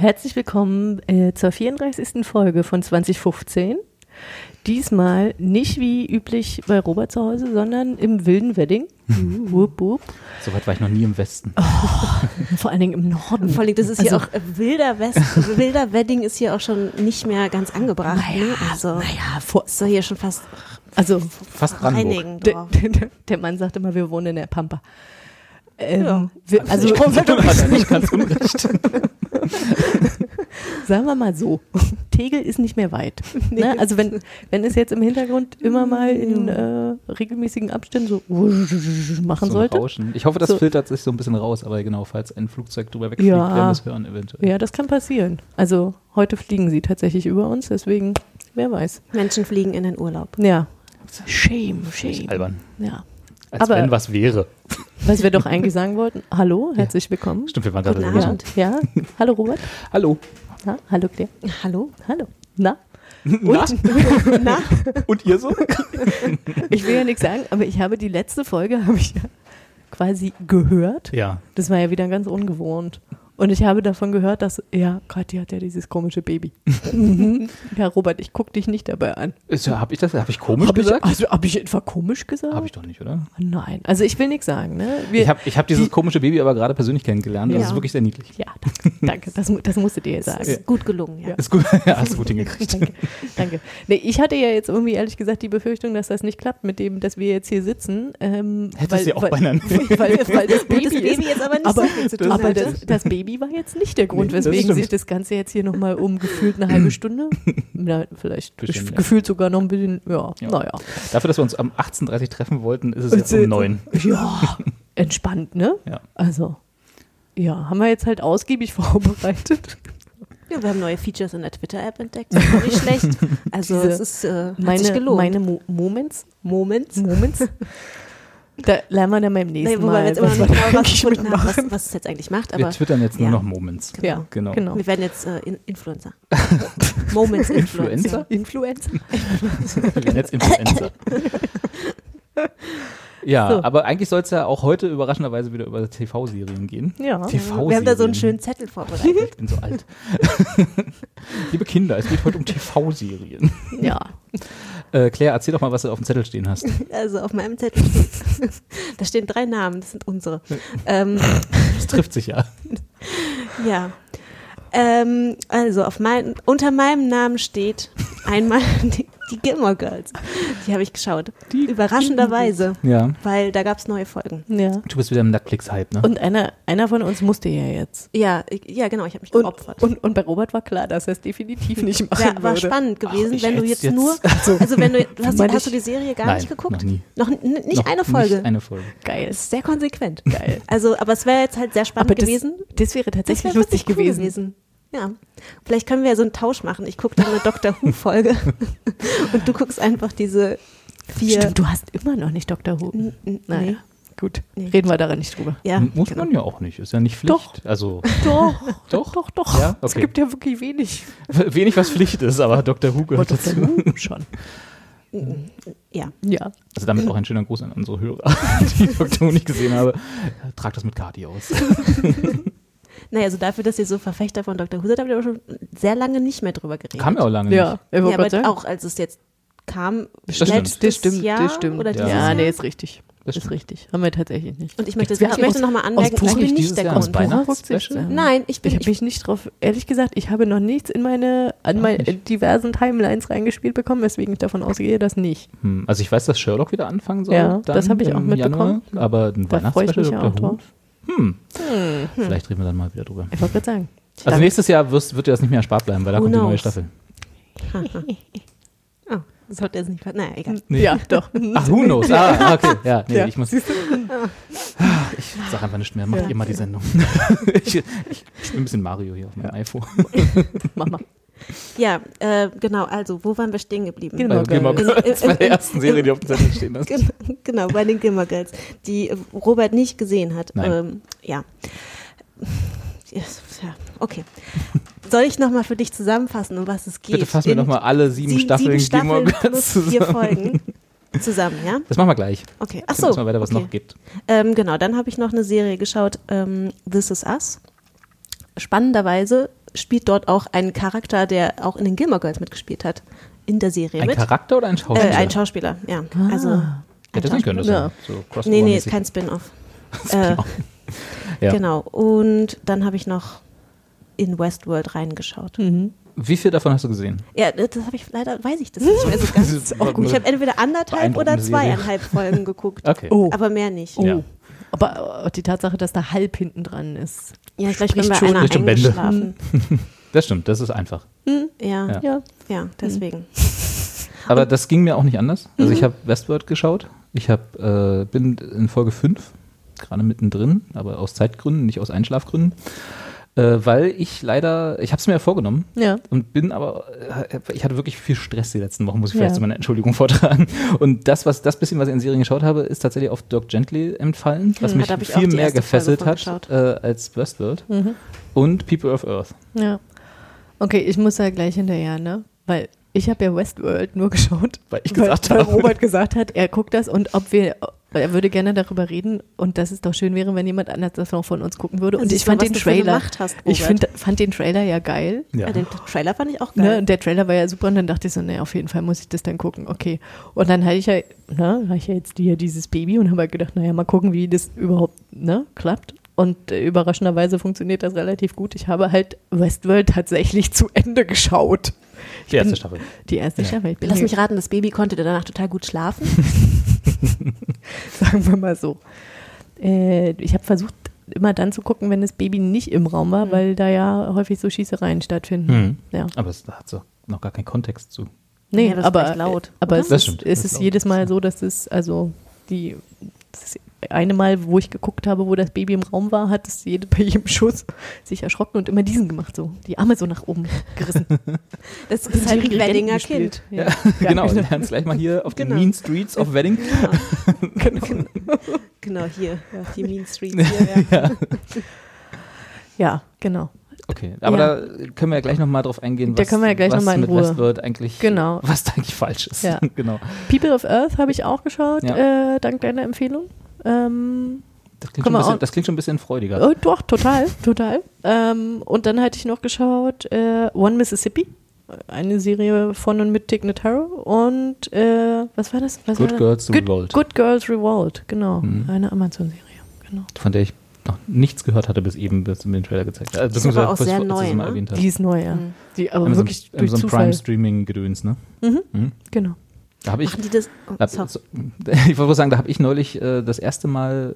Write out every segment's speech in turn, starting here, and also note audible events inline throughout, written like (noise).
Herzlich willkommen äh, zur 34. Folge von 2015. Diesmal nicht wie üblich bei Robert zu Hause, sondern im wilden Wedding. Wupp, wupp. Soweit war ich noch nie im Westen. Vor allen Dingen im Norden. Vor allem, das ist hier auch äh, wilder West, wilder Wedding ist hier auch schon nicht mehr ganz angebracht. ne? Also naja, vor, ist doch hier schon fast also Fast Brandenburg. der, der, der Mann sagt immer, wir wohnen in der Pampa. Ähm, Ja. wir, also hat (laughs) er nicht ganz unrecht. (laughs) sagen wir mal so, Tegel ist nicht mehr weit. (laughs) Ne? Also wenn, wenn es jetzt im Hintergrund immer mal in äh, regelmäßigen Abständen so machen So sollte. Rauschen. Ich hoffe, das So. filtert sich so ein bisschen raus, aber genau, falls ein Flugzeug drüber wegfliegt, Ja. werden wir es hören eventuell. Ja, das kann passieren. Also heute fliegen sie tatsächlich über uns, deswegen, wer weiß. Menschen fliegen in den Urlaub. Ja. Shame, shame. Albern. Ja. Als Aber- wenn was wäre. Was wir doch eigentlich sagen wollten. Hallo, herzlich willkommen. Stimmt, wir waren gerade Guten. Abend. Ja, ja. Hallo Robert. Hallo. Ja, hallo Claire. Hallo? Hallo. Na? Na? (laughs) Na? Und ihr so? (laughs) Ich will ja nichts sagen, aber ich habe die letzte Folge, habe ich ja quasi gehört. Ja. Das war ja wieder ganz ungewohnt. Und ich habe davon gehört, dass, ja, Gott, die hat ja dieses komische Baby. (laughs) mhm. Ja, Robert, ich gucke dich nicht dabei an. Habe ich das? Habe ich komisch Habe ich, gesagt? also, hab ich etwa komisch gesagt? Habe ich doch nicht, oder? Nein, also ich will nichts sagen. Ne? Wir, Ich habe ich hab dieses komische Baby aber gerade persönlich kennengelernt. Das Ja. ist wirklich sehr niedlich. ja, danke, (laughs) danke. Das, das musstet ihr jetzt sagen. Ist gut gelungen, ja. Ist gut. (laughs) Ja, hast gut hingekriegt. Danke, danke. Nee, ich hatte ja jetzt irgendwie ehrlich gesagt die Befürchtung, dass das nicht klappt mit dem, dass wir jetzt hier sitzen. Ähm, Hättest du ja auch weil, beinahe weil, weil, weil das Baby, das Baby ist, jetzt aber nicht aber, so viel zu tun aber das, das Baby war jetzt nicht der Grund, Nee, weswegen sich das Ganze jetzt hier nochmal um gefühlt eine halbe (laughs) Stunde, na, vielleicht Bisschen, gef- ja. gefühlt sogar noch ein bisschen, ja, Ja. naja. Dafür, dass wir uns am 18.30 Uhr treffen wollten, ist es jetzt um 9. Ja, entspannt, ne? Ja. Also, ja, haben wir jetzt halt ausgiebig (laughs) vorbereitet. Ja, wir haben neue Features in der Twitter-App entdeckt. Das ist auch nicht schlecht. Also Diese- es ist, äh, hat sich Meine, gelohnt. meine Mo Moments, Moments, Moments. (laughs) Da lernen wir dann beim nächsten nee, wobei Mal. wir jetzt immer noch was nicht wir genau was eigentlich gefunden haben, was, was es jetzt eigentlich macht. Wir Aber twittern jetzt nur noch Moments. Ja, Genau. genau. wir werden jetzt äh, in Influencer. (laughs) Moments Influencer. Influencer? Influencer. Wir werden jetzt Influencer. (laughs) Ja, So. aber eigentlich soll es ja auch heute überraschenderweise wieder über TV-Serien gehen. Ja. TV-Serien. Wir haben da so einen schönen Zettel vorbereitet. Ich bin so alt. (laughs) Liebe Kinder, es geht heute um TV-Serien. ja. Äh, Claire, erzähl doch mal, was du auf dem Zettel stehen hast. (laughs) Also auf meinem Zettel steht, (laughs) da stehen drei Namen, das sind unsere. Ähm, (laughs) Das trifft sich ja. ja. Ähm, also auf mein, unter meinem Namen steht einmal die, die Gilmore Girls. Die habe ich geschaut. Überraschenderweise, Ja. weil da gab es neue Folgen. ja. Du bist wieder im Netflix-Hype, ne? Und einer, einer von uns musste ja jetzt. Ja, ich, ja genau, ich habe mich Und, geopfert. und, und bei Robert war klar, dass er es definitiv nicht machen ja, war würde. spannend gewesen, ich wenn du hätt's jetzt, nur, jetzt- also wenn du, du (laughs) hast, hast du die Serie gar Nein, nicht geguckt? noch nie. Noch nicht Noch eine Folge. Nicht eine Folge. Geil. Das ist sehr konsequent. Geil. (laughs) Also, aber es wäre jetzt halt sehr spannend Aber das, gewesen. das wäre Das tatsächlich wäre lustig wirklich cool gewesen. Ja. Vielleicht können wir ja so einen Tausch machen. Ich gucke dann eine Doctor Who-Folge (laughs) und du guckst einfach diese vier. Stimmt, du hast immer noch nicht Dr. Who. N- n- Naja, nee. gut. Nee. Reden wir daran nicht drüber. Ja, Muss genau. man ja auch nicht. Ist ja nicht Pflicht. Doch. Also (laughs) Doch, Doch? doch, doch. Ja? Es Okay. gibt ja wirklich wenig. (laughs) wenig was Pflicht ist, aber Dr. Who gehört dazu. Who schon. Ja. Ja. Also damit auch ein schöner Gruß an unsere Hörer, die Dr. Who nicht gesehen habe. Tragt das mit Kati aus. Naja, also dafür, dass ihr so Verfechter von Dr. Who seid, habt ihr aber schon sehr lange nicht mehr drüber geredet. Kam ja auch lange Ja, nicht. ich Ja, aber sagen. auch als es jetzt kam, Das stimmt. Das stimmt, Jahr das stimmt. oder Ja. ja, nee, ist richtig. Das ist stimmt. richtig. Haben wir tatsächlich nicht. Und ich möchte, ich möchte nochmal anmerken, ich bin nicht der Grund. Nein, ich bin Ich habe mich nicht drauf, ehrlich gesagt, ich habe noch nichts in meine, an meine diversen Timelines reingespielt bekommen, weswegen ich davon ausgehe, dass nicht. Hm, Also ich weiß, dass Sherlock wieder anfangen soll. Ja, dann das habe ich auch mitbekommen. Januar, aber ein Da freue ich mich Weihnachtsspecial ja auch drauf. Hm. Vielleicht reden wir dann mal wieder drüber. Ich wollte gerade sagen. Also nächstes Jahr wirst, wird dir das nicht mehr erspart bleiben, weil da Who kommt die neue knows? Staffel. (laughs) Oh, das sollte jetzt nicht. Naja, egal. Nee. Ja, doch. Ach, who knows? Ah, (laughs) okay. Ja, nee, Ja. ich muss. Ich sag einfach nicht mehr, macht Ja. ihr mal die Sendung. (laughs) ich, ich, ich spiele ein bisschen Mario hier auf meinem iPhone. Mach mal. Ja, äh, genau, also, wo waren wir stehen geblieben? Gilmore Bei Gilmore Girls. Bei der ersten Serie, die auf dem Zettel stehen hast. Gen- Genau, bei den Gilmore Girls, die Robert nicht gesehen hat. Nein. Ähm, ja. ja. Okay. Soll ich nochmal für dich zusammenfassen, um was es geht? Bitte fassen wir nochmal alle sieben sieben- Staffeln sieben Gilmore Staffeln Girls plus vier zusammen. Folgen zusammen, ja? Das machen wir gleich. Okay. Ach so. mal weiter, was okay. noch gibt. Ähm, genau, dann habe ich noch eine Serie geschaut, ähm, This Is Us. Spannenderweise spielt dort auch ein Charakter, der auch in den Gilmore Girls mitgespielt hat, in der Serie Ein mit. Charakter oder ein Äh, Schauspieler? ein Schauspieler, ja. Also, Hätte sein können, das Ja. so nee, nee, ist kein (laughs) Spin-off. äh, Ja. Genau. Und dann habe ich noch in Westworld reingeschaut. Mhm. Wie viel davon hast du gesehen? Ja, das habe ich leider, weiß ich das nicht mehr so ganz. Ich (laughs) habe entweder anderthalb oder zweieinhalb Folgen geguckt. (laughs) Okay. Oh. Aber mehr nicht. Oh. Ja. Aber äh, die Tatsache, dass da halb hinten dran ist. Ja, ich bin bei einer Richtung Bände. eingeschlafen. (laughs) Das stimmt, das ist einfach. Ja, Ja. ja, Ja. deswegen. (laughs) Aber das ging mir auch nicht anders. Also Mhm. ich habe Westworld geschaut. Ich hab, äh, bin in Folge 5, gerade mittendrin, aber aus Zeitgründen, nicht aus Einschlafgründen. Äh, weil ich leider, ich habe es mir ja vorgenommen Ja. und bin aber, äh, ich hatte wirklich viel Stress die letzten Wochen, muss ich vielleicht Ja. zu meiner Entschuldigung (laughs) vortragen. Und das, was das bisschen, was ich in Serien geschaut habe, ist tatsächlich auf Dirk Gently entfallen, was Hm, mich viel mehr gefesselt hat äh, als Westworld. Und People of Earth. Ja. Okay, ich muss da gleich hinterher, ne? Weil ich habe ja Westworld nur geschaut, Weil ich gesagt weil, habe. weil Robert gesagt hat, er guckt das und ob wir, er würde gerne darüber reden und dass es doch schön wäre, wenn jemand anders das noch von uns gucken würde. Und Also ich du, fand den Trailer, hast, ich find, fand den Trailer ja geil. Ja. Ja, den Trailer fand ich auch Ne, geil. und der Trailer war ja super und dann dachte ich so, ne, auf jeden Fall muss ich das dann gucken, okay. Und dann hatte ich ja, ne, hatte ich ja jetzt hier dieses Baby und habe halt gedacht, naja, mal gucken, wie das überhaupt, ne, klappt. Und äh, überraschenderweise funktioniert das relativ gut. Ich habe halt Westworld tatsächlich zu Ende geschaut. Die erste Staffel. Die erste Ja. Staffel. Lass mich raten, das Baby konnte danach total gut schlafen. (laughs) sagen wir mal so. Äh, ich habe versucht, immer dann zu gucken, wenn das Baby nicht im Raum war, weil da ja häufig so Schießereien stattfinden. Mhm. Ja. Aber es, da hat so noch gar keinen Kontext zu. Nee, Ja, das ist aber, laut, aber oder? es Das ist, es das ist jedes Mal so, dass es, also die, das eine Mal, wo ich geguckt habe, wo das Baby im Raum war, hat es jede, bei jedem Schuss sich erschrocken und immer diesen gemacht, so die Arme so nach oben gerissen. (laughs) Das ist halt ein Weddinger Kind. gespielt. Ja. (laughs) genau, wir lernen es gleich mal hier auf Genau. den Mean Streets of Wedding. (laughs) Genau, hier, ja, die Mean Streets hier. Ja. ja, genau. Okay, aber Ja. da können wir ja gleich nochmal drauf eingehen, Da was, können wir ja gleich was noch mal in mit Ruhe. Westworld eigentlich, Genau. was da eigentlich falsch ist. Ja. genau. People of Earth habe ich auch geschaut, Ja. äh, dank deiner Empfehlung. Ähm, Das klingt, bisschen, auch- das klingt schon ein bisschen freudiger. oh, doch, total, total. Ähm, und dann hatte ich noch geschaut äh, One Mississippi, eine Serie von und mit Tig Notaro und äh, was war das? Was Good war Girls das? Good, Revolt. Good Girls Revolt, genau, Mhm. eine Amazon-Serie, genau. Von der ich noch nichts gehört hatte, bis eben, bis du mir den Trailer gezeigt hast. ist aber auch sehr du neu, ne? Die ist neu, ja. Mhm. Die aber Amazon, wirklich durch Amazon Zufall. Prime Streaming Gedöns, ne? Mhm, Mhm. genau. Da habe ich, Machen die das? Oh, hab, so, (laughs) ich wollte sagen, da habe ich neulich äh, das erste Mal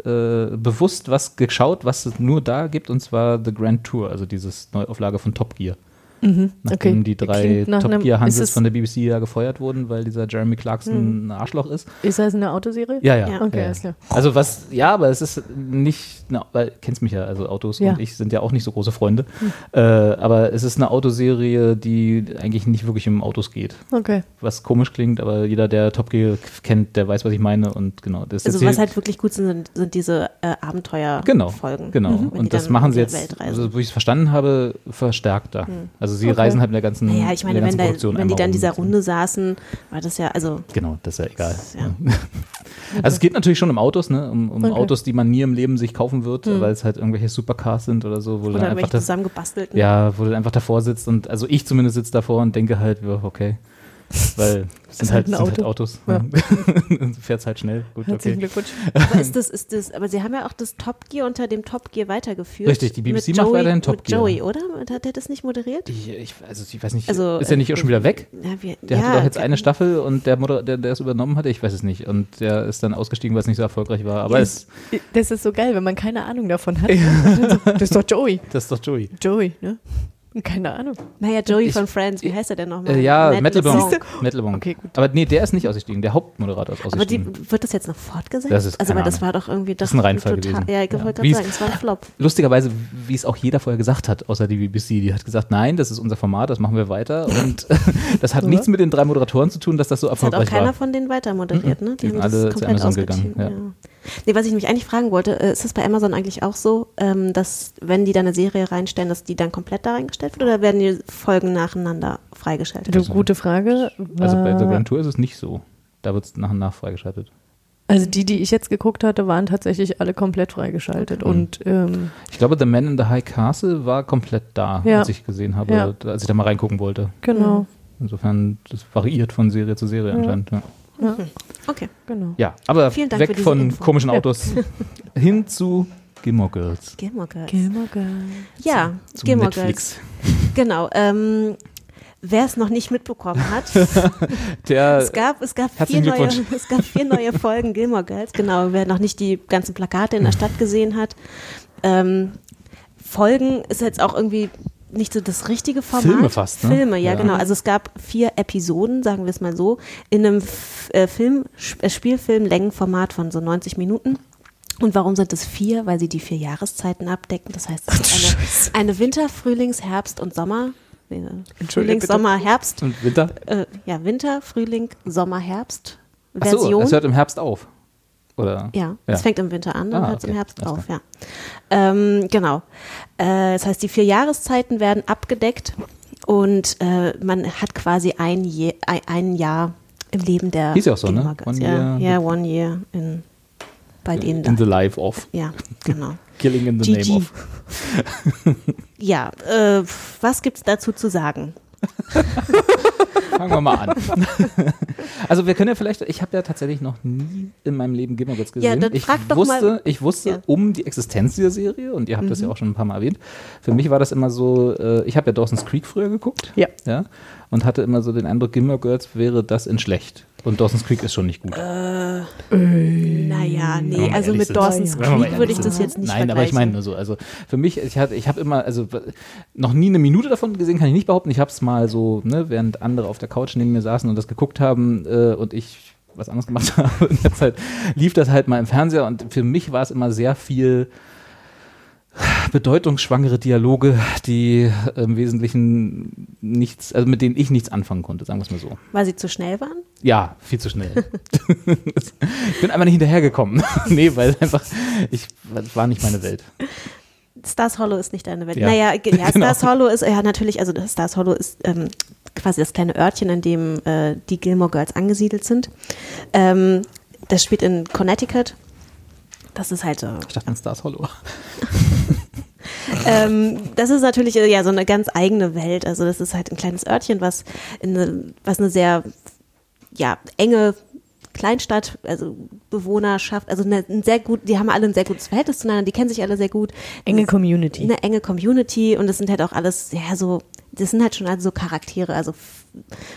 äh, bewusst was geschaut, was es nur da gibt, und zwar The Grand Tour, also dieses Neuauflage von Top Gear. Mhm. Nachdem Okay. die drei Top Gear Hanses es- von der BBC ja gefeuert wurden, weil dieser Jeremy Clarkson Mhm. ein Arschloch ist. Ist das eine Autoserie? Ja, ja. Ja. Okay, ja, alles klar. Also was, ja, aber es ist nicht, na, weil kennst mich ja, also Autos Ja. und ich sind ja auch nicht so große Freunde. Äh, aber es ist eine Autoserie, die eigentlich nicht wirklich um Autos geht. Okay. Was komisch klingt, aber jeder, der Top Gear kennt, der weiß, was ich meine. Und genau, das Also was halt wirklich gut sind, sind, sind diese äh, Genau, Abenteuerfolgen. genau. Mhm. Wenn die Und das machen sie jetzt, also, wo ich es verstanden habe, verstärkter. Also sie Okay. reisen halt in der ganzen, Naja, ich meine, wenn, da, wenn die dann in dieser Runde saßen, war das ja, also Genau, das ist ja egal. Ja. Also es geht natürlich schon um Autos, ne? um, um Okay. Autos, die man nie im Leben sich kaufen wird, weil es halt irgendwelche Supercars sind oder so, wo oder dann einfach das, zusammengebastelten. ja, wo du einfach davor sitzt und also ich zumindest sitze davor und denke halt, ja, okay. Weil es sind, halt halt, ein sind halt Auto. Autos. Ja. (laughs) du fährst halt schnell. Gut, Herzlichen okay. Glückwunsch. (laughs) Aber ist das, ist das, aber sie haben ja auch das Top Gear unter dem Top Gear weitergeführt. Richtig, die BBC mit macht Joey, weiterhin Top mit Gear. Joey, oder? Hat der das nicht moderiert? Ich, ich, also ich weiß nicht, Also, ist er nicht auch schon wieder weg? Ja, wir, Der ja, hatte doch jetzt eine Staffel und der, Moder der, der es übernommen hatte, ich weiß es nicht. Und der ist dann ausgestiegen, weil es nicht so erfolgreich war. Aber es, Das ist so geil, wenn man keine Ahnung davon hat. (laughs) das ist doch Joey. das ist doch Joey. Joey, ne? (laughs) Keine Ahnung. Naja, Joey Ich- von Friends, wie heißt er denn nochmal? Äh, ja, Matt LeBlanc. Okay, gut. Aber nee, der ist nicht ausgestiegen. Der Hauptmoderator ist Aber die, ausgestiegen. wird das jetzt noch fortgesetzt? Das ist also, weil das war doch irgendwie das ist ein Reinfall total, gewesen. Ja, ich Ja. wollte gerade sagen, es war ein Flop. Lustigerweise, wie es auch jeder vorher gesagt hat, außer die BBC, die hat gesagt, nein, das ist unser Format, das machen wir weiter. (laughs) Und (laughs) das hat nichts mit den drei Moderatoren zu tun, dass das so Das hat auch erfolgreich keiner war. von denen weiter moderiert, ne? Die sind haben das alle zu Amazon gegangen, ausgetrieben, Nee, was ich mich eigentlich fragen wollte, äh, ist es bei Amazon eigentlich auch so, ähm, dass wenn die da eine Serie reinstellen, dass die dann komplett da reingestellt wird oder werden die Folgen nacheinander freigeschaltet? Du, gute Frage. Also bei The Grand Tour ist es nicht so. Da wird es nach und nach freigeschaltet. Also die, die ich jetzt geguckt hatte, waren tatsächlich alle komplett freigeschaltet. Und ähm, Ich glaube, The Man in the High Castle war komplett da, Ja. als ich gesehen habe, Ja. als ich da mal reingucken wollte. genau, Insofern, das variiert von Serie zu Serie anscheinend. Ja. Okay. genau. ja, aber Vielen Dank weg für von Info. komischen Autos (laughs) hin zu Gilmore Girls. Gilmore Girls. Gilmore Girls. ja, Zu Gilmore Netflix. Girls. Genau. Ähm, Wer es noch nicht mitbekommen hat, (laughs) Der, es gab, es, gab vier neue, es gab vier neue Folgen Gilmore Girls. Genau, wer noch nicht die ganzen Plakate in der Stadt gesehen hat. Ähm, Folgen ist jetzt auch irgendwie nicht so das richtige Format. Filme fast, ne? Filme, ja, Ja. genau. Also es gab vier Episoden, sagen wir es mal so, in einem äh, Film, äh, Spielfilm-Längenformat von so 90 Minuten. Und warum sind es vier? Weil sie die vier Jahreszeiten abdecken. Das heißt, es ist eine, eine Winter-, Frühlings-, Herbst- und Sommer. äh, Frühlings-, bitte. Sommer-, Herbst. und Winter? Äh, ja, Winter, Frühling, Sommer, Herbst. Ach so, Version. es hört im Herbst auf. Oder? Ja, es fängt im Winter an und Ah, hört im okay. Herbst Alles auf, ja. Ähm, genau. Äh, das heißt, die vier Jahreszeiten werden abgedeckt und äh, man hat quasi ein, Je ein, ein Jahr im Leben der Hieß ja auch so, ne? One ja, year ja, one year in, bei denen In the life of. Ja, genau. (laughs) Killing in the GG. name of. Ja, äh, was gibt's dazu zu sagen? (laughs) Fangen wir mal an. (laughs) also wir können ja vielleicht, ich habe ja tatsächlich noch nie in meinem Leben Gilmore Girls Ja, gesehen. dann ich frag doch wusste, mal- ich wusste Ja. Mhm. um die Existenz dieser Serie und ihr habt das ja auch schon ein paar Mal erwähnt. Für mich war das immer so, äh, ich habe ja Dawson's Creek früher geguckt. Ja. ja. Und hatte immer so den Eindruck, Gilmore Girls wäre das in schlecht. Und Dawson's Creek ist schon nicht gut. Naja, nee, also mit sind. Dawson's mal Creek würde ich das jetzt nicht Nein, aber ich meine nur so, also für mich, ich hatte, ich habe immer, also noch nie eine Minute davon gesehen, kann ich nicht behaupten. Ich habe es mal so, ne, während andere auf der Couch neben mir saßen und das geguckt haben äh, und ich was anderes gemacht (laughs) habe. In der Zeit lief das halt mal im Fernseher und für mich war es immer sehr viel bedeutungsschwangere Dialoge, die im Wesentlichen nichts, also mit denen ich nichts anfangen konnte, sagen wir es mal so. Weil sie zu schnell waren? Ja, viel zu schnell. ich bin einfach nicht hinterhergekommen. (laughs) nee, weil einfach, ich war nicht meine Welt. Stars Hollow ist nicht deine Welt. Ja. Naja, ja, (laughs) Genau. Stars Hollow ist ja natürlich, also Stars Hollow ist ähm, quasi das kleine Örtchen, in dem äh, die Gilmore Girls angesiedelt sind. Ähm, das spielt in Connecticut. Das ist halt so. Ich dachte an Stars Hollow. (laughs) Ähm, das ist natürlich äh, ja so eine ganz eigene Welt. Also das ist halt ein kleines Örtchen, was in eine, was eine sehr ja, enge Kleinstadt, also Bewohnerschaft, also eine, ein sehr gut, die haben alle ein sehr gutes Verhältnis zueinander, die kennen sich alle sehr gut. Enge Community. Eine enge Community und das sind halt auch alles, ja, so, das sind halt schon also so Charaktere, also F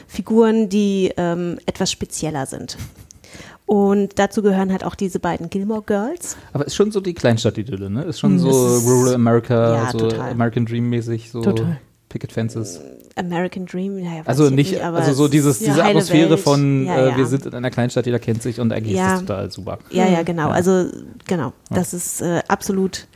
Figuren, die ähm, etwas spezieller sind. Und dazu gehören halt auch diese beiden Gilmore Girls. Aber ist schon so die Kleinstadt-Idylle, ne? Ist schon so Das ist- Rural America, Ja, so total. American Dream-mäßig, so Total. Picket Fences. American Dream, ja, weiß Also ich nicht, aber also so es dieses, diese Atmosphäre Welt. von, ja, äh, ja. wir sind in einer Kleinstadt, jeder kennt sich und eigentlich Ja. ist das total super. Ja, ja, genau. Ja. Also genau, das ist äh, absolut.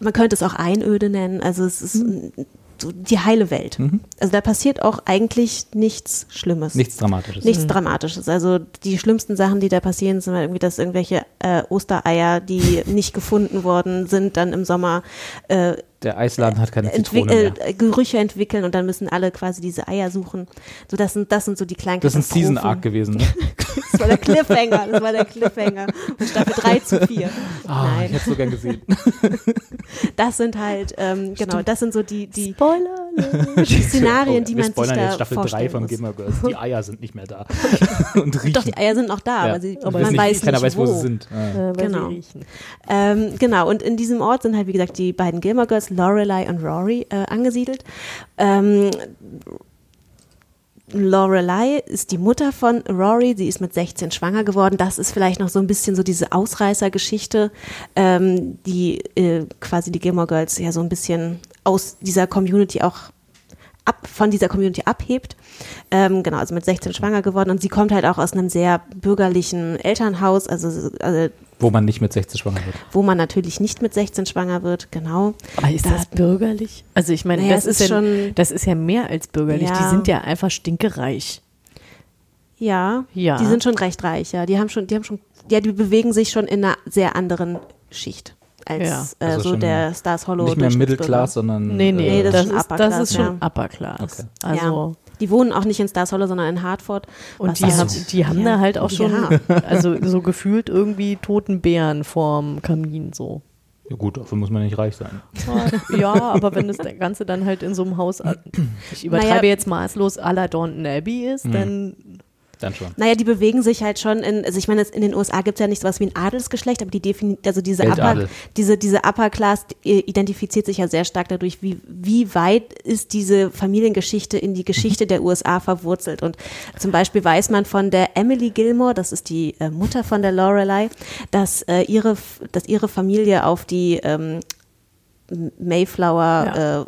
Man könnte es auch Einöde nennen. Also es ist Mhm. so die heile Welt. Also da passiert auch eigentlich nichts Schlimmes. Nichts Dramatisches. Nichts Dramatisches. Also die schlimmsten Sachen, die da passieren, sind halt irgendwie, dass irgendwelche äh, Ostereier, die (laughs) nicht gefunden worden sind, dann im Sommer äh, Der Eisladen hat keine entwick Zitrone mehr. äh, Gerüche entwickeln und dann müssen alle quasi diese Eier suchen. So das sind das sind so die kleinen Das ist ein Katastrophen. Season-Arc gewesen, ne? (laughs) Das war der Cliffhanger. Das war der Cliffhanger von Staffel 3 zu 4. Ah, ich Nein, hätte es so gern gesehen. (laughs) das sind halt, ähm, genau, das sind so die, die, Spoiler. die (laughs) Szenarien, die man sich spoilern da jetzt Staffel 3 vorstellen von muss. Gilmore Girls. Die Eier sind nicht mehr da. und riechen. Doch, die Eier sind noch da, Ja. aber, sie, Aber man nicht, weiß keiner nicht, weiß, wo, wo. sie sind. Ah. Äh, weil Genau. sie riechen. Ähm, genau, und in diesem Ort sind halt, wie gesagt, die beiden Gilmore Girls, Lorelei und Rory, äh, angesiedelt. Ähm, Lorelei ist die Mutter von Rory, sie ist mit 16 schwanger geworden. Das ist vielleicht noch so ein bisschen so diese Ausreißergeschichte, ähm, die äh, quasi die Gilmore Girls ja so ein bisschen aus dieser Community auch ab, von dieser Community abhebt. Ähm, genau, also mit 16 schwanger geworden und sie kommt halt auch aus einem sehr bürgerlichen Elternhaus, also, also Wo man nicht mit 16 schwanger wird. wo man natürlich nicht mit 16 schwanger wird, genau. Aber ist Da- das bürgerlich? Also ich meine, Naja, das, ist ist ja, schon- das ist ja mehr als bürgerlich. Die Ja. sind ja einfach stinkereich. Ja, Ja. die sind schon recht reich, ja. Die haben schon, die haben schon, ja, die bewegen sich schon in einer sehr anderen Schicht als Ja. äh, Also so der Stars Hollow. nicht mehr. Mittelclass, sondern. Nee, nee, Nee, das, das ist, ist das Upper ist Class, schon ja. Upper Class. Okay. Also ja. Die wohnen auch nicht in Stars Hollow, sondern in Hartford. und die, also- haben, die haben da halt auch schon, Ja. also so gefühlt irgendwie toten Bären vorm Kamin so. Ja, gut, dafür muss man nicht reich sein. Ja, aber wenn das Ganze dann halt in so einem Haus, ich übertreibe Naja. jetzt maßlos à la Downton Abbey ist, Mhm. dann Dann schon. Naja, die bewegen sich halt schon in, also ich meine, in den USA gibt es ja nicht sowas wie ein Adelsgeschlecht, aber die defini also diese Upper, diese, diese Upper Class äh, identifiziert sich ja sehr stark dadurch, wie, wie weit ist diese Familiengeschichte in die Geschichte der USA verwurzelt. Und zum Beispiel weiß man von der Emily Gilmore, das ist die äh, Mutter von der Lorelei, dass äh, ihre, dass ihre Familie auf die ähm, Mayflower Ja. äh,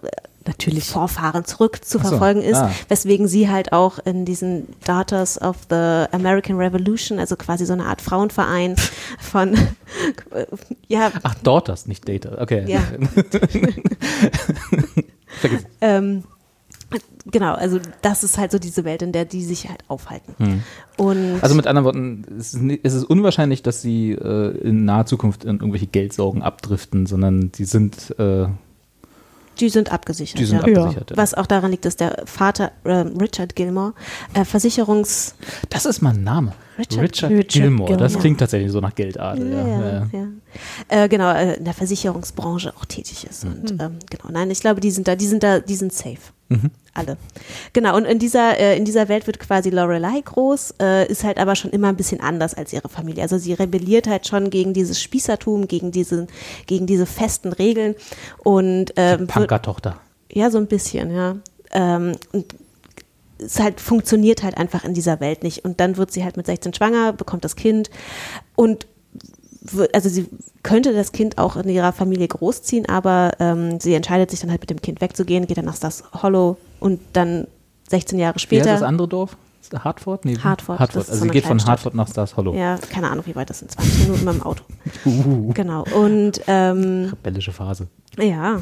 natürlich. Vorfahren zurück zu Ach so, verfolgen ist, ah. weswegen sie halt auch in diesen Daughters of the American Revolution, also quasi so eine Art Frauenverein (laughs) von, (laughs) ja, Ach, Daughters, nicht Data. Okay. Ja. (laughs) Ähm, genau, also das ist halt so diese Welt, in der die sich halt aufhalten. Und Also mit anderen Worten, es ist, unwahrscheinlich, dass sie äh, in naher Zukunft in irgendwelche Geldsorgen abdriften, sondern die sind, äh, die sind abgesichert. die sind ja. abgesichert. Ja. Was auch daran liegt, dass der Vater ähm, Richard Gilmore äh, Versicherungs Das ist mal ein Name. Richard- Richard, Richard Gilmore. Das Gilmore. klingt tatsächlich so nach Geldadel. Ja. Äh, genau, äh, in der Versicherungsbranche auch tätig ist. Und ähm, genau, nein, ich glaube, die sind da, die sind da, die sind safe. Alle. Genau, und in dieser, äh, in dieser Welt wird quasi Lorelei groß, äh, ist halt aber schon immer ein bisschen anders als ihre Familie. Also sie rebelliert halt schon gegen dieses Spießertum, gegen diese, gegen diese festen Regeln und ähm, Punkertochter. ja, so ein bisschen, ja. Ähm, und es halt funktioniert halt einfach in dieser Welt nicht. Und dann wird sie halt mit 16 schwanger, bekommt das Kind und also sie könnte das Kind auch in ihrer Familie großziehen, aber ähm, sie entscheidet sich dann halt mit dem Kind wegzugehen, geht dann nach Stars Hollow und dann 16 Jahre Wie heißt später. das andere Dorf? Hartford? Nee, Hartford, Hartford. Also so sie geht von. Hartford nach Stars Hollow. ja, keine Ahnung, wie weit das sind, 20 Minuten mit dem Auto. (laughs) Genau. Und ähm, Rebellische Phase. Ja.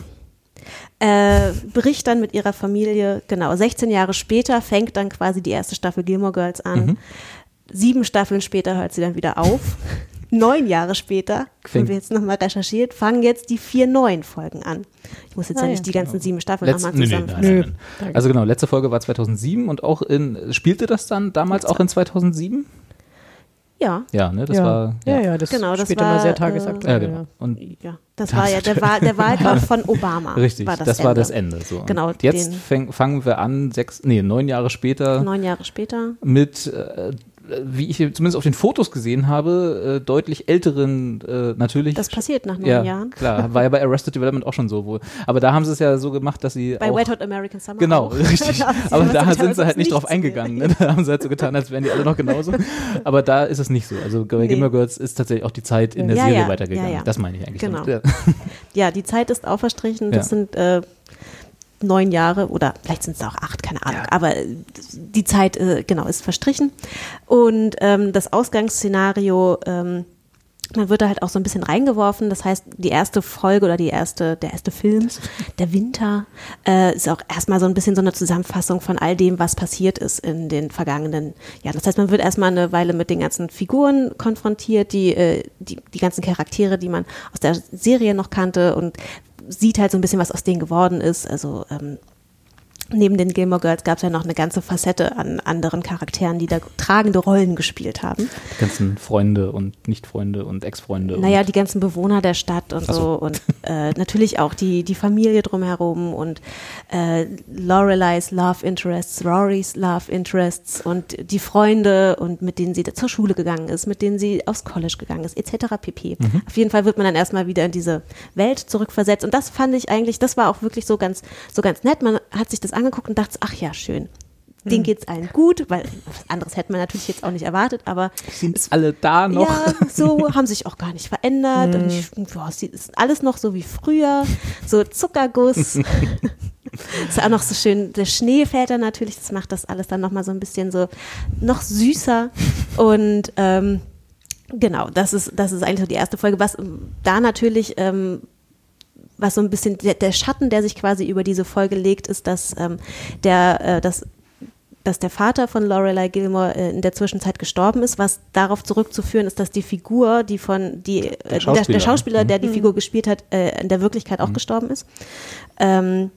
Äh, bricht dann mit ihrer Familie, genau, 16 Jahre später fängt dann quasi die erste Staffel Gilmore Girls an. Mhm. Sieben Staffeln später hört sie dann wieder auf. Neun Jahre später, haben wir jetzt nochmal recherchiert, fangen jetzt die vier neuen Folgen an. Ich muss jetzt Ah, ja ja. nicht die ganzen sieben Staffeln Letz- nochmal nee, nee, zusammenfassen. nein, nein. Also genau, letzte Folge war 2007 und auch in, spielte das dann damals auch in 2007? Ja, Ja, ne, das ja. war, ja, ja, das Genau, das spielt war, immer sehr äh, tagesaktuell. Ja, genau. Und ja. Das war ja der, Wahl, der Wahlkampf (laughs) von Obama. richtig, war das, das, war das Ende. So. Genau, Jetzt fangen wir an, sechs, nee, neun Jahre später Neun Jahre später. mit, äh, wie ich zumindest auf den Fotos gesehen habe, äh, deutlich älteren, äh, natürlich. Das passiert nach neun ja, Jahren. klar, war ja bei Arrested Development auch schon so wohl. Aber da haben sie es ja so gemacht, dass sie Bei auch, Wet Hot American Summer. Genau, auch. (laughs) richtig. Aber da sind sie halt nicht drauf eingegangen. Ne? Da haben sie halt so getan, als wären die alle noch genauso. (laughs) Aber da ist es nicht so. Also bei Nee. Gilmore Girls ist tatsächlich auch die Zeit in der Ja, Serie ja, weitergegangen. Das meine ich eigentlich. Genau. (laughs) Ja. Die Zeit ist auch verstrichen. Das sind äh, neun Jahre oder vielleicht sind es auch acht, keine Ahnung. Aber äh, die Zeit, äh, genau, ist verstrichen. Und ähm, das Ausgangsszenario, ähm, man wird da halt auch so ein bisschen reingeworfen. Das heißt, die erste Folge oder die erste, der erste Film, der Winter, äh, ist auch erstmal so ein bisschen so eine Zusammenfassung von all dem, was passiert ist in den vergangenen Jahren. Das heißt, man wird erstmal eine Weile mit den ganzen Figuren konfrontiert, die, äh, die, die ganzen Charaktere, die man aus der Serie noch kannte und sieht halt so ein bisschen, was aus denen geworden ist. Also ähm, neben den Gilmore Girls gab es ja noch eine ganze Facette an anderen Charakteren, die da tragende Rollen gespielt haben. Die ganzen Freunde und Nicht-Freunde und Ex-Freunde. Naja, die ganzen Bewohner der Stadt und so. so. Und (laughs) äh, natürlich auch die, die Familie drumherum und äh, Loreleis Love Interests, Rorys Love Interests und die Freunde und mit denen sie zur Schule gegangen ist, mit denen sie aufs College gegangen ist, etc. pp. Mhm. Auf jeden Fall wird man dann erstmal wieder in diese Welt zurückversetzt. Und das fand ich eigentlich, das war auch wirklich so ganz, so ganz nett. Man hat sich das angeguckt und dachte, ach ja, schön. denen geht's allen gut, weil was anderes hätte man natürlich jetzt auch nicht erwartet, aber Sind alle da noch? ja, (laughs) so haben sich auch gar nicht verändert. Und ich, es ist alles noch so wie früher, so Zuckerguss. (laughs) ist auch noch so schön, der Schnee fällt dann natürlich, das macht das alles dann nochmal so ein bisschen so noch süßer. Und ähm, genau, das ist, das ist eigentlich so die erste Folge. Was da natürlich, ähm, was so ein bisschen der, der Schatten, der sich quasi über diese Folge legt, ist, dass ähm, der, äh, das dass der Vater von Lorelei Gilmore äh, in der Zwischenzeit gestorben ist, was darauf zurückzuführen ist, dass die Figur, die von die äh, der, Schauspieler. der Schauspieler, der die Mhm. Figur gespielt hat, äh, in der Wirklichkeit auch gestorben ist. Ähm,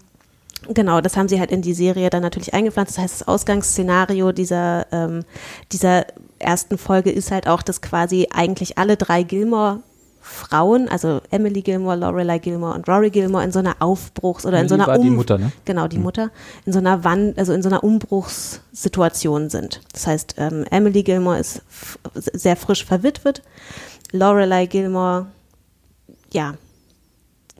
Genau, das haben sie halt in die Serie dann natürlich eingepflanzt. Das heißt, das Ausgangsszenario dieser, ähm, dieser ersten Folge ist halt auch, dass quasi eigentlich alle drei Gilmore Frauen, also Emily Gilmore, Lorelei Gilmore und Rory Gilmore in so einer Aufbruchs- oder in so Emily einer war die Um- Mutter, ne? Genau, die Mutter in so einer Wand, also in so einer Umbruchssituation sind. Das heißt, ähm, Emily Gilmore ist sehr frisch verwitwet. Lorelei Gilmore, ja,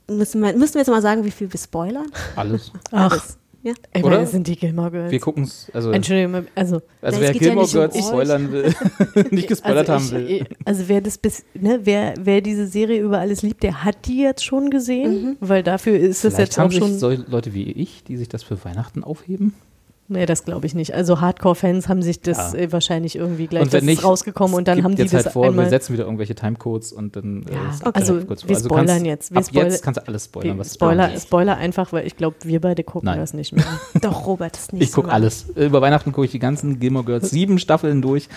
müssen wir, müssen wir jetzt mal sagen, wie viel wir spoilern? Alles. Ach, Alles. Ja. ich Oder? meine, das sind die Gilmore Girls. Wir gucken es, also, Entschuldigung, also also Na, wer ja Gilmore um Girls euch. spoilern will, (laughs) (laughs) nicht gespoilert also haben ich, will. Also wer das bis, ne, wer, wer diese Serie über alles liebt, der hat die jetzt schon gesehen, weil dafür ist das Vielleicht jetzt haben auch sich schon. so Leute wie ich, die sich das für Weihnachten aufheben. Nee, das glaube ich nicht. Also Hardcore-Fans haben sich das Ja. äh, wahrscheinlich irgendwie gleich und nicht, rausgekommen und dann haben die jetzt das halt vor, einmal. wir setzen wieder irgendwelche Timecodes und dann äh, Ja, okay. relativ also kurz vor. wir du spoilern kannst, jetzt. Wir ab spoil- jetzt kannst du alles spoilern, was Spoiler, du Spoiler einfach, weil ich glaube, wir beide gucken Nein. das nicht mehr. (laughs) Doch, Robert ist nicht Ich gucke so alles. Über Weihnachten gucke ich die ganzen Gilmore Girls sieben Staffeln durch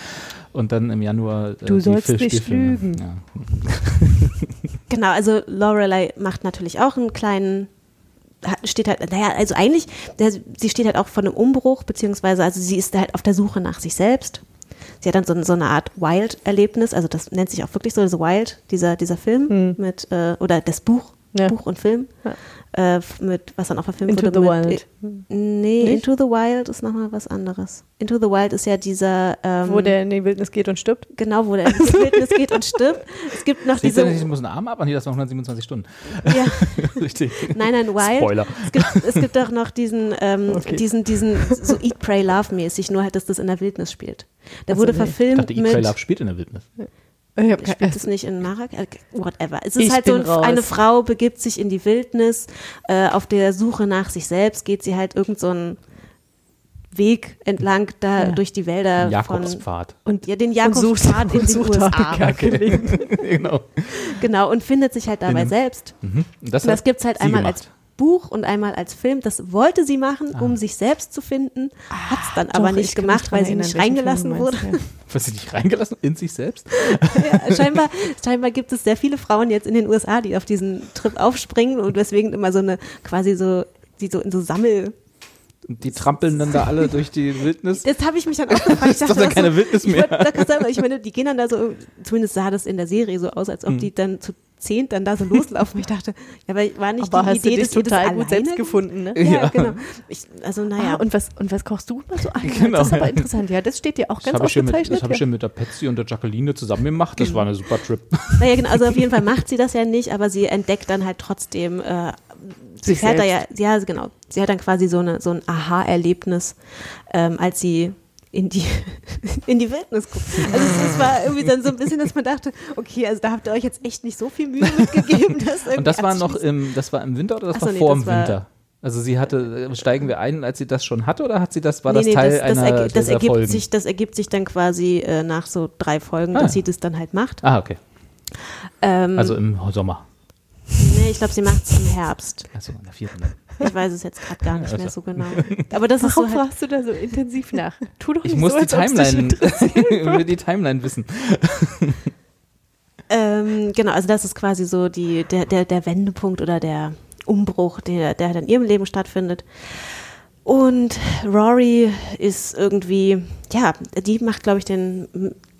und dann im Januar äh, Du sollst nicht lügen. Ja. (laughs) (laughs) Genau, also Lorelei macht natürlich auch einen kleinen steht halt, naja, also eigentlich, sie steht halt auch vor einem Umbruch, beziehungsweise, also sie ist halt auf der Suche nach sich selbst. Sie hat dann so, so eine Art Wild-Erlebnis, also das nennt sich auch wirklich so, so Wild, dieser, dieser Film mit, äh, oder das Buch, Ja. Buch und Film, äh, f- mit, was dann auch verfilmt Into wurde. the mit, Wild. Äh, nee, Nicht? Into the Wild ist nochmal was anderes. Into the Wild ist ja dieser, ähm, Wo der in die Wildnis geht und stirbt. genau, wo der (laughs) in die Wildnis geht und stirbt. Es gibt noch diese, ich muss einen Arm ab? Ah, nee, das waren 127 Stunden. ja, (laughs) Richtig. Nein, nein, Wild. Spoiler. Es gibt, es gibt auch noch diesen, ähm, Okay. diesen, diesen so Eat, Pray, Love mäßig, nur halt, dass das in der Wildnis spielt. Der Ach so, wurde nee. Ich verfilmt dachte, Eat, mit, Pray, Love spielt in der Wildnis. Ich hab spielt es nicht in Marrakesch? Whatever. Es ist Ich halt so, ein, eine Frau begibt sich in die Wildnis, äh, auf der Suche nach sich selbst geht sie halt irgend so einen Weg entlang da Ja. durch die Wälder von, Jakobspfad. und ja, den und sucht, Jakobspfad in den sucht USA. (laughs) Genau. Genau, und findet sich halt dabei einem- selbst. Mhm. Und das, Und das gibt es halt einmal gemacht. als Buch und einmal als Film. Das wollte sie machen, Ah. um sich selbst zu finden, hat es dann aber Doch, nicht ich kann mich gemacht, weil sie erinnern, nicht reingelassen wurde. meinst, (laughs) Was sie nicht reingelassen in sich selbst? (laughs) Ja, scheinbar, scheinbar gibt es sehr viele Frauen jetzt in den USA, die auf diesen Trip aufspringen und deswegen immer so eine quasi so, die so in so Sammel. Und die trampeln dann da alle durch die Wildnis. Das habe ich mich dann auch gefragt. Ich ist dachte dann auch keine so, Wildnis ich mehr. wollte da gerade sagen, ich meine, die gehen dann da so, zumindest sah das in der Serie so aus, als Hm. ob die dann zu zehnt dann da so loslaufen. Ich dachte, ja, aber war nicht Aber die hast Idee, du dich dass die das total gut alleine selbst gefunden, ne? Ja, Ja. genau. Ich, also Ah, naja. und, was, und was kochst du mal so ein? Genau. (laughs) Das ist aber interessant. Ja, das steht dir auch Das ganz habe ich, schon mit- das hab ich ja. schon mit der Patsy und der Jacqueline zusammen gemacht. Das war eine super Trip. (laughs) Naja, genau, also auf jeden Fall macht sie das ja nicht, aber sie entdeckt dann halt trotzdem, äh, sie Sich fährt da ja, ja, genau, sie hat dann quasi so, eine, so ein Aha-Erlebnis, ähm, als sie in die, (laughs) in die Wildnis guckt. Also es, es war irgendwie dann so ein bisschen, dass man dachte, okay, also da habt ihr euch jetzt echt nicht so viel Mühe mitgegeben. (laughs) Das Und das war noch im, das war im Winter oder das Ach so, war nee, vor dem Winter? Also sie hatte, steigen wir ein, als sie das schon hatte oder hat sie das, war Nee, das nee, Teil das, das, einer erge- das, ergibt Folgen? sich, das ergibt sich dann quasi äh, nach so drei Folgen, Ah. dass sie das dann halt macht. ah, okay. Ähm, Also im Sommer. nee, ich glaube, sie macht es im Herbst. Also in der vierten. Ich weiß es jetzt gerade gar nicht mehr so genau. (laughs) Aber das ist so Warum halt, fragst du da so intensiv nach? Tu doch Ich nicht muss so, die Timeline, ich will (laughs) die Timeline wissen. (laughs) Ähm, genau, also das ist quasi so die, der, der, der Wendepunkt oder der Umbruch, der, der halt in ihrem Leben stattfindet. Und Rory ist irgendwie, ja, die macht, glaube ich, den,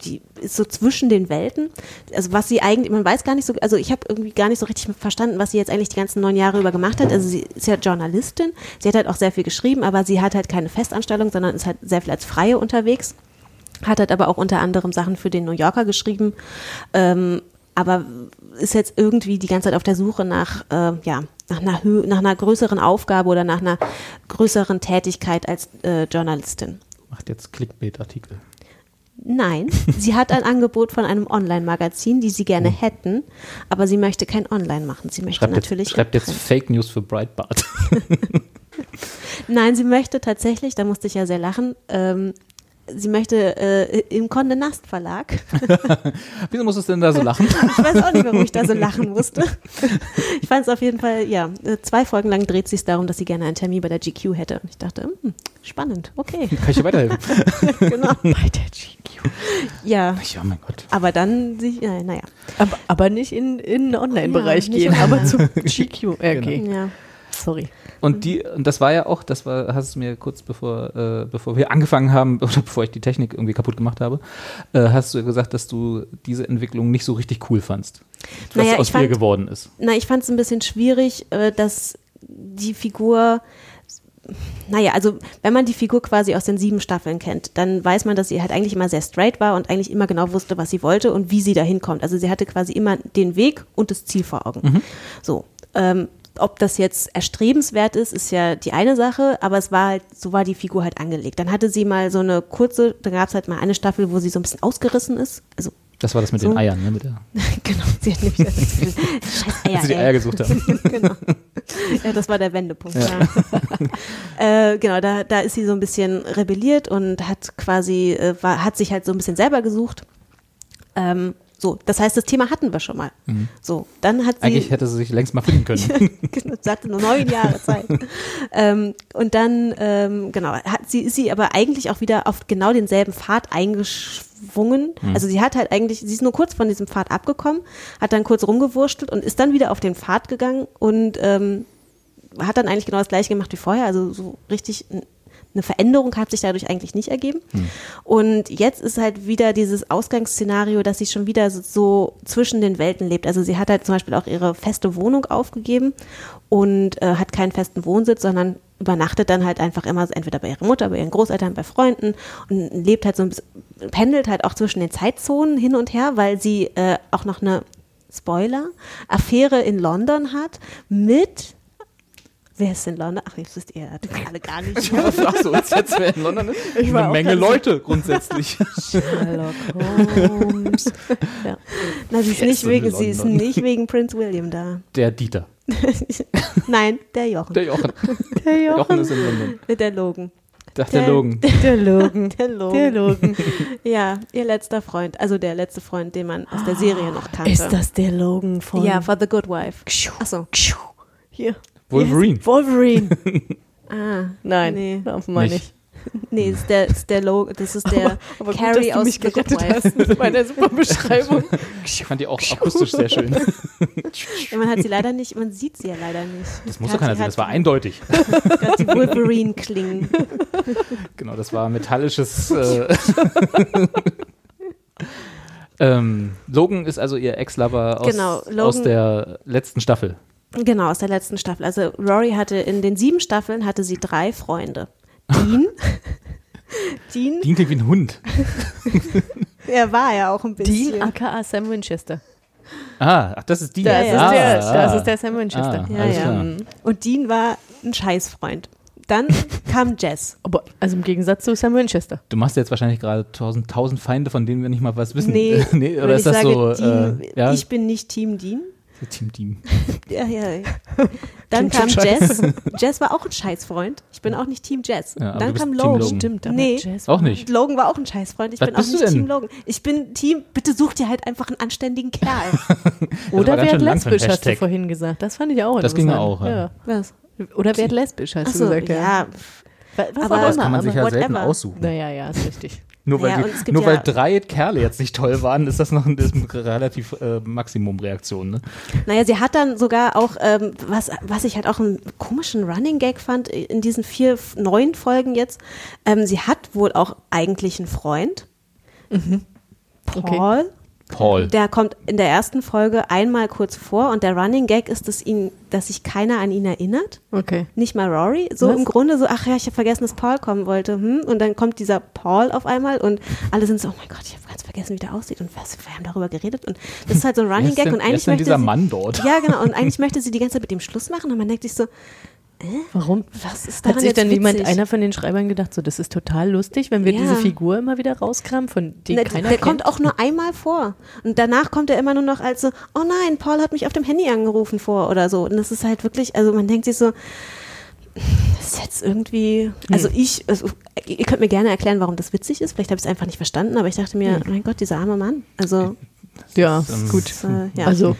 die ist so zwischen den Welten. Also was sie eigentlich, man weiß gar nicht so, also ich habe irgendwie gar nicht so richtig verstanden, was sie jetzt eigentlich die ganzen neun Jahre über gemacht hat. Also sie ist ja Journalistin, sie hat halt auch sehr viel geschrieben, aber sie hat halt keine Festanstellung, sondern ist halt sehr viel als Freie unterwegs hat halt aber auch unter anderem Sachen für den New Yorker geschrieben, ähm, aber ist jetzt irgendwie die ganze Zeit auf der Suche nach, äh, ja, nach einer, Hö nach einer größeren Aufgabe oder nach einer größeren Tätigkeit als äh, Journalistin. Macht jetzt Clickbait-Artikel. Nein, sie hat ein Angebot von einem Online-Magazin, die sie gerne hätten, aber sie möchte kein Online machen. Sie möchte Schreibt natürlich. jetzt, schreibt jetzt. Fake News für Breitbart. (laughs) Nein, sie möchte tatsächlich, da musste ich ja sehr lachen, ähm, sie möchte äh, im Condé Nast Verlag. (laughs) Wieso musst du denn da so lachen? (laughs) Ich weiß auch nicht, warum ich da so lachen musste. Ich fand es auf jeden Fall, ja, äh, zwei Folgen lang dreht sich darum, dass sie gerne einen Termin bei der GQ hätte. Und ich dachte, hm, spannend, okay, (laughs) Kann ich dir weiterhelfen? genau. Bei der GQ. Ja, Ja, mein Gott. aber dann, ja, naja, Aber, aber nicht in, in den Online-Bereich Ja, gehen, aber zum GQ. Okay, ja. Sorry. Und die, und das war ja auch, das war, hast du mir kurz bevor, äh, bevor wir angefangen haben, (laughs) oder bevor ich die Technik irgendwie kaputt gemacht habe, äh, hast du gesagt, dass du diese Entwicklung nicht so richtig cool fandst. Was Naja, aus fand- geworden ist. Na, ich fand es ein bisschen schwierig, äh, dass die Figur, naja, also wenn man die Figur quasi aus den sieben Staffeln kennt, dann weiß man, dass sie halt eigentlich immer sehr straight war und eigentlich immer genau wusste, was sie wollte und wie sie dahin kommt. Also sie hatte quasi immer den Weg und das Ziel vor Augen. So. Ähm, ob das jetzt erstrebenswert ist, ist ja die eine Sache, aber es war halt, so war die Figur halt angelegt. Dann hatte sie mal so eine kurze, da gab es halt mal eine Staffel, wo sie so ein bisschen ausgerissen ist. Also Das war das mit So. den Eiern, ne? Mit der, (laughs) genau, sie hat nämlich das (laughs) Scheiß Eier, als sie die. Eier gesucht haben. (laughs) genau. Ja, das war der Wendepunkt. Ja. äh, genau, da, da ist sie so ein bisschen rebelliert und hat quasi, äh, war, hat sich halt so ein bisschen selber gesucht. Ähm, so, das heißt, das Thema hatten wir schon mal. So, dann hat sie. Eigentlich hätte sie sich längst mal finden können. (laughs) genau, sie hatte nur neun Jahre Zeit. (laughs) ähm, und dann, ähm, genau, hat sie, ist sie aber eigentlich auch wieder auf genau denselben Pfad eingeschwungen. Also sie hat halt eigentlich, sie ist nur kurz von diesem Pfad abgekommen, hat dann kurz rumgewurschtelt und ist dann wieder auf den Pfad gegangen und ähm, hat dann eigentlich genau das gleiche gemacht wie vorher. Also so richtig eine Veränderung hat sich dadurch eigentlich nicht ergeben. Und jetzt ist halt wieder dieses Ausgangsszenario, dass sie schon wieder so- zwischen den Welten lebt. Also sie hat halt zum Beispiel auch ihre feste Wohnung aufgegeben und äh, hat keinen festen Wohnsitz, sondern übernachtet dann halt einfach immer entweder bei ihrer Mutter, bei ihren Großeltern, bei Freunden und lebt halt so ein bisschen, pendelt halt auch zwischen den Zeitzonen hin und her, weil sie äh, auch noch eine Spoiler, Affäre in London hat mit Wer ist in London? Ach, jetzt wisst ihr das alle gar nicht. Was sagst du uns jetzt, wer in London ist? Eine auch Menge Leute grundsätzlich. (laughs) Sherlock Holmes. ja. Na, sie ist, nicht wegen, sie ist nicht wegen Prince William da. Der Dieter. (laughs) Nein, der Jochen. Der Jochen. (laughs) Der Jochen Jochen. ist in London. Mit der Logan. Dachte der Der- Logan. Der Logan. Der Logan. Der Logan. Ja, ihr letzter Freund. Also der letzte Freund, den man aus der Serie noch kannte. Ist das der Logan von Ja, for the good wife. Achso. hier? Wolverine. Wolverine. (laughs) Ah, Nein, Nee. offenbar Nicht. nicht. nee, ist der, ist der Logan. Das ist der Aber Carrie gut, dass du aus mich gerettet hast mit meiner super Beschreibung. Ich fand die auch akustisch sehr schön. Ja, man hat sie leider nicht, man sieht sie ja leider nicht. Das muss doch keiner sehen, das war eindeutig. (laughs) Hat die Wolverine klingen. Genau, das war metallisches. Äh, (laughs) ähm, Logan ist also ihr Ex-Lover aus, Genau, aus der letzten Staffel. Genau, aus der letzten Staffel. Also Rory hatte in den sieben Staffeln hatte sie drei Freunde. Dean. (laughs) Dean, Die klingt wie ein Hund. (laughs) er war ja auch ein bisschen. Dean aka Sam Winchester. Ah, ach, das ist die. Das, ah, ist, der, ah. das ist der Sam Winchester. Ah, Ja, ja. Und Dean war ein Scheißfreund. Dann kam Jess. Aber also im Gegensatz zu Sam Winchester. Du machst jetzt wahrscheinlich gerade tausend, tausend Feinde, von denen wir nicht mal was wissen. Nee, (laughs) nee oder wenn ist ich das sage, so? Dean, äh, ja, ich bin nicht Team Dean. Team Team. (laughs) Ja, ja. ja. Dann Klingt kam Jess. Jess war auch ein Scheißfreund. Ich bin auch nicht Team Jess. Ja, Dann kam Team Logan. Logan. Stimmt, aber Nee. Jazz Auch nicht. Logan war auch ein Scheißfreund. Ich Was bin auch nicht? Team Logan. Ich bin Team, bitte such dir halt einfach einen anständigen Kerl. (laughs) Oder ganz wer schön lang für ein lesbisch, hast du vorhin gesagt. Das fand ich auch Das ging interessant. auch, ja. Was? Oder wer wer lesbisch, hast Achso, du gesagt. ja. Was Aber auch das kann man sich ja selten whatever. aussuchen. Naja, ja, ist richtig. Nur weil, Ja, die, nur ja- weil drei Kerle jetzt nicht toll waren, ist das noch ein, ist ein relativ äh, Maximum-Reaktion. Ne? Naja, sie hat dann sogar auch, ähm, was, was ich halt auch einen komischen Running Gag fand in diesen vier neuen Folgen jetzt, ähm, sie hat wohl auch eigentlich einen Freund. Okay. Paul. Paul. Der kommt in der ersten Folge einmal kurz vor und der Running Gag ist, dass, ihn, dass sich keiner an ihn erinnert. Okay. Nicht mal Rory. So Was? im Grunde so, ach ja, ich habe vergessen, dass Paul kommen wollte. Hm? Und dann kommt dieser Paul auf einmal und alle sind so, oh mein Gott, ich habe ganz vergessen, wie der aussieht. Und was, wir haben darüber geredet. Und das ist halt so ein Running Gag. denn- und eigentlich ist denn möchte dieser sie, Mann dort? Ja, genau. Und eigentlich möchte sie die ganze Zeit mit dem Schluss machen. Und man denkt sich so, Warum? was ist daran Hat sich dann niemand, witzig? einer von den Schreibern gedacht, so, das ist total lustig, wenn wir Ja. diese Figur immer wieder rauskramen, von der Ne, keiner der kennt? kommt auch nur einmal vor. Und danach kommt er immer nur noch als so, oh nein, Paul hat mich auf dem Handy angerufen vor oder so. Und das ist halt wirklich, also man denkt sich so, das ist jetzt irgendwie, also ich, also ihr könnt mir gerne erklären, warum das witzig ist. Vielleicht habe ich es einfach nicht verstanden, aber ich dachte mir, mein Gott, dieser arme Mann. Also, Ja, gut. das, äh, ja. Also,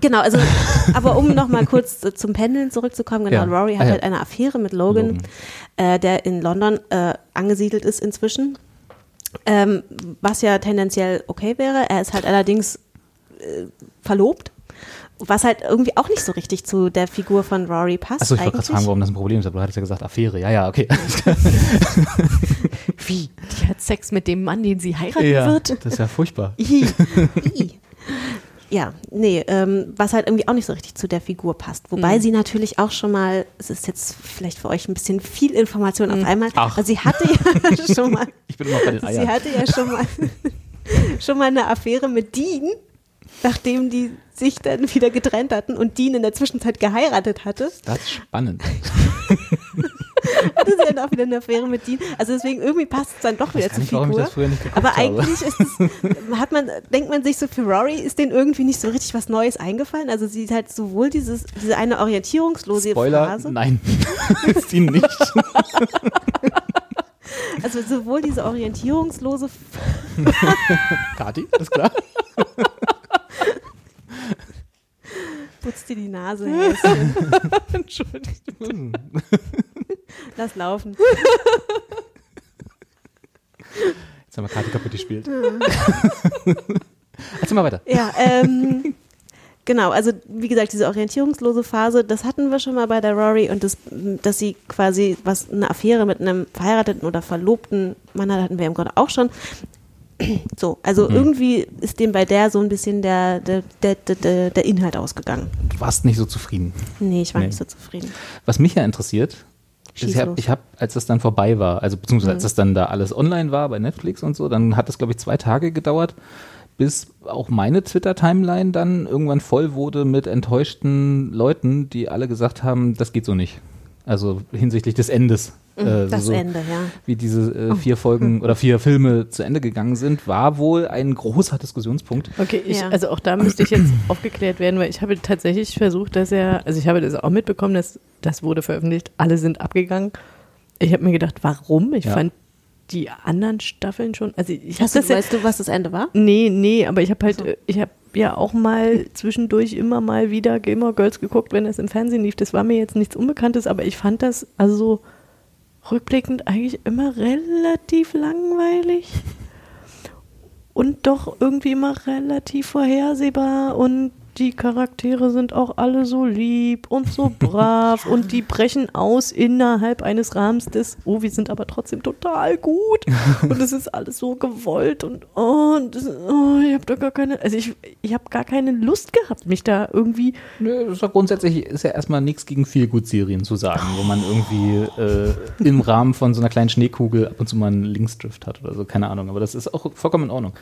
Genau, also, (laughs) aber um nochmal kurz äh, zum Pendeln zurückzukommen, genau, Ja. Rory hat Ah, ja. halt eine Affäre mit Logan, Logan. Äh, der in London äh, angesiedelt ist inzwischen. Ähm, was ja tendenziell okay wäre. Er ist halt allerdings äh, verlobt. Was halt irgendwie auch nicht so richtig zu der Figur von Rory passt. Achso, ich wollte gerade fragen, warum das ein Problem ist, aber du hattest ja gesagt Affäre. Ja, ja, okay. (laughs) wie? Die hat Sex mit dem Mann, den sie heiraten ja, wird? das ist ja furchtbar. I. (laughs) I. Ja, nee, ähm, was halt irgendwie auch nicht so richtig zu der Figur passt. Wobei Mhm. sie natürlich auch schon mal, es ist jetzt vielleicht für euch ein bisschen viel Information auf einmal, Mhm. Ach. aber sie hatte ja (laughs) schon mal, Ich bin immer bei den sie Eiern. hatte ja schon mal, (laughs) schon mal eine Affäre mit Dean, nachdem die sich dann wieder getrennt hatten und Dean in der Zwischenzeit geheiratet hatte. Das ist spannend. (laughs) Hatte sie dann auch wieder eine Affäre mit Dean. Also deswegen irgendwie passt es dann doch wieder zur ich Figur. nicht Aber habe. eigentlich ist es, hat man, denkt man sich so, für Rory ist denen irgendwie nicht so richtig was Neues eingefallen. Also sie hat sowohl dieses, diese eine orientierungslose Spoiler, Phase, nein. (laughs) ist ihn nicht. (laughs) also sowohl diese orientierungslose (laughs) Kati, ist klar. putzt dir die Nase. Entschuldigung. Lass laufen. Jetzt haben wir Kati kaputt gespielt. Erzähl mal weiter. Ja, ähm, genau, also wie gesagt, diese orientierungslose Phase, das hatten wir schon mal bei der Rory und das, dass sie quasi was eine Affäre mit einem verheirateten oder verlobten Mann hat, hatten wir im Grunde auch schon. So, also Mhm. irgendwie ist dem bei der so ein bisschen der, der, der, der, der Inhalt ausgegangen. Du warst nicht so zufrieden. Nee, ich war Nee. nicht so zufrieden. Was mich ja interessiert, Schieß ich habe, hab, als das dann vorbei war, also beziehungsweise als das dann da alles online war bei Netflix und so, dann hat das, glaube ich, zwei Tage gedauert, bis auch meine Twitter-Timeline dann irgendwann voll wurde mit enttäuschten Leuten, die alle gesagt haben, das geht so nicht. Also hinsichtlich des Endes. Äh, Mhm, Das so, Ende, ja. Wie diese äh, vier Folgen oder vier Filme zu Ende gegangen sind, war wohl ein großer Diskussionspunkt. Okay, ich, Ja. also auch da müsste ich jetzt aufgeklärt werden, weil ich habe tatsächlich versucht, dass er, also ich habe das auch mitbekommen, dass das wurde veröffentlicht, alle sind abgegangen. Ich habe mir gedacht, warum? Ich Ja. fand die anderen Staffeln schon, also ich Hast du, das ja, weißt du, was das Ende war? nee, nee, aber ich habe halt, äh, ich habe ja auch mal zwischendurch immer mal wieder Gamer Girls geguckt, wenn es im Fernsehen lief. Das war mir jetzt nichts Unbekanntes, aber ich fand das also so rückblickend eigentlich immer relativ langweilig und doch irgendwie immer relativ vorhersehbar und die Charaktere sind auch alle so lieb und so brav und die brechen aus innerhalb eines Rahmens des, oh, wir sind aber trotzdem total gut und es ist alles so gewollt und oh, und das, oh ich habe da gar keine, also ich, ich habe gar keine Lust gehabt, mich da irgendwie, Nö, das ist doch grundsätzlich ist ja erstmal nichts gegen viel gut Serien zu sagen, wo man irgendwie äh, im Rahmen von so einer kleinen Schneekugel ab und zu mal einen Linksdrift hat oder so, keine Ahnung. Aber das ist auch vollkommen in Ordnung.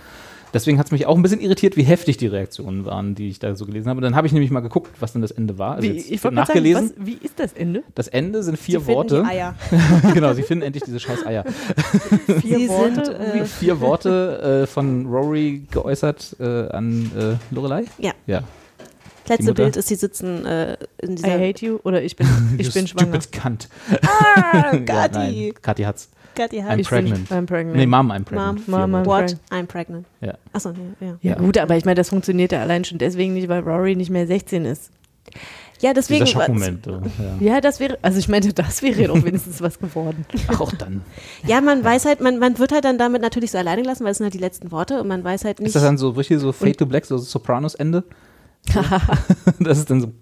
Deswegen hat es mich auch ein bisschen irritiert, wie heftig die Reaktionen waren, die ich da so gelesen habe. Und dann habe ich nämlich mal geguckt, was denn das Ende war. Also wie, jetzt ich wollte gerade sagen, nachgelesen. was, wie ist das Ende? das Ende sind vier Sie finden Worte. Die Eier. (laughs) genau, sie finden endlich diese scheiß Eier. (laughs) Sie Worte, sind, äh, Vier Worte äh, von Rory geäußert äh, an äh, Lorelei. ja. Ja. Das letzte? Bild ist, sie sitzen äh, in I dieser. hate you oder ich bin, (laughs) ich bin schwanger. Stupid Cunt. Ah, Ja, nein, Kathi hat's. Gatti I'm hat. Ich bin- pregnant. I'm pregnant. Nee, Mom, I'm pregnant. Mom, Mom, I'm. What? I'm pregnant. Ja. Achso, ja, ja. Ja, gut, aber ich meine, das funktioniert ja allein schon deswegen nicht, weil Rory nicht mehr 16 ist. Ja, deswegen. Dieser Schockmoment. Ja. Ja, das wäre, also ich meinte, das wäre doch wenigstens was geworden. (laughs) Ach, auch dann. Ja, man weiß halt, man, man wird halt dann damit natürlich so alleine gelassen, weil es sind halt die letzten Worte und man weiß halt nicht. Ist das dann so richtig so Fade to Black, so Sopranos-Ende? (laughs) (laughs) das ist dann so.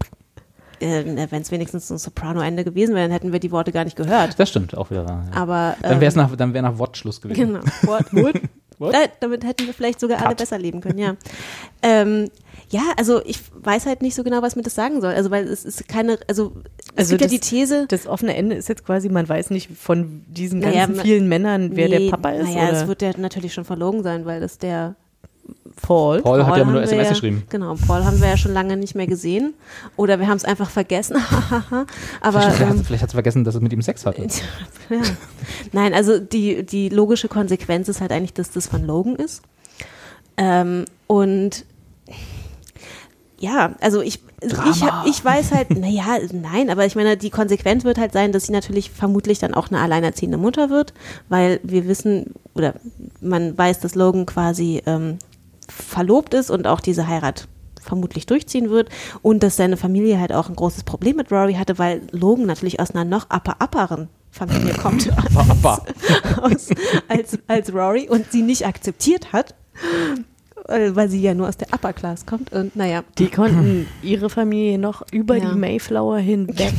Äh, wenn es wenigstens ein Soprano-Ende gewesen wäre, dann hätten wir die Worte gar nicht gehört. Das stimmt auch wieder. Ja. Aber. Dann ähm, wäre es nach, dann wär nach Wortschluss gewesen. Genau. What? What? Da, damit hätten wir vielleicht sogar alle Cut. besser leben können, ja. ähm, ja, also ich weiß halt nicht so genau, was mir das sagen soll. Also, weil es ist keine, also, es Also gibt ja das- die These. Das offene Ende ist jetzt quasi, man weiß nicht von diesen Naja, ganzen ma- vielen Männern, wer Nee, der Papa ist. Naja, oder es wird ja natürlich schon verlogen sein, weil das der Paul. Paul hat ja immer nur SMS ja, geschrieben. Genau, Paul haben wir ja schon lange nicht mehr gesehen. Oder wir haben es einfach vergessen. (laughs) Aber vielleicht, ähm, vielleicht hat sie vergessen, dass er mit ihm Sex hatte. (laughs) ja. Nein, also die, die logische Konsequenz ist halt eigentlich, dass das von Logan ist. Ähm, und ja, also ich, ich, ich weiß halt, naja, nein, aber ich meine, die Konsequenz wird halt sein, dass sie natürlich vermutlich dann auch eine alleinerziehende Mutter wird, weil wir wissen, oder man weiß, dass Logan quasi ähm, verlobt ist und auch diese Heirat vermutlich durchziehen wird und dass seine Familie halt auch ein großes Problem mit Rory hatte, weil Logan natürlich aus einer noch upper upperen Familie (laughs) kommt Upper. als, als, als Rory und sie nicht akzeptiert hat, äh, weil sie ja nur aus der Upper Class kommt und naja, Die konnten ihre Familie noch über Ja. die Mayflower hinweg.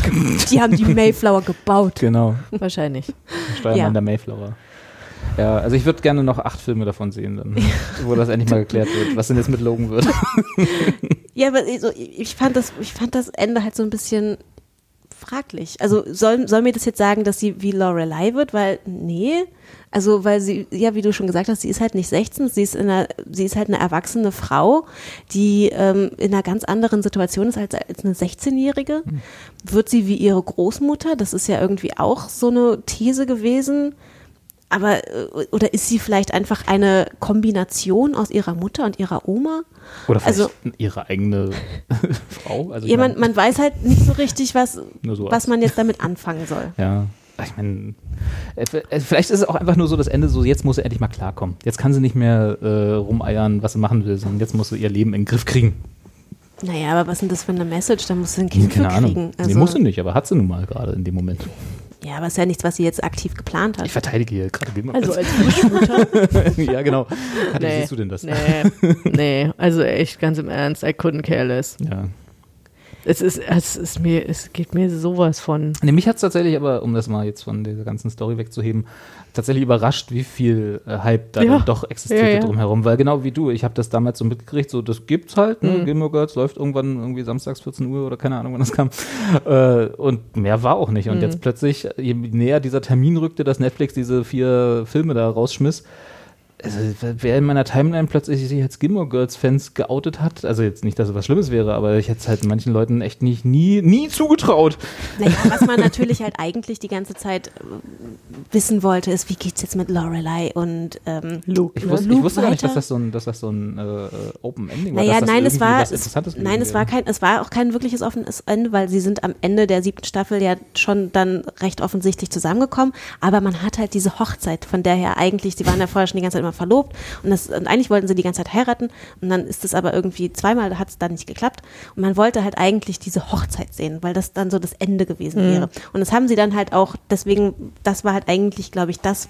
die haben die Mayflower gebaut. Genau. Wahrscheinlich. Steuermann Ja. der Mayflower. Ja, also ich würde gerne noch acht Filme davon sehen, dann, wo das endlich mal geklärt wird, was denn jetzt mit Logan wird. Ja, aber so, ich fand das, ich fand das Ende halt so ein bisschen fraglich. Also soll, soll mir das jetzt sagen, dass sie wie Lorelei wird? Weil, nee. Also, weil sie, ja, wie du schon gesagt hast, sie ist halt nicht 16, sie ist, in einer, sie ist halt eine erwachsene Frau, die ähm, in einer ganz anderen Situation ist als, als eine 16-Jährige. Wird sie wie ihre Großmutter? Das ist ja irgendwie auch so eine These gewesen. Aber, äh, oder ist sie vielleicht einfach eine Kombination aus ihrer Mutter und ihrer Oma? Oder vielleicht Also- ihre eigene (laughs) Frau. Also Ja, man, man weiß halt nicht so richtig, was, so was man jetzt damit anfangen soll. (laughs) Ja. Ich meine, vielleicht ist es auch einfach nur so das Ende, so jetzt muss sie endlich mal klarkommen. Jetzt kann sie nicht mehr äh, rumeiern, was sie machen will, sondern jetzt muss sie ihr Leben in den Griff kriegen. Naja, aber was ist denn das für eine Message? Da muss sie ein Kind Keine Ahnung. kriegen. nee, Also, muss sie nicht, aber hat sie nun mal gerade in dem Moment. Ja, aber ist ja nichts, was sie jetzt aktiv geplant hat. Ich verteidige hier gerade Gilmore. Also als (laughs) Frischmutter. (laughs) ja, genau. Wie Nee. siehst du denn das? nee, nee, also echt ganz im Ernst, I couldn't care less. Ja. Es ist, es ist mir, es geht mir sowas von. Nee, mich hat es tatsächlich aber, um das mal jetzt von dieser ganzen Story wegzuheben, tatsächlich überrascht, wie viel äh, Hype da Ja. doch existierte Ja, ja. drumherum. Weil genau wie du, ich habe das damals so mitgekriegt, so das gibt's halt, ne? Mhm. Gilmore Girls läuft irgendwann irgendwie samstags 14 Uhr oder keine Ahnung, wann das kam. Äh, und mehr war auch nicht. Und Mhm. jetzt plötzlich, je näher dieser Termin rückte, dass Netflix diese vier Filme da rausschmiss, also, wer in meiner Timeline plötzlich sich als Gilmore Girls Fans geoutet hat, also jetzt nicht, dass es was Schlimmes wäre, aber ich hätte es halt manchen Leuten echt nicht, nie, nie zugetraut. Naja, was man natürlich halt eigentlich die ganze Zeit äh, wissen wollte, ist, wie geht's jetzt mit Lorelei und ähm, Luke. Ich wusste, Luke ich wusste gar nicht, dass das so ein, dass das so ein äh, äh, Open Ending war. Naja, dass das nein, es war, es, nein, es war kein, es war auch kein wirkliches offenes Ende, weil sie sind am Ende der siebten Staffel ja schon dann recht offensichtlich zusammengekommen. Aber man hat halt diese Hochzeit, von der her eigentlich, sie waren ja vorher schon die ganze Zeit immer verlobt. Und, das, und eigentlich wollten sie die ganze Zeit heiraten. Und dann ist es aber irgendwie zweimal hat es dann nicht geklappt. Und man wollte halt eigentlich diese Hochzeit sehen, weil das dann so das Ende gewesen wäre. Und das haben sie dann halt auch, deswegen, das war halt eigentlich, glaube ich, das,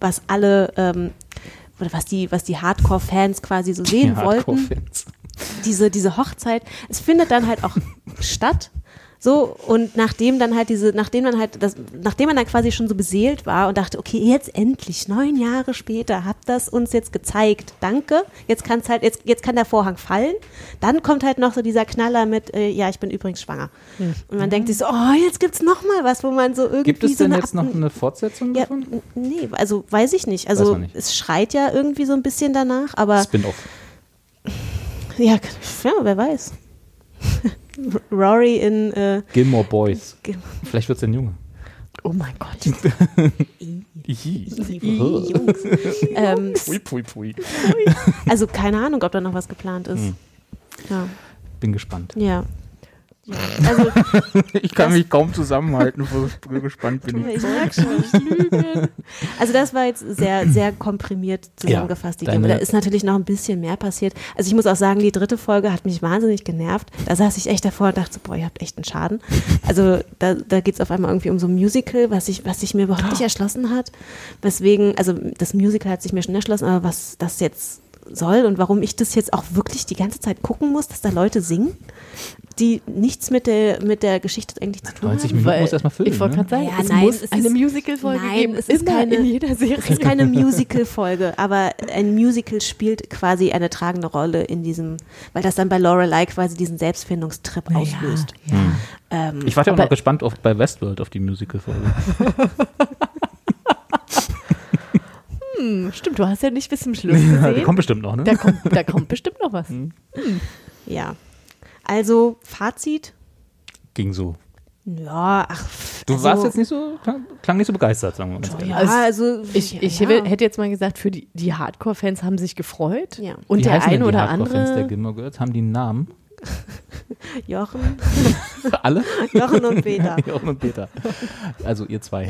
was alle ähm, oder was die, was die Hardcore-Fans quasi so sehen wollten. Diese, diese Hochzeit, es findet dann halt auch (laughs) statt. So, und nachdem dann halt diese, nachdem dann halt, das, nachdem man dann quasi schon so beseelt war und dachte, okay, jetzt endlich, neun Jahre später, habt das uns jetzt gezeigt, danke, jetzt kann's halt, jetzt, jetzt kann der Vorhang fallen, dann kommt halt noch so dieser Knaller mit, äh, ja, ich bin übrigens schwanger. Und man denkt sich so, oh, jetzt gibt's noch mal was, wo man so irgendwie Gibt es so denn eine jetzt noch eine Fortsetzung ja, davon? nee, also weiß ich nicht. Also man nicht. es schreit ja irgendwie so ein bisschen danach, aber Spin-off. ja, ja, wer weiß. (laughs) Rory in äh, Gilmore Boys. Gil- Vielleicht wird es ein Junge. Oh mein Gott. (laughs) Jungs. ähm, Pui, pui, pui. also keine Ahnung, ob da noch was geplant ist. Hm. Ja. Bin gespannt. ja. Also, (laughs) Ich kann mich kaum zusammenhalten, so gespannt bin ich merk schon, ich lüge. Also das war jetzt sehr, sehr komprimiert zusammengefasst. die deine- Game. Da ist natürlich noch ein bisschen mehr passiert. Also ich muss auch sagen, die dritte Folge hat mich wahnsinnig genervt. Da saß ich echt davor und dachte, so, boah, ihr habt echt einen Schaden. Also da, da geht es auf einmal irgendwie um so ein Musical, was sich was sich mir überhaupt nicht erschlossen hat. Weswegen, also das Musical hat sich mir schon erschlossen, aber was das jetzt soll und warum ich das jetzt auch wirklich die ganze Zeit gucken muss, dass da Leute singen, die nichts mit der, mit der Geschichte eigentlich zu tun 90 haben. Minuten muss erstmal füllen. Ich wollte ne? gerade sagen, Ja, es nein, muss es eine ist- Musical-Folge nein, geben. es ist immer keine- in jeder Serie. Es ist keine Musical-Folge, aber ein Musical spielt quasi eine tragende Rolle in diesem, weil das dann bei Lorelei quasi diesen Selbstfindungstrip auslöst. Ähm, Ich warte ja auch Aber- noch gespannt auf, bei Westworld auf die Musical-Folge. (laughs) Hm, stimmt, du hast ja nicht bis zum Schluss (laughs) Ja, die gesehen. kommt bestimmt noch, ne? da, kommt, da kommt bestimmt noch was. ja. Also, Fazit. Ging so. Ja, ach. Du also, warst jetzt nicht so, klang, klang nicht so begeistert, sagen wir mal. Ja, Also, also. Ich, ich ja. hätte jetzt mal gesagt, für die, die Hardcore-Fans haben sich gefreut. Ja. Und Wie der heißen denn eine die oder Hardcore-Fans der andere. Gilmore Girls? Haben die einen Namen? (laughs) Jochen, (laughs) Alle? Jochen und Peter. Jochen und Peter. Also ihr zwei.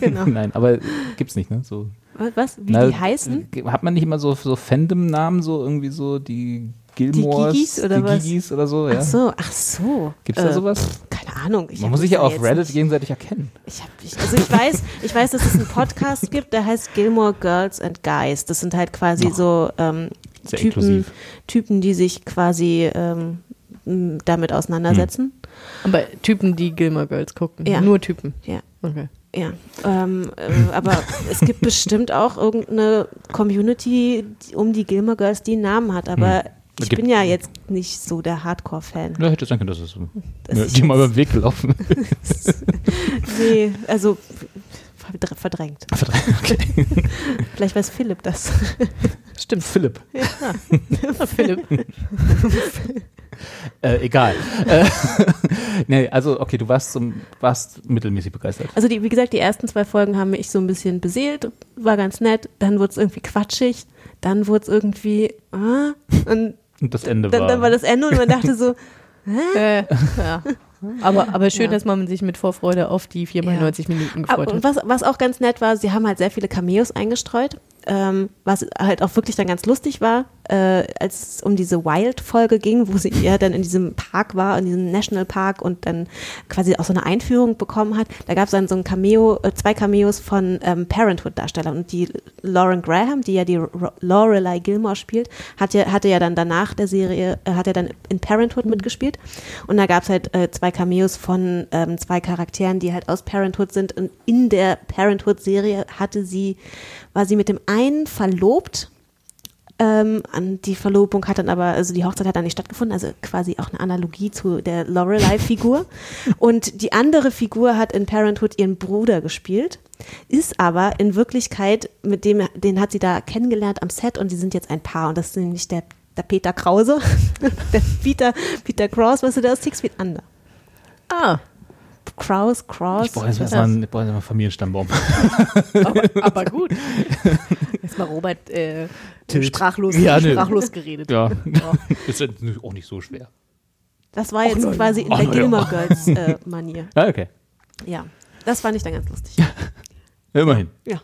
Genau. Nein, aber gibt's nicht, ne? So, Was? Wie Na, die heißen? Hat man nicht immer so, so Fandom-Namen, so irgendwie so die Gilmores, Gigis oder die was? Gigis oder so, ja? Ach so, ach so. Gibt's da Äh, sowas? Keine Ahnung. Ich Man hab muss sich ja auf Reddit nicht- gegenseitig erkennen. Ich hab, ich, also ich weiß, (laughs) ich weiß, dass es einen Podcast gibt, der heißt Gilmore Girls and Guys. Das sind halt quasi so ähm, Sehr Typen, inklusiv. Typen, die sich quasi ähm, damit auseinandersetzen. Aber Typen, die Gilmore Girls gucken. Ja. Nur Typen. Ja. Okay. Ja, ähm, äh, aber es gibt bestimmt auch irgendeine Community die- um die Gilmore Girls, die einen Namen hat. Aber Hm. ich bin ja jetzt nicht so der Hardcore-Fan. Ja, hätte sein können, dass es so. Das Ja, (laughs) die mal über den Weg gelaufen. (laughs) Nee, also verdr- verdrängt. okay. (laughs) Vielleicht weiß Philipp das. Stimmt, Philipp. Ah, Philipp. Äh, egal. äh, (laughs) nee, also, okay, du warst, zum, warst mittelmäßig begeistert. Also die, wie gesagt, die ersten zwei Folgen haben mich so ein bisschen beseelt, war ganz nett. Dann wurde es irgendwie quatschig, dann wurde es irgendwie ah, und Und das Ende dann, war. dann war das Ende und man dachte so, (laughs) äh, ja. (laughs) Aber, aber schön, Ja. dass man sich mit Vorfreude auf die 4 mal Ja. 90 Minuten Aber gefreut und hat. was, was auch ganz nett war, sie haben halt sehr viele Cameos eingestreut, ähm, was halt auch wirklich dann ganz lustig war, äh, als es um diese Wild-Folge ging, wo sie ja dann in diesem Park war, in diesem Nationalpark und dann quasi auch so eine Einführung bekommen hat. Da gab es dann so ein Cameo, äh, zwei Cameos von ähm, Parenthood-Darstellern und die Lauren Graham, die ja die Ro- Lorelei Gilmore spielt, hat ja, hatte ja dann danach der Serie, äh, hat er dann in Parenthood mitgespielt. Und da gab es halt äh, zwei Cameos von ähm, zwei Charakteren, die halt aus Parenthood sind. Und in der Parenthood-Serie hatte sie, war sie mit dem einen verlobt ähm, an die Verlobung hat dann aber, also die Hochzeit hat dann nicht stattgefunden, also quasi auch eine Analogie zu der Lorelei-Figur. (laughs) Und die andere Figur hat in Parenthood ihren Bruder gespielt, ist aber in Wirklichkeit, mit dem, den hat sie da kennengelernt am Set und die sind jetzt ein Paar und das ist nämlich der, der Peter Krause, (laughs) der Peter, Peter Cross, weißt du, der ist Six Feet Under. Ah, Kraus, Cross. Ich brauche jetzt was mal einen, ich brauche jetzt mal einen Familienstammbaum. aber, aber (laughs) gut. Jetzt mal Robert äh, sprachlos, Ja, nö. sprachlos geredet. Ja, (laughs) ist ja auch nicht so schwer. Das war jetzt quasi in der ja. Gilmore Girls äh, Manier. (laughs) Ah, okay. Ja, das fand ich dann ganz lustig. Immerhin. Ja,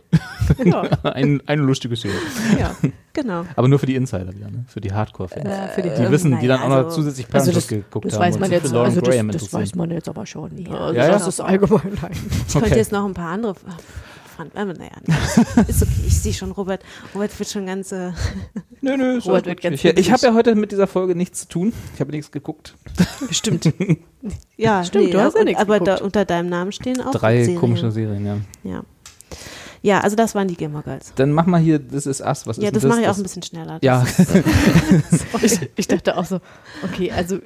Ja. (laughs) Ein, eine lustige Szene. ja, genau. Aber nur für die Insider wieder, ne? Für die Hardcore-Fans. Äh, für die wissen, die dann auch noch also- zusätzlich Also Parenthood das, geguckt das haben. weiß und man jetzt, Lauren also das, das weiß man jetzt aber schon. Ja, Also ja. Das ist allgemein. (laughs) Nein. Ich könnte Okay. jetzt noch ein paar andere. Fand, äh, naja, (laughs) ist okay. Ich sehe schon, Robert. Robert wird schon ganz. Äh, Nö, nö, Robert wird ganz Ich, ich habe ja heute mit dieser Folge nichts zu tun. Ich habe nichts geguckt. Stimmt. ja, Stimmt, du hast ja und- nichts Aber da, unter deinem Namen stehen auch Drei Serien. komische Serien, ja. Ja. Ja, also das waren die Gilmore Girls. Dann mach mal hier, das ist Us. Was Ja, ist das denn mache ich auch Das- ein bisschen schneller. Das Ja, (laughs) Ich, ich dachte auch so, okay, also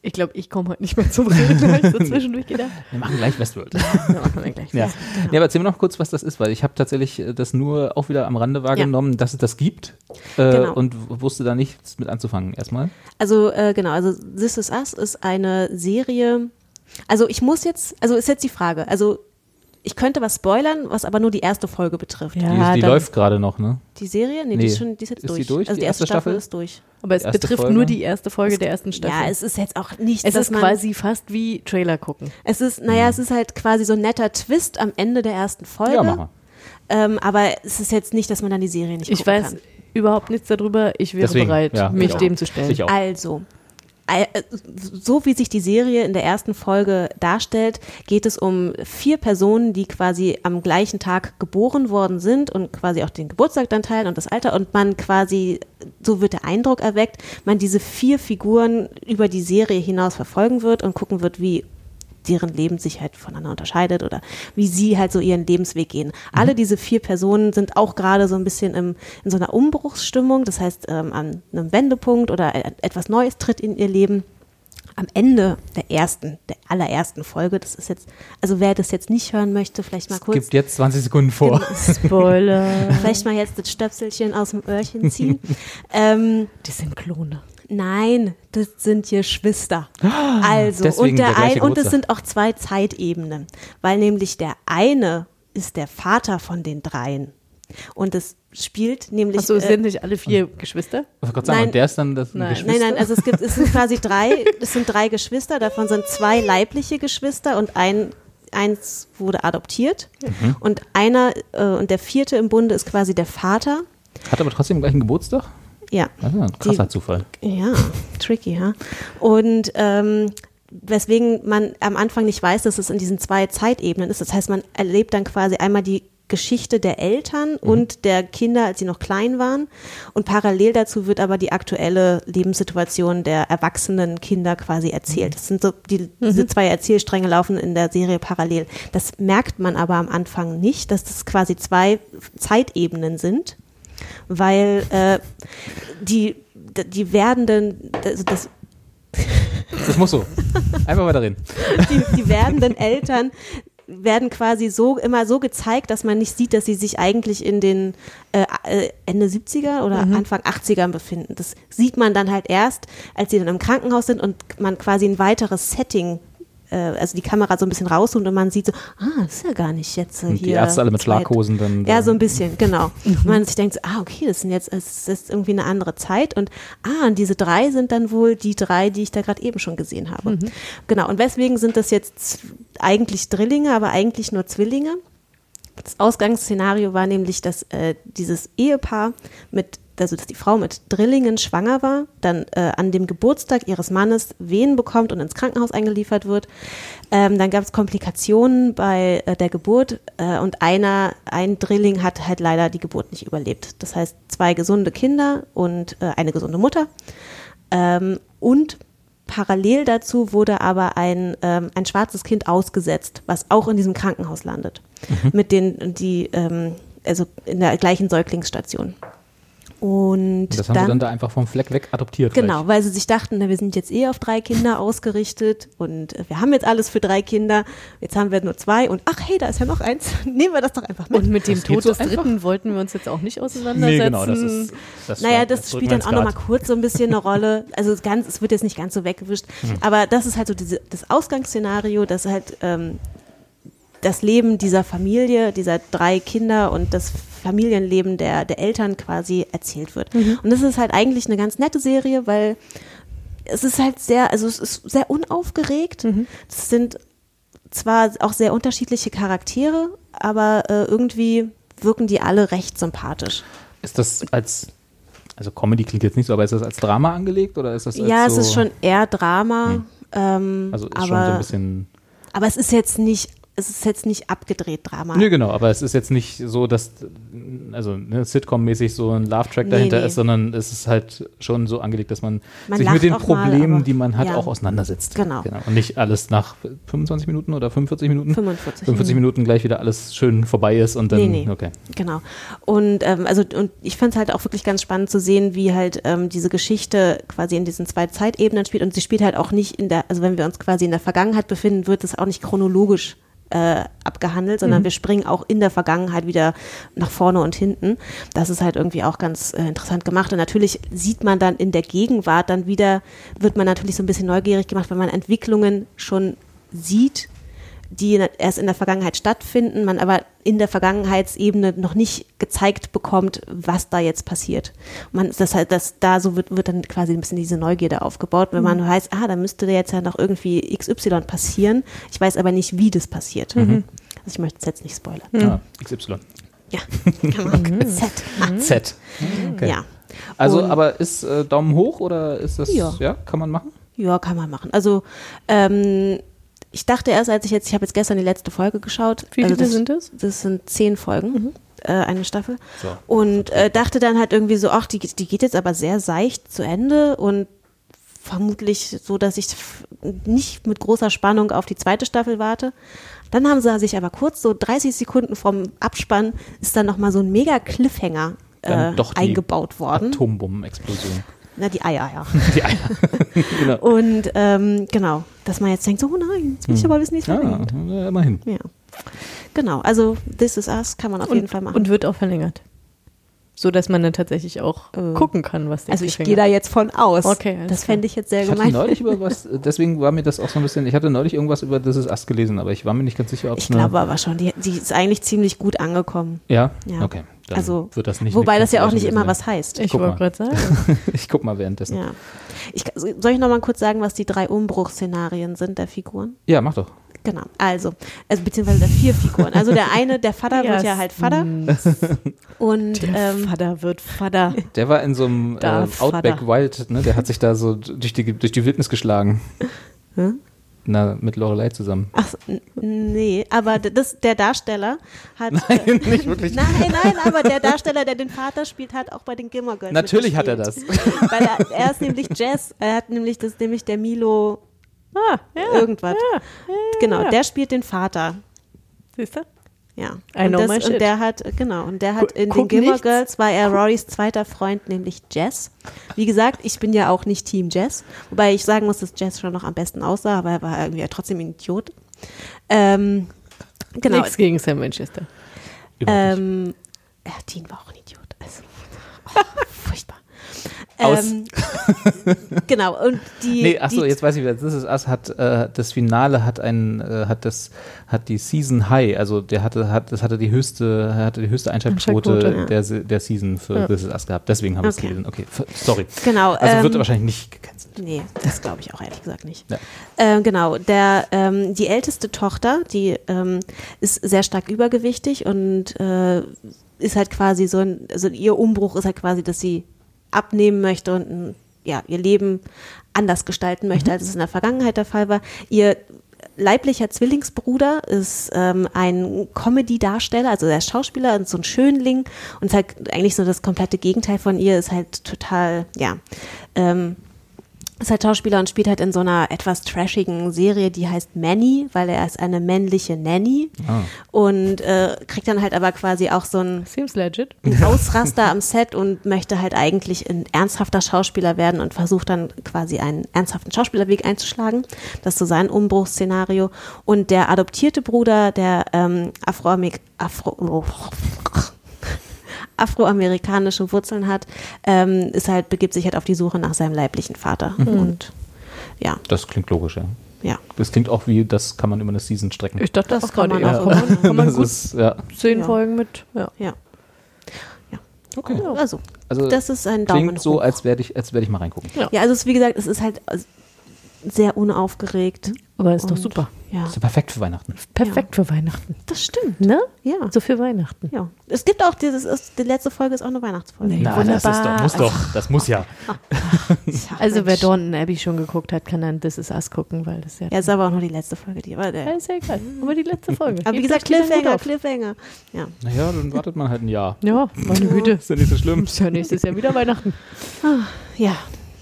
ich glaube, ich komme heute nicht mehr zum Reden, habe ich so (laughs) zwischendurch gedacht. wir machen gleich Westworld. Ja, machen wir gleich. Ja. Genau. ja, aber erzähl mir noch kurz, was das ist, weil ich habe tatsächlich äh, das nur auch wieder am Rande wahrgenommen, dass es das gibt äh, Genau. und wusste da nichts mit anzufangen erstmal. Also äh, genau, also This Is Us ist eine Serie. Also ich muss jetzt, also ist jetzt die Frage. Also ich könnte was spoilern, was aber nur die erste Folge betrifft. Ja. Die, die läuft gerade noch, ne? Die Serie? Nee, Nee. die ist schon, die ist jetzt Ist durch. die durch, Also die erste erste Staffel, Staffel? ist durch. Aber es betrifft Folge? nur die erste Folge der ersten Staffel. Ja, es ist jetzt auch nicht, es dass ist man, quasi fast wie Trailer gucken. es ist, naja, es ist halt quasi so ein netter Twist am Ende der ersten Folge. Ja, mach mal. Ähm, aber es ist jetzt nicht, dass man dann die Serie nicht Ich gucken weiß kann. überhaupt nichts darüber. Ich wäre Deswegen, bereit, ja, mich ich dem zu stellen. Ich. Also, so wie sich die Serie in der ersten Folge darstellt, geht es um vier Personen, die quasi am gleichen Tag geboren worden sind und quasi auch den Geburtstag dann teilen und das Alter und man quasi, so wird der Eindruck erweckt, man diese vier Figuren über die Serie hinaus verfolgen wird und gucken wird, wie deren Leben sich halt voneinander unterscheidet oder wie sie halt so ihren Lebensweg gehen. Alle diese vier Personen sind auch gerade so ein bisschen im, in so einer Umbruchsstimmung, das heißt ähm, an einem Wendepunkt oder e- etwas Neues tritt in ihr Leben. Am Ende der ersten, der allerersten Folge, das ist jetzt, also wer das jetzt nicht hören möchte, vielleicht mal kurz Gibt jetzt 20 Sekunden vor. (laughs) Spoiler. vielleicht mal jetzt das Stöpselchen aus dem Öhrchen ziehen. (laughs) ähm, Die sind Klone. Nein, das sind Geschwister. Also, Deswegen und, der der ein, und es sind auch zwei Zeitebenen, weil nämlich der eine ist der Vater von den dreien. Und es spielt nämlich. Achso, es äh, sind nicht alle vier Geschwister? Was Gott sagen, Nein. und der ist dann das Nein. Geschwister? Nein, nein, also es gibt, es sind quasi drei, (laughs) es sind drei Geschwister, davon sind zwei leibliche Geschwister und ein, eins wurde adoptiert. Mhm. Und einer, äh, und der vierte im Bunde ist quasi der Vater. Hat aber trotzdem gleich einen Geburtstag? Ja. Das ist ein krasser Die- Zufall. Ja, tricky, ja. Und ähm, weswegen man am Anfang nicht weiß, dass es in diesen zwei Zeitebenen ist. Das heißt, man erlebt dann quasi einmal die Geschichte der Eltern und der Kinder, als sie noch klein waren. Und parallel dazu wird aber die aktuelle Lebenssituation der erwachsenen Kinder quasi erzählt. Das sind so, die, diese zwei Erzählstränge laufen in der Serie parallel. Das merkt man aber am Anfang nicht, dass das quasi zwei Zeitebenen sind weil äh, die, die werdenden, also das, Das muss so. Einfach weiter reden. die, die werdenden Eltern werden quasi so immer so gezeigt, dass man nicht sieht, dass sie sich eigentlich in den äh, äh, Ende 70er oder Anfang 80ern befinden. Das sieht man dann halt erst, als sie dann im Krankenhaus sind und man quasi ein weiteres Setting also die Kamera so ein bisschen rauszoomt und man sieht so, ah, das ist ja gar nicht jetzt äh, Und hier. die Ärzte alle mit Schlaghosen dann. Ja, so ein bisschen, genau. (laughs) Und man sich denkt, so, ah, okay, das sind jetzt, es ist irgendwie eine andere Zeit und ah, und diese drei sind dann wohl die drei, die ich da gerade eben schon gesehen habe. Genau, und weswegen sind das jetzt eigentlich Drillinge, aber eigentlich nur Zwillinge? Das Ausgangsszenario war nämlich, dass äh, dieses Ehepaar mit, also dass die Frau mit Drillingen schwanger war, dann äh, an dem Geburtstag ihres Mannes Wehen bekommt und ins Krankenhaus eingeliefert wird. Ähm, dann gab es Komplikationen bei äh, der Geburt äh, und einer, ein Drilling hat halt leider die Geburt nicht überlebt. Das heißt, zwei gesunde Kinder und äh, eine gesunde Mutter. Ähm, und parallel dazu wurde aber ein, ähm, ein schwarzes Kind ausgesetzt, was auch in diesem Krankenhaus landet. Mit den, die, ähm, also in der gleichen Säuglingsstation. Und Das haben sie dann da einfach vom Fleck weg adoptiert. Genau, weil sie sich dachten, na, wir sind jetzt eh auf drei Kinder ausgerichtet und äh, wir haben jetzt alles für drei Kinder. Jetzt haben wir nur zwei und ach hey, da ist ja noch eins. (laughs) Nehmen wir das doch einfach mit. Und mit dem Das Tod so des einfach? Dritten wollten wir uns jetzt auch nicht Nee, auseinandersetzen. genau, das ist. Das Naja, das drücken spielt dann auch nochmal kurz so ein bisschen eine Rolle. Also es ganz, es wird jetzt nicht ganz so weggewischt. Aber das ist halt so diese, das Ausgangsszenario, dass halt ähm, das Leben dieser Familie, dieser drei Kinder und das Familienleben der, der Eltern quasi erzählt wird. Und das ist halt eigentlich eine ganz nette Serie, weil es ist halt sehr, also es ist sehr unaufgeregt. Es sind zwar auch sehr unterschiedliche Charaktere, aber äh, irgendwie wirken die alle recht sympathisch. Ist das als. Also Comedy klingt jetzt nicht so, aber ist das als Drama angelegt oder ist das als Ja, es so, ist schon eher Drama. Ähm, Also ist aber, schon so ein bisschen. aber es ist jetzt nicht, es ist jetzt nicht abgedreht Drama. Nö, genau, aber es ist jetzt nicht so, dass, also ne, Sitcom-mäßig so ein Love-Track Nee, dahinter nee. ist, sondern es ist halt schon so angelegt, dass man, Man sich mit den auch mal, Problemen, aber- die man hat, ja. auch auseinandersetzt. Genau. Und nicht alles nach 25 Minuten oder 45 Minuten? 45. 45 Minuten gleich wieder alles schön vorbei ist und dann, Nee, nee. okay. Genau. Und ähm, also und ich fand es halt auch wirklich ganz spannend zu sehen, wie halt ähm, diese Geschichte quasi in diesen zwei Zeitebenen spielt. Und sie spielt halt auch nicht in der, also wenn wir uns quasi in der Vergangenheit befinden, wird es auch nicht chronologisch äh, abgehandelt, sondern wir springen auch in der Vergangenheit wieder nach vorne und hinten. Das ist halt irgendwie auch ganz äh, interessant gemacht. Und natürlich sieht man dann in der Gegenwart dann wieder, wird man natürlich so ein bisschen neugierig gemacht, wenn man Entwicklungen schon sieht, die erst in der Vergangenheit stattfinden, man aber in der Vergangenheitsebene noch nicht gezeigt bekommt, was da jetzt passiert. Man, das halt, das, da so wird, wird dann quasi ein bisschen diese Neugierde aufgebaut, wenn man weiß, ah, da müsste jetzt ja noch irgendwie XY passieren. Ich weiß aber nicht, wie das passiert. Also ich möchte es jetzt nicht spoilern. Ah, XY. Ja, (laughs) genau. Z. Ah, Z. Okay. Ja. Also, Und- aber ist äh, Daumen hoch oder ist das, Ja. ja, kann man machen? Ja, kann man machen. Also, ähm, ich dachte erst, als ich jetzt, ich habe jetzt gestern die letzte Folge geschaut. Wie also viele das, sind das? Das sind zehn Folgen, äh, eine Staffel. So. Und äh, dachte dann halt irgendwie so, ach, die, die geht jetzt aber sehr seicht zu Ende und vermutlich so, dass ich nicht mit großer Spannung auf die zweite Staffel warte. Dann haben sie sich aber kurz, so 30 Sekunden vom Abspann, ist dann nochmal so ein mega Cliffhanger äh, Dann doch die eingebaut worden. Atombombenexplosion. Na, die Eier, ja. (laughs) Die Eier. (laughs) genau. Und ähm, genau, dass man jetzt denkt, so, oh nein, jetzt will ich aber wissen, wie es Ja, weitergeht. ja, immerhin. Ja. Genau, also This is Us kann man auf jeden Fall machen. Und wird auch verlängert. So dass man dann tatsächlich auch Äh, gucken kann, was der also ich gehe da jetzt von aus. Okay, das fände ich jetzt sehr Ich hatte gemein. neulich über was, (laughs) deswegen war mir das auch so ein bisschen, ich hatte neulich irgendwas über This is Us gelesen, aber ich war mir nicht ganz sicher, ob Ich glaube aber schon, die, die ist eigentlich ziemlich gut angekommen. Ja? Ja. Okay. Dann also, wird das nicht wobei das ja auch nicht immer was heißt. Ich Guck wollte mal. gerade sagen. (laughs) Ich guck mal währenddessen. Ja, Ja. Ich, soll ich noch mal kurz sagen, was die drei Umbruchsszenarien sind der Figuren? mach doch. Genau, also, also beziehungsweise der vier Figuren. Also der eine, der Vater wird (laughs) ja halt Vater. Und Der ähm, Vater wird Vater. (laughs) Der war in so einem äh, Outback Vater. Wild, ne? Der hat sich da so durch die, durch die Wildnis geschlagen. Hm? Na, mit Lorelei zusammen. ach, nee, aber das, der Darsteller hat. (laughs) Nein, nicht wirklich. Nein, nein, (laughs) aber der Darsteller, der den Vater spielt, hat auch bei den Girls Natürlich hat er das. (laughs) Weil er, er ist nämlich Jazz, er hat nämlich das nämlich der Milo Ah, ja. irgendwas. genau, der spielt den Vater. Siehst du? Ja. I und, know my das, shit. und der hat, genau, und der hat Gu- in den guck Gilmore nichts. Girls war er Rorys zweiter Freund, nämlich Jess. Wie gesagt, ich bin ja auch nicht Team Jess, wobei ich sagen muss, dass Jess schon noch am besten aussah, aber er war irgendwie ja trotzdem ein Idiot. Ähm, genau. Nichts gegen Sam Manchester. Ähm, ja, Dean war auch ein Idiot. Also, oh, (laughs) furchtbar. Aus. Ähm, genau, und die. Nee, achso, die, jetzt weiß ich wieder. This is Us hat äh, das Finale hat ein äh, hat das hat die Season High, also der hatte hat das hatte die höchste hatte die höchste Einschaltquote der der Season für Ja. This is Us gehabt. Deswegen habe ich es Okay. gelesen. Okay, sorry. Genau. Also wird ähm, wahrscheinlich nicht gecancelt. Nee, das glaube ich auch ehrlich gesagt nicht. Ja. Ähm, genau, der, ähm, die älteste Tochter, die ähm, ist sehr stark übergewichtig und äh, ist halt quasi so ein, also ihr Umbruch ist halt quasi, dass sie abnehmen möchte und ein, ja, ihr Leben anders gestalten möchte, als es in der Vergangenheit der Fall war. Ihr leiblicher Zwillingsbruder ist ähm, ein Comedy-Darsteller, also er ist Schauspieler und so ein Schönling und ist halt eigentlich so das komplette Gegenteil von ihr, ist halt total, ja, ähm, ist halt Schauspieler und spielt halt in so einer etwas trashigen Serie, die heißt Manny, weil er ist eine männliche Nanny Ah. und äh, kriegt dann halt aber quasi auch so ein Seems legit. ein (laughs) Ausraster am Set und möchte halt eigentlich ein ernsthafter Schauspieler werden und versucht dann quasi einen ernsthaften Schauspielerweg einzuschlagen. Das ist so sein Umbruchsszenario. Und der adoptierte Bruder, der ähm, Afroamer Afro oh, afroamerikanische Wurzeln hat, ähm, ist halt, begibt sich halt auf die Suche nach seinem leiblichen Vater. Und ja, Das klingt logisch, ja. ja. Das klingt auch wie, das kann man über eine Season strecken. Ich dachte Das auch kann gerade man ja. auch Kann man, kann man das gut ist, ja. zehn Ja. Folgen mit. Ja. Ja. Okay. Also, Also das ist ein Daumen klingt so, hoch. als werde ich, als werde ich mal reingucken. Ja. Ja, also es, wie gesagt, es ist halt äh, sehr unaufgeregt. Aber ist doch Und- super. Ja, ist ja perfekt für Weihnachten. Perfekt für Weihnachten. das stimmt. Ne? Ja. So für Weihnachten. ja. Es gibt auch dieses, ist, die letzte Folge ist auch eine Weihnachtsfolge. Nee, Na, wunderbar. das ist doch, muss doch, das muss ja. Ja, (laughs) Also wer. Dawnton Abbey schon geguckt hat, kann dann This Is Us gucken, weil das ja... Ja, ist aber auch nur die letzte Folge, die aber Ja, der. ist ja egal. Aber die letzte Folge. Aber wie gesagt, Cliffhanger. Cliffhanger. Ja. Naja, dann wartet man halt ein Jahr. Ja, meine Güte. Ist ja nicht so schlimm. Ist ja nächstes Jahr wieder Weihnachten. ja,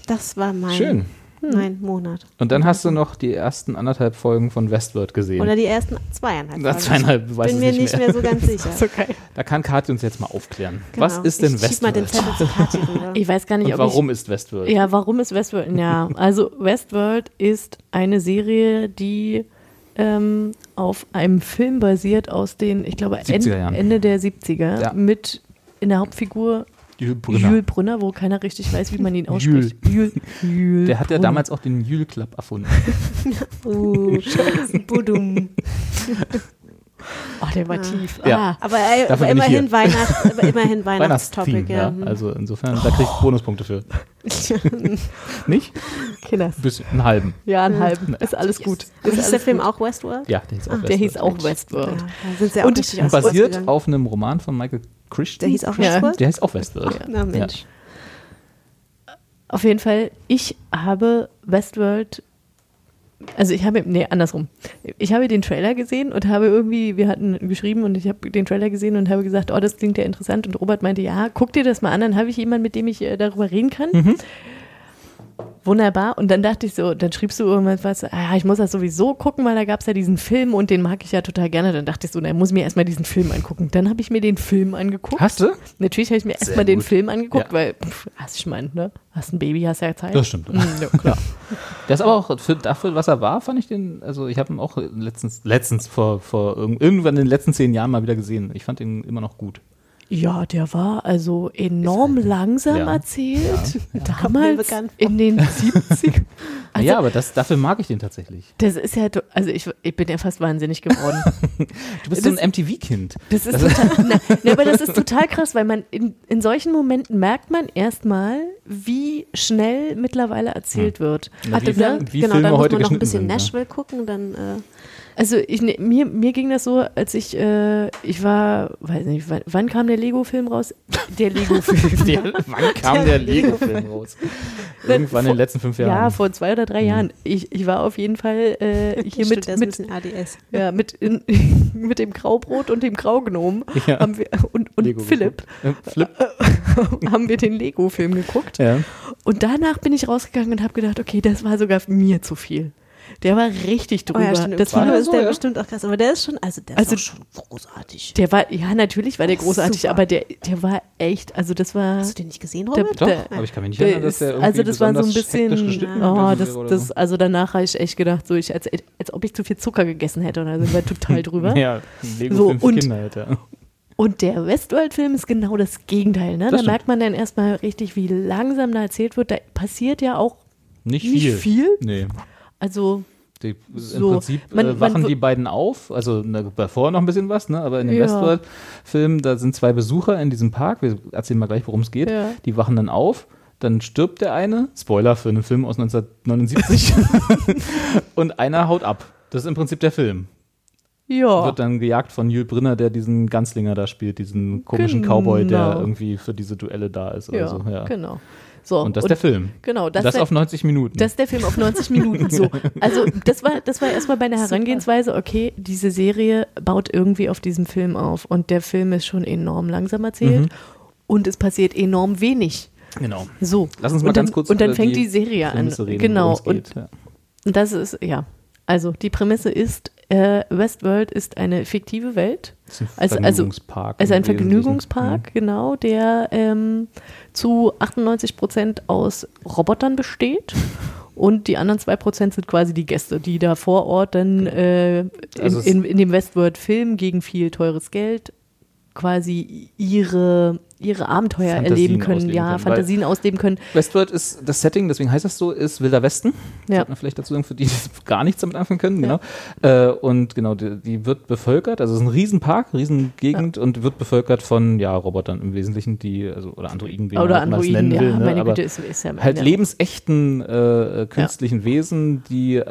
das war mein, Schön. Mein Monat. Und dann hast du noch die ersten anderthalb Folgen von Westworld gesehen. Oder die ersten zweieinhalb Na, Folgen. zweieinhalb, weiß Bin mir nicht nicht mehr. mehr so ganz (laughs) sicher. Geil. Da kann Kathi uns jetzt mal aufklären. Genau. Was ist denn ich schieb mal den Westworld? Zettel zu Kathi rüber. (laughs) Ich weiß gar nicht, Und ob warum ist Westworld? ich... Ja, warum ist Westworld? Ja, (laughs) also Westworld ist eine Serie, die ähm, auf einem Film basiert aus den, ich glaube, 70er Jahren. Ende der 70er Ja. mit in der Hauptfigur Jules Brünner. Jules Brunner, wo keiner richtig weiß, wie man ihn ausspricht. Jules. Jules Der hat ja Brunner. damals auch den Jules Club erfunden. (laughs) Uh, (laughs) Budum. Ach, der war tief. Ja. Ah. Aber, äh, aber immerhin, hier. Weihnacht, aber immerhin (laughs) Weihnachtstopic. Weihnachtstheme, Ja. ja. Also insofern, da kriegst du Bonuspunkte für. (laughs) Nicht? Ein bisschen, einen halben. Ja, einen halben. Ist alles gut. Aber Ist hieß der Film gut. auch Westworld? Ja, der hieß auch Der Westworld. hieß auch Ja, Westworld. da sind sie auch Und richtig aus Basiert gegangen. auf einem Roman von Michael Christian. Der hieß auch Ja. Westworld? Der heißt auch Westworld. Na Mensch. Auf jeden Fall, ich habe Westworld, also ich habe, nee, andersrum. Ich habe den Trailer gesehen und habe irgendwie, wir hatten geschrieben und ich habe den Trailer gesehen und habe gesagt, oh, das klingt ja interessant. Und Robert meinte, ja, guck dir das mal an, dann habe ich jemanden, mit dem ich äh, darüber reden kann. Wunderbar. Und dann dachte ich so, dann schriebst du irgendwas, was, ah, ich muss das sowieso gucken, weil da gab es ja diesen Film und den mag ich ja total gerne. Dann dachte ich so, dann muss ich mir erstmal diesen Film angucken. Dann habe ich mir den Film angeguckt. Hast du? Natürlich habe ich mir erstmal den. Film angeguckt, Ja. weil, pff, hast ich meine, ne? Hast ein Baby, hast ja Zeit. Das stimmt. Mm, ja, klar. (laughs) Der ist aber auch, für, dafür, was er war, fand ich den, also ich habe ihn auch letztens, letztens vor, vor irgend- irgendwann in den letzten zehn Jahren mal wieder gesehen. Ich fand ihn immer noch gut. Ja, der war also enorm langsam Ja. erzählt. Mir Damals in den (laughs) 70 Also, ja, aber das, dafür mag ich den tatsächlich. Das ist ja, also ich, ich bin ja fast wahnsinnig geworden. (laughs) Du bist so Das- ein MTV-Kind. Das ist total, (laughs) na, na, aber das ist total krass, weil man in, in solchen Momenten merkt man erstmal, wie schnell mittlerweile erzählt wird. Na, Hatte wie- dann, wie genau, Filme dann muss heute man noch ein bisschen sind, ja. Nashville gucken, dann äh, Also ich, ne, mir, mir ging das so, als ich, äh, ich war, weiß nicht, wann, wann kam der Lego-Film raus? (laughs) Der Lego-Film. (laughs) Der, wann kam der Lego-Film raus? Irgendwann in den letzten fünf Jahren. Ja, vor zwei oder drei Jahren. Ich, ich war auf jeden Fall äh, (laughs) hier mit, der mit, ADS. ja, mit, in, mit dem Graubrot und dem Graugnom Ja. haben wir, und, und Lego Philipp. Äh, Flip. haben wir den Lego-Film geguckt. Ja. Und danach bin ich rausgegangen und habe gedacht, okay, das war sogar mir zu viel. Der war richtig Oh drüber. ja, stimmt. das war, ist so, der ja? bestimmt auch krass, aber der ist schon, also der Also- ist schon großartig. der war, ja, natürlich war der Oh, großartig, super. aber der, der war echt, also das war. Hast du den nicht gesehen, Der- Robert? Doch, Der- aber ich kann mich nicht erinnern, dass der irgendwie also das war so ein bisschen, oh, das, das, so. also danach habe ich echt gedacht, so ich, als, als ob ich zu viel Zucker gegessen hätte und sind wir total (laughs) drüber. Ja, ein Lego-Film So, für und- Kinder ja. Und der Westworld-Film ist genau das Gegenteil. Ne? Das Da stimmt. merkt man dann erstmal richtig, wie langsam da erzählt wird. Da passiert ja auch, Nicht Nicht viel. viel? Nee. Also Die, So, Im Prinzip man- äh, man wachen w- die beiden auf, also ne, davor noch ein bisschen was, ne? aber in dem Ja. Westworld-Film, da sind zwei Besucher in diesem Park, wir erzählen mal gleich, worum es geht, Ja. die wachen dann auf, dann stirbt der eine, Spoiler für einen Film aus 1979, (laughs) und einer haut ab. Das ist im Prinzip der Film. ja. Wird dann gejagt von Jules Brinner, der diesen Ganzlinger da spielt, diesen komischen Genau. Cowboy, der irgendwie für diese Duelle da ist oder ja, so. Ja. genau. So, Und das ist der Film. Genau, das, Das, der- auf 90 Minuten. Das ist der Film auf 90 Minuten so. (laughs) Also das war, das war erstmal bei der Herangehensweise, okay, diese Serie baut irgendwie auf diesem Film auf und der Film ist schon enorm langsam erzählt Mhm. und es passiert enorm wenig. genau. So. Lass uns mal und dann, ganz kurz Und dann fängt die die, Serie an. Reden, genau. es Und geht. Ja. und das ist, ja. Also die Prämisse ist, äh, Westworld ist eine fiktive Welt. Das ist ein Also- also- Vergnügungspark. Also im ein. Vergnügungspark, genau, der ähm, zu 98 Prozent aus Robotern besteht. Und die anderen zwei Prozent sind quasi die Gäste, die da vor Ort dann äh, in, Also es- in, in dem Westworld-Film gegen viel teures Geld quasi ihre, ihre Abenteuer Fantasien erleben können, ja, können, Fantasien ausleben können. Westworld ist das Setting, deswegen heißt das so, ist Wilder Westen. Ja. Sollte man vielleicht dazu sagen, für die, die (laughs) gar nichts damit anfangen können, genau. Äh, und genau, die, die wird bevölkert, also es ist ein Riesenpark, Riesengegend und wird bevölkert von, ja, Robotern im Wesentlichen, die, also, oder Androiden, wie Oder man das Androiden, nennen ja, will, ne? meine Güte, ist, ist ja halt ja. lebensechten äh, künstlichen Wesen, die äh,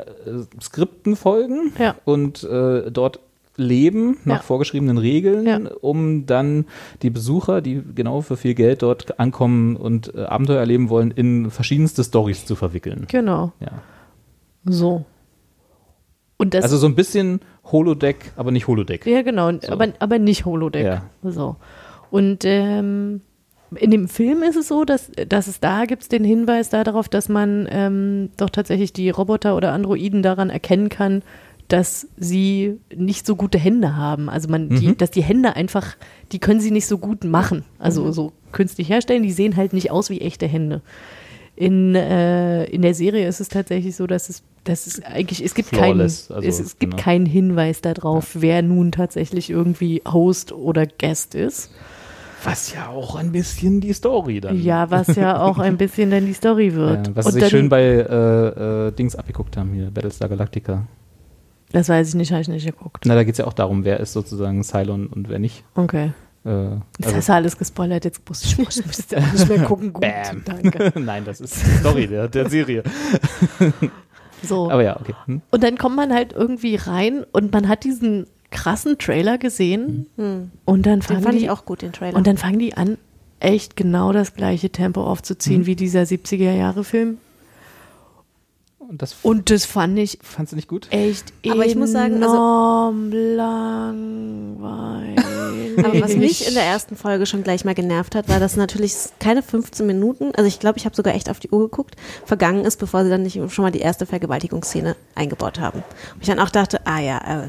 Skripten folgen Ja. und äh, dort leben nach Ja. vorgeschriebenen Regeln, Ja. um dann die Besucher, die genau für viel Geld dort ankommen und äh, Abenteuer erleben wollen, in verschiedenste Stories zu verwickeln. Genau, Ja. so. Und das Also so ein bisschen Holodeck, aber nicht Holodeck. Ja, genau, So. aber, aber nicht Holodeck. Ja. So. Und ähm, in dem Film ist es so, dass, dass es da gibt den Hinweis darauf, dass man ähm, doch tatsächlich die Roboter oder Androiden daran erkennen kann, dass sie nicht so gute Hände haben. Also man, die, Mhm. dass die Hände einfach, die können sie nicht so gut machen. Also so künstlich herstellen, die sehen halt nicht aus wie echte Hände. In, äh, in der Serie ist es tatsächlich so, dass es, dass es eigentlich, es gibt keinen, also, es, es gibt genau. keinen Hinweis darauf, wer nun tatsächlich irgendwie Host oder Guest ist. Was ja auch ein bisschen die Story dann. Ja, was ja auch ein bisschen dann die Story (laughs) Ja, wird. was sie Und sich dann, schön bei äh, äh, Dings abgeguckt haben hier, Battlestar Galactica. Das weiß ich nicht, habe ich nicht geguckt. Na, da geht es ja auch darum, wer ist sozusagen Cylon und wer nicht. Okay. Äh, Jetzt also- hast du alles gespoilert, jetzt muss ich, ich müsste auch nicht mehr gucken. Gut, Bam. danke. (laughs) Nein, das ist die Story der, der Serie. (laughs) So. Aber ja, okay. Hm. Und dann kommt man halt irgendwie rein und man hat diesen krassen Trailer gesehen und dann Hm. Den fangen fand die, ich auch gut, den Trailer. und dann fangen die an, echt genau das gleiche Tempo aufzuziehen Mhm. wie dieser 70er-Jahre-Film. Und das Und das fand ich fandst du nicht gut? echt Aber ich muss sagen, also- enorm langweilig. (laughs) Aber was mich in der ersten Folge schon gleich mal genervt hat, war, dass natürlich keine 15 Minuten, also ich glaube, ich habe sogar echt auf die Uhr geguckt, vergangen ist, bevor sie dann nicht schon mal die erste Vergewaltigungsszene eingebaut haben. Und ich dann auch dachte, ah ja, äh,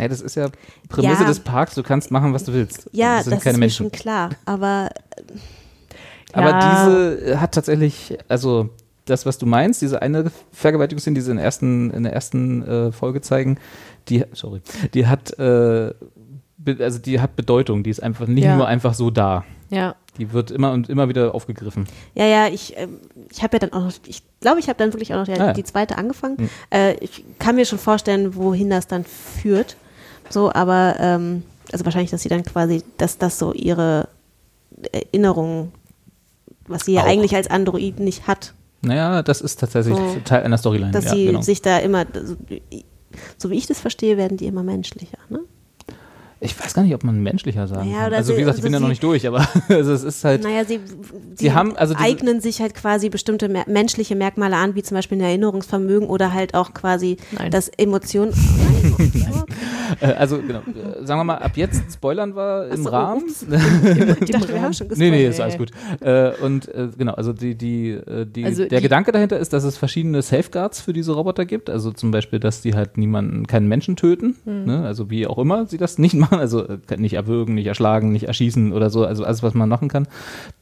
Ja, das ist ja Prämisse Ja. des Parks, du kannst machen, was du willst. ja, das das, sind keine ist mir Menschen. schon klar. Aber Aber Ja. diese äh, hat tatsächlich, also das, was du meinst, diese eine Vergewaltigungsszene, die sie in der ersten, in der ersten äh, Folge zeigen, die, sorry, die hat, äh, also die hat Bedeutung, die ist einfach nicht Ja. nur einfach so da. ja, Die wird immer und immer wieder aufgegriffen. Ja, ja, ich, ähm, ich habe ja dann auch noch, ich glaube, ich habe dann wirklich auch noch die, Ah, ja. die zweite angefangen. Mhm. Äh, ich kann mir schon vorstellen, wohin das dann führt. So, aber, ähm, also wahrscheinlich, dass sie dann quasi, dass das so ihre Erinnerung, was sie ja Auch. eigentlich als Android nicht hat, Naja, das ist tatsächlich So. Teil einer Storyline. dass ja, sie genau. sich da immer, so, so wie ich das verstehe, werden die immer menschlicher. Ne? Ich weiß gar nicht, ob man menschlicher sagen Ja, kann. Also wie gesagt, ich also bin ja noch nicht durch, aber (laughs) also es ist halt, Naja, sie, Sie haben also eignen sich halt quasi bestimmte mer menschliche Merkmale an, wie zum Beispiel ein Erinnerungsvermögen oder halt auch quasi Nein. das Emotion. (laughs) äh, also genau, äh, sagen wir mal, ab jetzt spoilern wir im so, Rahmen. ups. (laughs) Ich dachte, wir haben schon Nee, nee, gespoilert. ist alles gut. Äh, und genau, also die, die, die, Also der die- Gedanke dahinter ist, dass es verschiedene Safeguards für diese Roboter gibt. Also zum Beispiel, dass die halt niemanden, keinen Menschen töten. Hm. Ne? Also wie auch immer sie das nicht machen. (laughs) Also äh, nicht erwürgen, nicht erschlagen, nicht erschießen oder so. Also alles, was man machen kann,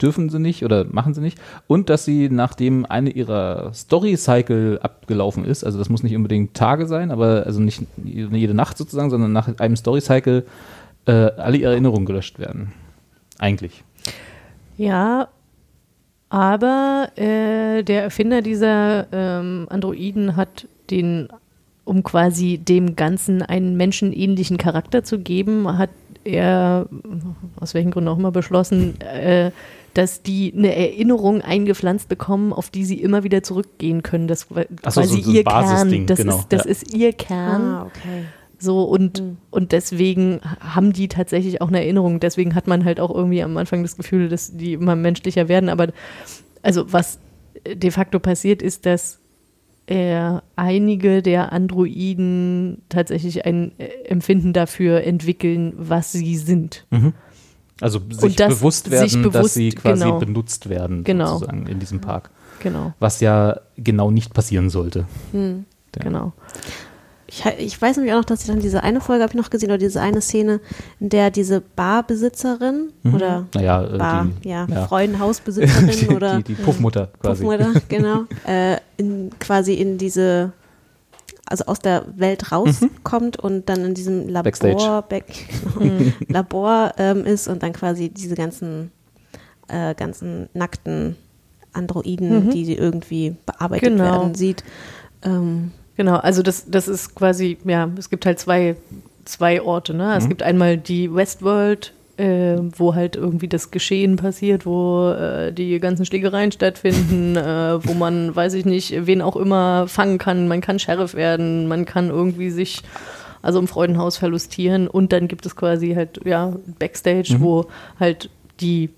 dürfen sie nicht oder machen sie nicht. Und dass sie, nachdem eine ihrer Story-Cycle abgelaufen ist, also das muss nicht unbedingt Tage sein, aber also nicht jede Nacht sozusagen, sondern nach einem Story-Cycle äh, alle ihre Erinnerungen gelöscht werden. Eigentlich. Ja, aber äh, der Erfinder dieser ähm, Androiden hat den, um quasi dem Ganzen einen menschenähnlichen Charakter zu geben, hat er, aus welchen Gründen auch immer, beschlossen, äh, dass die eine Erinnerung eingepflanzt bekommen, auf die sie immer wieder zurückgehen können. Das war Ach so, quasi so- so ein ihr Kern. Basisding, Das, genau, ist, das ja. ist ihr Kern. Ah, okay. So und, und deswegen haben die tatsächlich auch eine Erinnerung. Deswegen hat man halt auch irgendwie am Anfang das Gefühl, dass die immer menschlicher werden. Aber also was de facto passiert, ist, dass äh, einige der Androiden tatsächlich ein äh, Empfinden dafür entwickeln, was sie sind. Also sich das- bewusst werden, sich dass bewusst- sie quasi genau. benutzt werden, Genau. sozusagen in diesem Park. Genau, Was ja genau nicht passieren sollte. Ja. genau. Ich, ich weiß nämlich auch noch, dass ich dann diese eine Folge habe ich noch gesehen oder diese eine Szene, in der diese Barbesitzerin oder Naja, äh, Bar, Mhm. die, ja, ja. Freudenhausbesitzerin (laughs) die, oder die, die Puffmutter quasi. Puffmutter, (laughs) genau, äh, in, quasi in diese, also aus der Welt rauskommt und dann in diesem Labor, Backstage. Back, (laughs) Labor ähm, ist und dann quasi diese ganzen, äh, ganzen nackten Androiden, die sie irgendwie bearbeitet Genau. werden, sieht. Ähm, Genau, also das, das ist quasi, ja, es gibt halt zwei, zwei Orte. Ne? Es gibt einmal die Westworld, äh, wo halt irgendwie das Geschehen passiert, wo äh, die ganzen Schlägereien stattfinden, (laughs) äh, wo man, weiß ich nicht, wen auch immer fangen kann. Man kann Sheriff werden, man kann irgendwie sich also im Freudenhaus verlustieren und dann gibt es quasi halt, ja, Backstage, wo halt die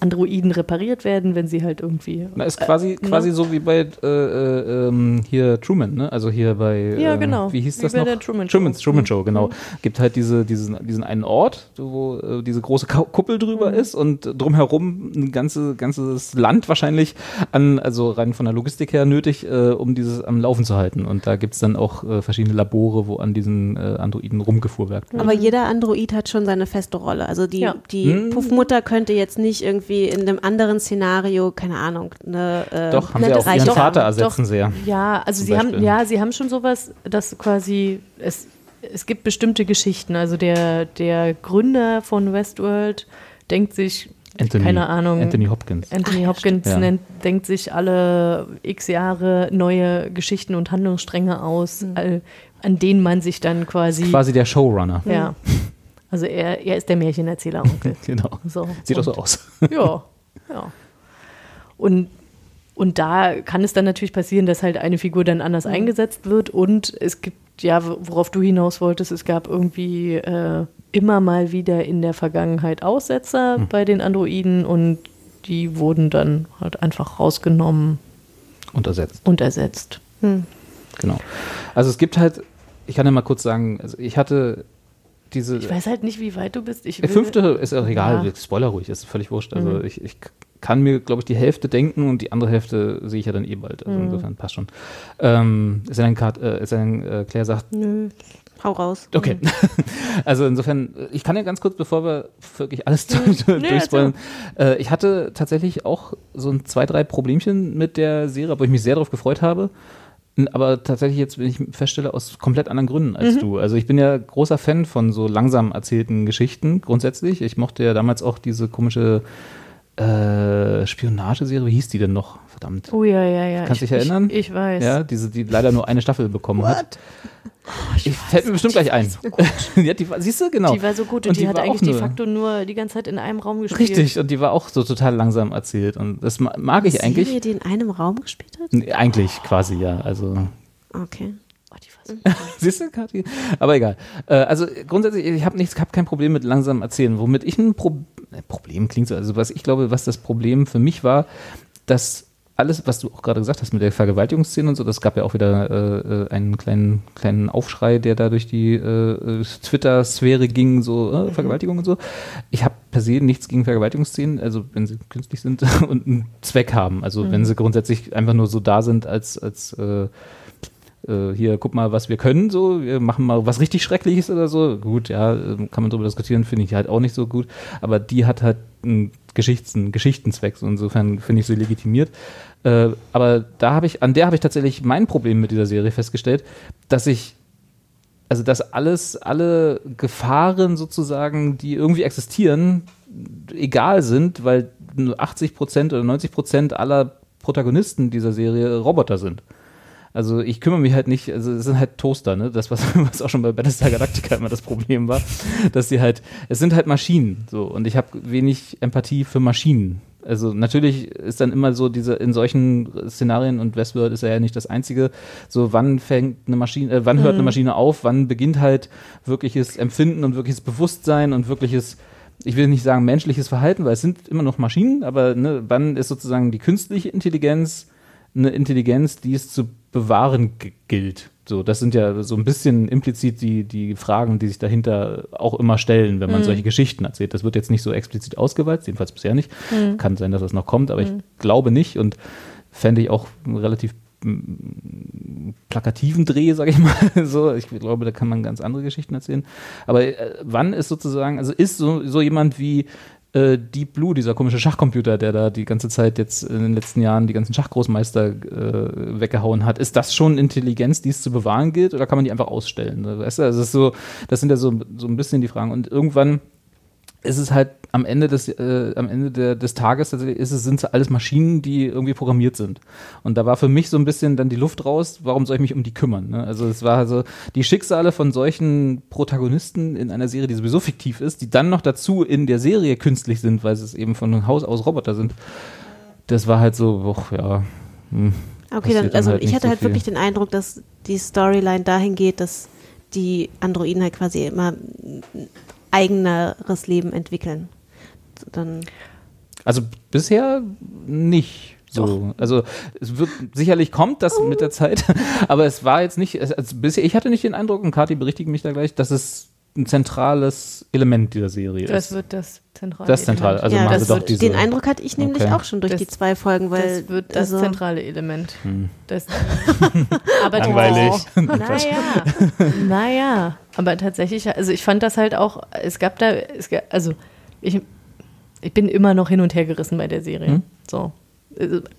Androiden repariert werden, wenn sie halt irgendwie. Na, ist quasi, ne? quasi so wie bei äh, äh, ähm, hier Truman, ne? Also hier bei Ja, äh, genau. Wie hieß Wie das bei noch? der Truman Show. Truman, Truman Mhm. Show, genau. Gibt halt diese, diesen, diesen einen Ort, wo äh, diese große Kuppel drüber Mhm. ist und drumherum ein ganze, ganzes Land wahrscheinlich an, also rein von der Logistik her nötig, äh, um dieses am Laufen zu halten. Und da gibt es dann auch äh, verschiedene Labore, wo an diesen äh, Androiden rumgefuhrwerkt wird. Aber jeder Android hat schon seine feste Rolle. Also die, Ja. die Hm. Puffmutter könnte jetzt nicht irgendwie in einem anderen Szenario, keine Ahnung, eine äh, Doch, haben sie auch ihren Vater ersetzen sie ja. Ja, also Zum sie haben, ja, sie haben schon sowas, dass quasi es, es gibt bestimmte Geschichten. Also der, der Gründer von Westworld denkt sich, Anthony, keine Ahnung, Anthony Hopkins. Anthony Hopkins Ja. nennt, denkt sich alle x Jahre neue Geschichten und Handlungsstränge aus, all, an denen man sich dann quasi, Quasi der Showrunner. ja, also er, er ist der Märchenerzähler-Onkel. (laughs) Genau. So. Sieht auch Und- so aus. (laughs) ja, ja. Und, und da kann es dann natürlich passieren, dass halt eine Figur dann anders eingesetzt wird und es gibt, ja, worauf du hinaus wolltest, es gab irgendwie äh, immer mal wieder in der Vergangenheit Aussetzer Hm. bei den Androiden und die wurden dann halt einfach rausgenommen Und ersetzt. und ersetzt. Genau. Also es gibt halt, ich kann ja mal kurz sagen, also ich hatte diese. Ich weiß halt nicht, wie weit du bist. Ich Der will- fünfte ist auch egal, Ja. Spoiler ruhig, ist völlig wurscht. Also Mhm. ich, ich kann mir, glaube ich, die Hälfte denken und die andere Hälfte sehe ich ja dann eh bald. Also Mhm. insofern passt schon. Ähm, ist Kat, äh, ist denn äh, Claire sagt, Nö, hau raus. okay. (laughs) also insofern, äh, ich kann ja ganz kurz, bevor wir wirklich alles (laughs) durchspoilern. Äh, ich hatte tatsächlich auch so ein zwei, drei Problemchen mit der Serie, wo ich mich sehr darauf gefreut habe. Aber tatsächlich jetzt, wenn ich feststelle, aus komplett anderen Gründen als Mhm. du. Also ich bin ja großer Fan von so langsam erzählten Geschichten grundsätzlich. Ich mochte ja damals auch diese komische äh, Spionageserie. Wie hieß die denn noch? Verdammt. Oh ja, ja, ja. Kannst ich, dich erinnern? Ich, ich weiß. Ja, diese, die leider nur eine Staffel bekommen hat. Ich fällt mir bestimmt gleich ein. (laughs) ja, die war, siehst du, genau. Die war so gut und, Und die, die hat eigentlich de facto nur die ganze Zeit in einem Raum gespielt. Richtig, und die war auch so total langsam erzählt. Und das ma- mag ich Serie, eigentlich. die in einem Raum gespielt hat? Nee, Eigentlich quasi, ja. Also, Okay. Oh, die so siehst du, Kathi? Aber egal. Äh, also grundsätzlich, ich habe nichts, hab kein Problem mit langsam erzählen. Womit ich ein Pro Problem klingt so, also was ich glaube, was das Problem für mich war, dass alles, was du auch gerade gesagt hast mit der Vergewaltigungsszene und so, das gab ja auch wieder äh, äh, einen kleinen, kleinen Aufschrei, der da durch die äh, äh, Twitter-Sphäre ging, so äh, Vergewaltigung und so. Ich habe per se nichts gegen Vergewaltigungsszenen, also wenn sie künstlich sind (laughs) und einen Zweck haben. Also wenn sie grundsätzlich einfach nur so da sind als, als äh, äh, hier, guck mal, was wir können, so, wir machen mal was richtig Schreckliches oder so. Gut, ja, kann man drüber diskutieren, finde ich halt auch nicht so gut. Aber die hat halt einen, Geschichts-, einen Geschichtenzweck, so insofern finde ich sie legitimiert. Äh, aber da habe ich, an der habe ich tatsächlich mein Problem mit dieser Serie festgestellt, dass ich also dass alles, alle Gefahren sozusagen, die irgendwie existieren, egal sind, weil nur 80 Prozent oder 90 Prozent aller Protagonisten dieser Serie Roboter sind. Also ich kümmere mich halt nicht, also es sind halt Toaster, ne? Das, was, (laughs) was auch schon bei Battlestar Galactica immer das Problem war, dass sie halt, es sind halt Maschinen, so, und ich habe wenig Empathie für Maschinen. Also natürlich ist dann immer so diese, in solchen Szenarien, und Westworld ist ja nicht das einzige, so wann fängt eine Maschine, äh, wann hört eine Maschine auf, wann beginnt halt wirkliches Empfinden und wirkliches Bewusstsein und wirkliches ich will nicht sagen menschliches Verhalten, weil es sind immer noch Maschinen, aber ne, wann ist sozusagen die künstliche Intelligenz eine Intelligenz, die es zu bewahren gilt? So, das sind ja so ein bisschen implizit die, die Fragen, die sich dahinter auch immer stellen, wenn man solche Geschichten erzählt. Das wird jetzt nicht so explizit ausgewalzt, jedenfalls bisher nicht. Kann sein, dass das noch kommt, aber ich glaube nicht und fände ich auch einen relativ plakativen Dreh, sage ich (laughs) mal. so, ich glaube, da kann man ganz andere Geschichten erzählen. Aber äh, wann ist sozusagen, also ist so, so jemand wie äh, Deep Blue, dieser komische Schachcomputer, der da die ganze Zeit jetzt in den letzten Jahren die ganzen Schachgroßmeister äh, weggehauen hat, ist das schon Intelligenz, die es zu bewahren gilt, oder kann man die einfach ausstellen? Weißt du, also ist so, das sind ja so, so ein bisschen die Fragen. Und irgendwann ist es halt am Ende des, äh, am Ende der, des Tages tatsächlich ist es, sind es alles Maschinen, die irgendwie programmiert sind. Und da war für mich so ein bisschen dann die Luft raus, warum soll ich mich um die kümmern? Ne? Also es war also die Schicksale von solchen Protagonisten in einer Serie, die sowieso fiktiv ist, die dann noch dazu in der Serie künstlich sind, weil es eben von Haus aus Roboter sind. Das war halt so, och, ja. Hm, Okay, dann, also halt ich hatte so halt viel. wirklich den Eindruck, dass die Storyline dahin geht, dass die Androiden halt quasi immer eigeneres Leben entwickeln. Dann Also bisher nicht. So. Also es wird sicherlich kommt das mit der Zeit, (laughs) aber es war jetzt nicht, es- also bisher, ich hatte nicht den Eindruck, und Kathi berichtigt mich da gleich, dass es ein zentrales Element dieser Serie Das ist. wird das zentrale Das zentrale, Element. also ja, machen das sie doch diese. den Eindruck hatte ich nämlich Okay. auch schon durch Das- die zwei Folgen, weil das wird das also, zentrale Element. Hm. Das, (laughs) aber Langweilig. (laughs) Naja, (laughs) naja, aber tatsächlich, also ich fand das halt auch, es gab da, es gab, also ich, ich bin immer noch hin und her gerissen bei der Serie. Hm? So.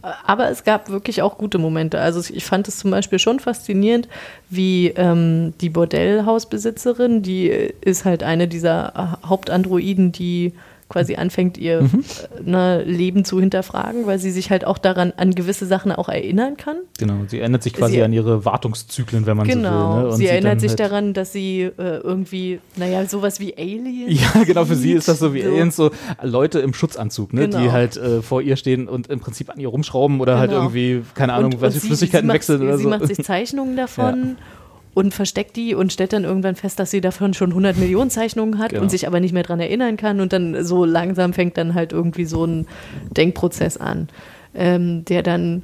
Aber es gab wirklich auch gute Momente. Also ich fand es zum Beispiel schon faszinierend, wie ähm, die Bordellhausbesitzerin, die ist halt eine dieser äh, Hauptandroiden, die quasi anfängt, ihr Mhm. äh, ne, Leben zu hinterfragen, weil sie sich halt auch daran an gewisse Sachen auch erinnern kann. Genau, sie erinnert sich quasi Sie- an ihre Wartungszyklen, wenn man Genau. so will. Ne? Und sie erinnert sich halt- daran, dass sie äh, irgendwie, naja, sowas wie Aliens. Ja, genau, für sie ist das so wie So. Aliens, so Leute im Schutzanzug, ne, die Genau. halt äh, vor ihr stehen und im Prinzip an ihr rumschrauben oder halt Genau. irgendwie, keine Ahnung, Und- was die sie- Flüssigkeiten sie macht, wechseln oder sie so. macht sich Zeichnungen (laughs) davon. Und versteckt die und stellt dann irgendwann fest, dass sie davon schon 100 Millionen Zeichnungen hat Genau. und sich aber nicht mehr dran erinnern kann und dann so langsam fängt dann halt irgendwie so ein Denkprozess an, ähm, der dann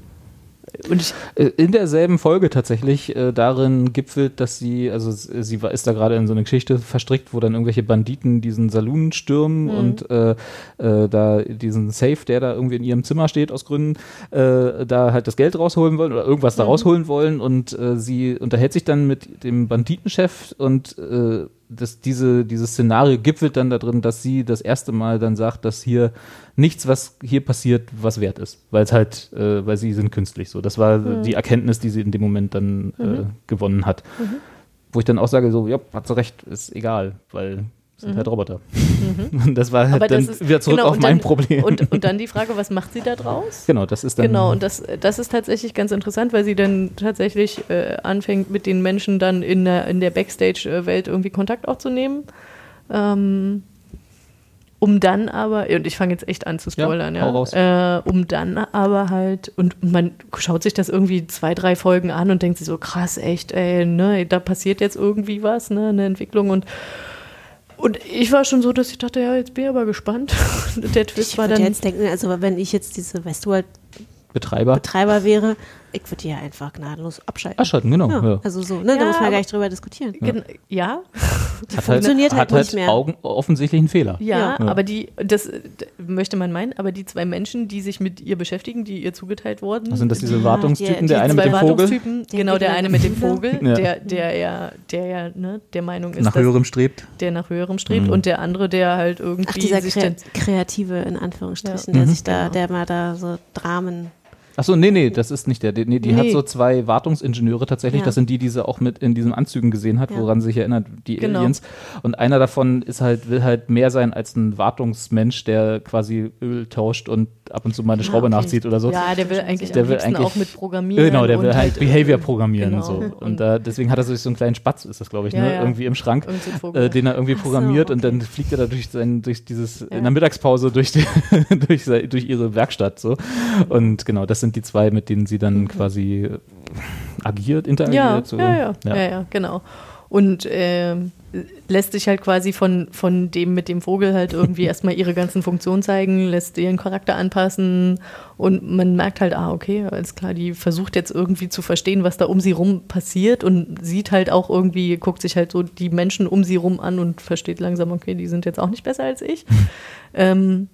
und ich, Äh, In derselben Folge tatsächlich äh, darin gipfelt, dass sie, also s- sie war, ist da gerade in so eine Geschichte verstrickt, wo dann irgendwelche Banditen diesen Saloon stürmen und äh, äh, da diesen Safe, der da irgendwie in ihrem Zimmer steht aus Gründen, äh, da halt das Geld rausholen wollen oder irgendwas da rausholen wollen. Und äh, sie unterhält sich dann mit dem Banditenchef und äh, das, diese, dieses Szenario gipfelt dann da drin, dass sie das erste Mal dann sagt, dass hier nichts, was hier passiert, was wert ist. Weil es halt, äh, weil sie sind künstlich so. Das war die Erkenntnis, die sie in dem Moment dann äh, gewonnen hat. Wo ich dann auch sage, so, ja, hat sie recht, ist egal, weil sind halt Roboter. Und das war halt aber dann wieder zurück genau, auf mein dann, Problem. Und, und dann die Frage, was macht sie da draus? genau, das ist dann. Genau, und das, das ist tatsächlich ganz interessant, weil sie dann tatsächlich äh, anfängt, mit den Menschen dann in der, in der Backstage-Welt irgendwie Kontakt aufzunehmen. Ähm, um dann aber, und ich fange jetzt echt an zu spoilern, Ja, ja. Äh, um dann aber halt, und man schaut sich das irgendwie zwei, drei Folgen an und denkt sich so, krass, echt, ey, ne, da passiert jetzt irgendwie was, ne, eine Entwicklung und und ich war schon so, dass ich dachte, ja, jetzt bin ich aber gespannt. Und (laughs) der Twist Ich war dann. jetzt denken, also wenn ich jetzt diese Westworld-Betreiber Betreiber. wäre, ich würde die ja einfach gnadenlos abschalten. Abschalten, genau. ja, Ja. Also so, ne, da Ja, muss man gar nicht drüber diskutieren. Gen- ja, Die (laughs) Hat funktioniert halt, hat halt nicht mehr. Augen, offensichtlich einen Fehler. Ja, Ja. aber die, das möchte man meinen, aber die zwei Menschen, die sich mit ihr beschäftigen, die ihr zugeteilt wurden. Sind das diese Ja, Wartungstypen, die- der die eine mit zwei dem Vogel? Wartungstypen, Der genau, der eine mit dem. Vogel, der, der ja, der ja, ne, der Meinung ist, Nach dass, höherem strebt. der nach höherem strebt Mhm. und der andere, der halt irgendwie Ach, dieser sich Kre dann, Kreative in Anführungsstrichen, Ja. der Mhm. sich da, Genau. der mal da so Dramen. Achso, nee, nee, das ist nicht der. Die- Nee, die Nee. hat so zwei Wartungsingenieure tatsächlich. Ja. Das sind die, die sie auch mit in diesen Anzügen gesehen hat, Ja. woran sie sich erinnert, die Genau. Aliens. Und einer davon ist halt, will halt mehr sein als ein Wartungsmensch, der quasi Öl tauscht und ab und zu mal eine Ah, Schraube okay. nachzieht oder so. ja, der will eigentlich Der will eigentlich- auch mit Programmieren. Genau, der will halt (laughs) Behavior programmieren genau. so. Und, Und- äh, deswegen hat er sich so einen kleinen Spatz, ist das, glaube ich, Ja, ne? irgendwie im Schrank, äh, den er irgendwie Ach so, programmiert und okay. dann fliegt er da durch, sein, durch dieses, in der Mittagspause durch, die, (laughs) durch, durch ihre Werkstatt so. Und genau, das sind die zwei, mit denen sie dann quasi äh, agiert, interagiert. Ja, so. ja, ja, ja, ja, genau. Und ähm, lässt sich halt quasi von, von dem mit dem Vogel halt irgendwie (laughs) erstmal ihre ganzen Funktionen zeigen, lässt ihren Charakter anpassen und man merkt halt, ah, okay, alles klar, die versucht jetzt irgendwie zu verstehen, was da um sie rum passiert und sieht halt auch irgendwie, guckt sich halt so die Menschen um sie rum an und versteht langsam, okay, die sind jetzt auch nicht besser als ich. (laughs) ähm,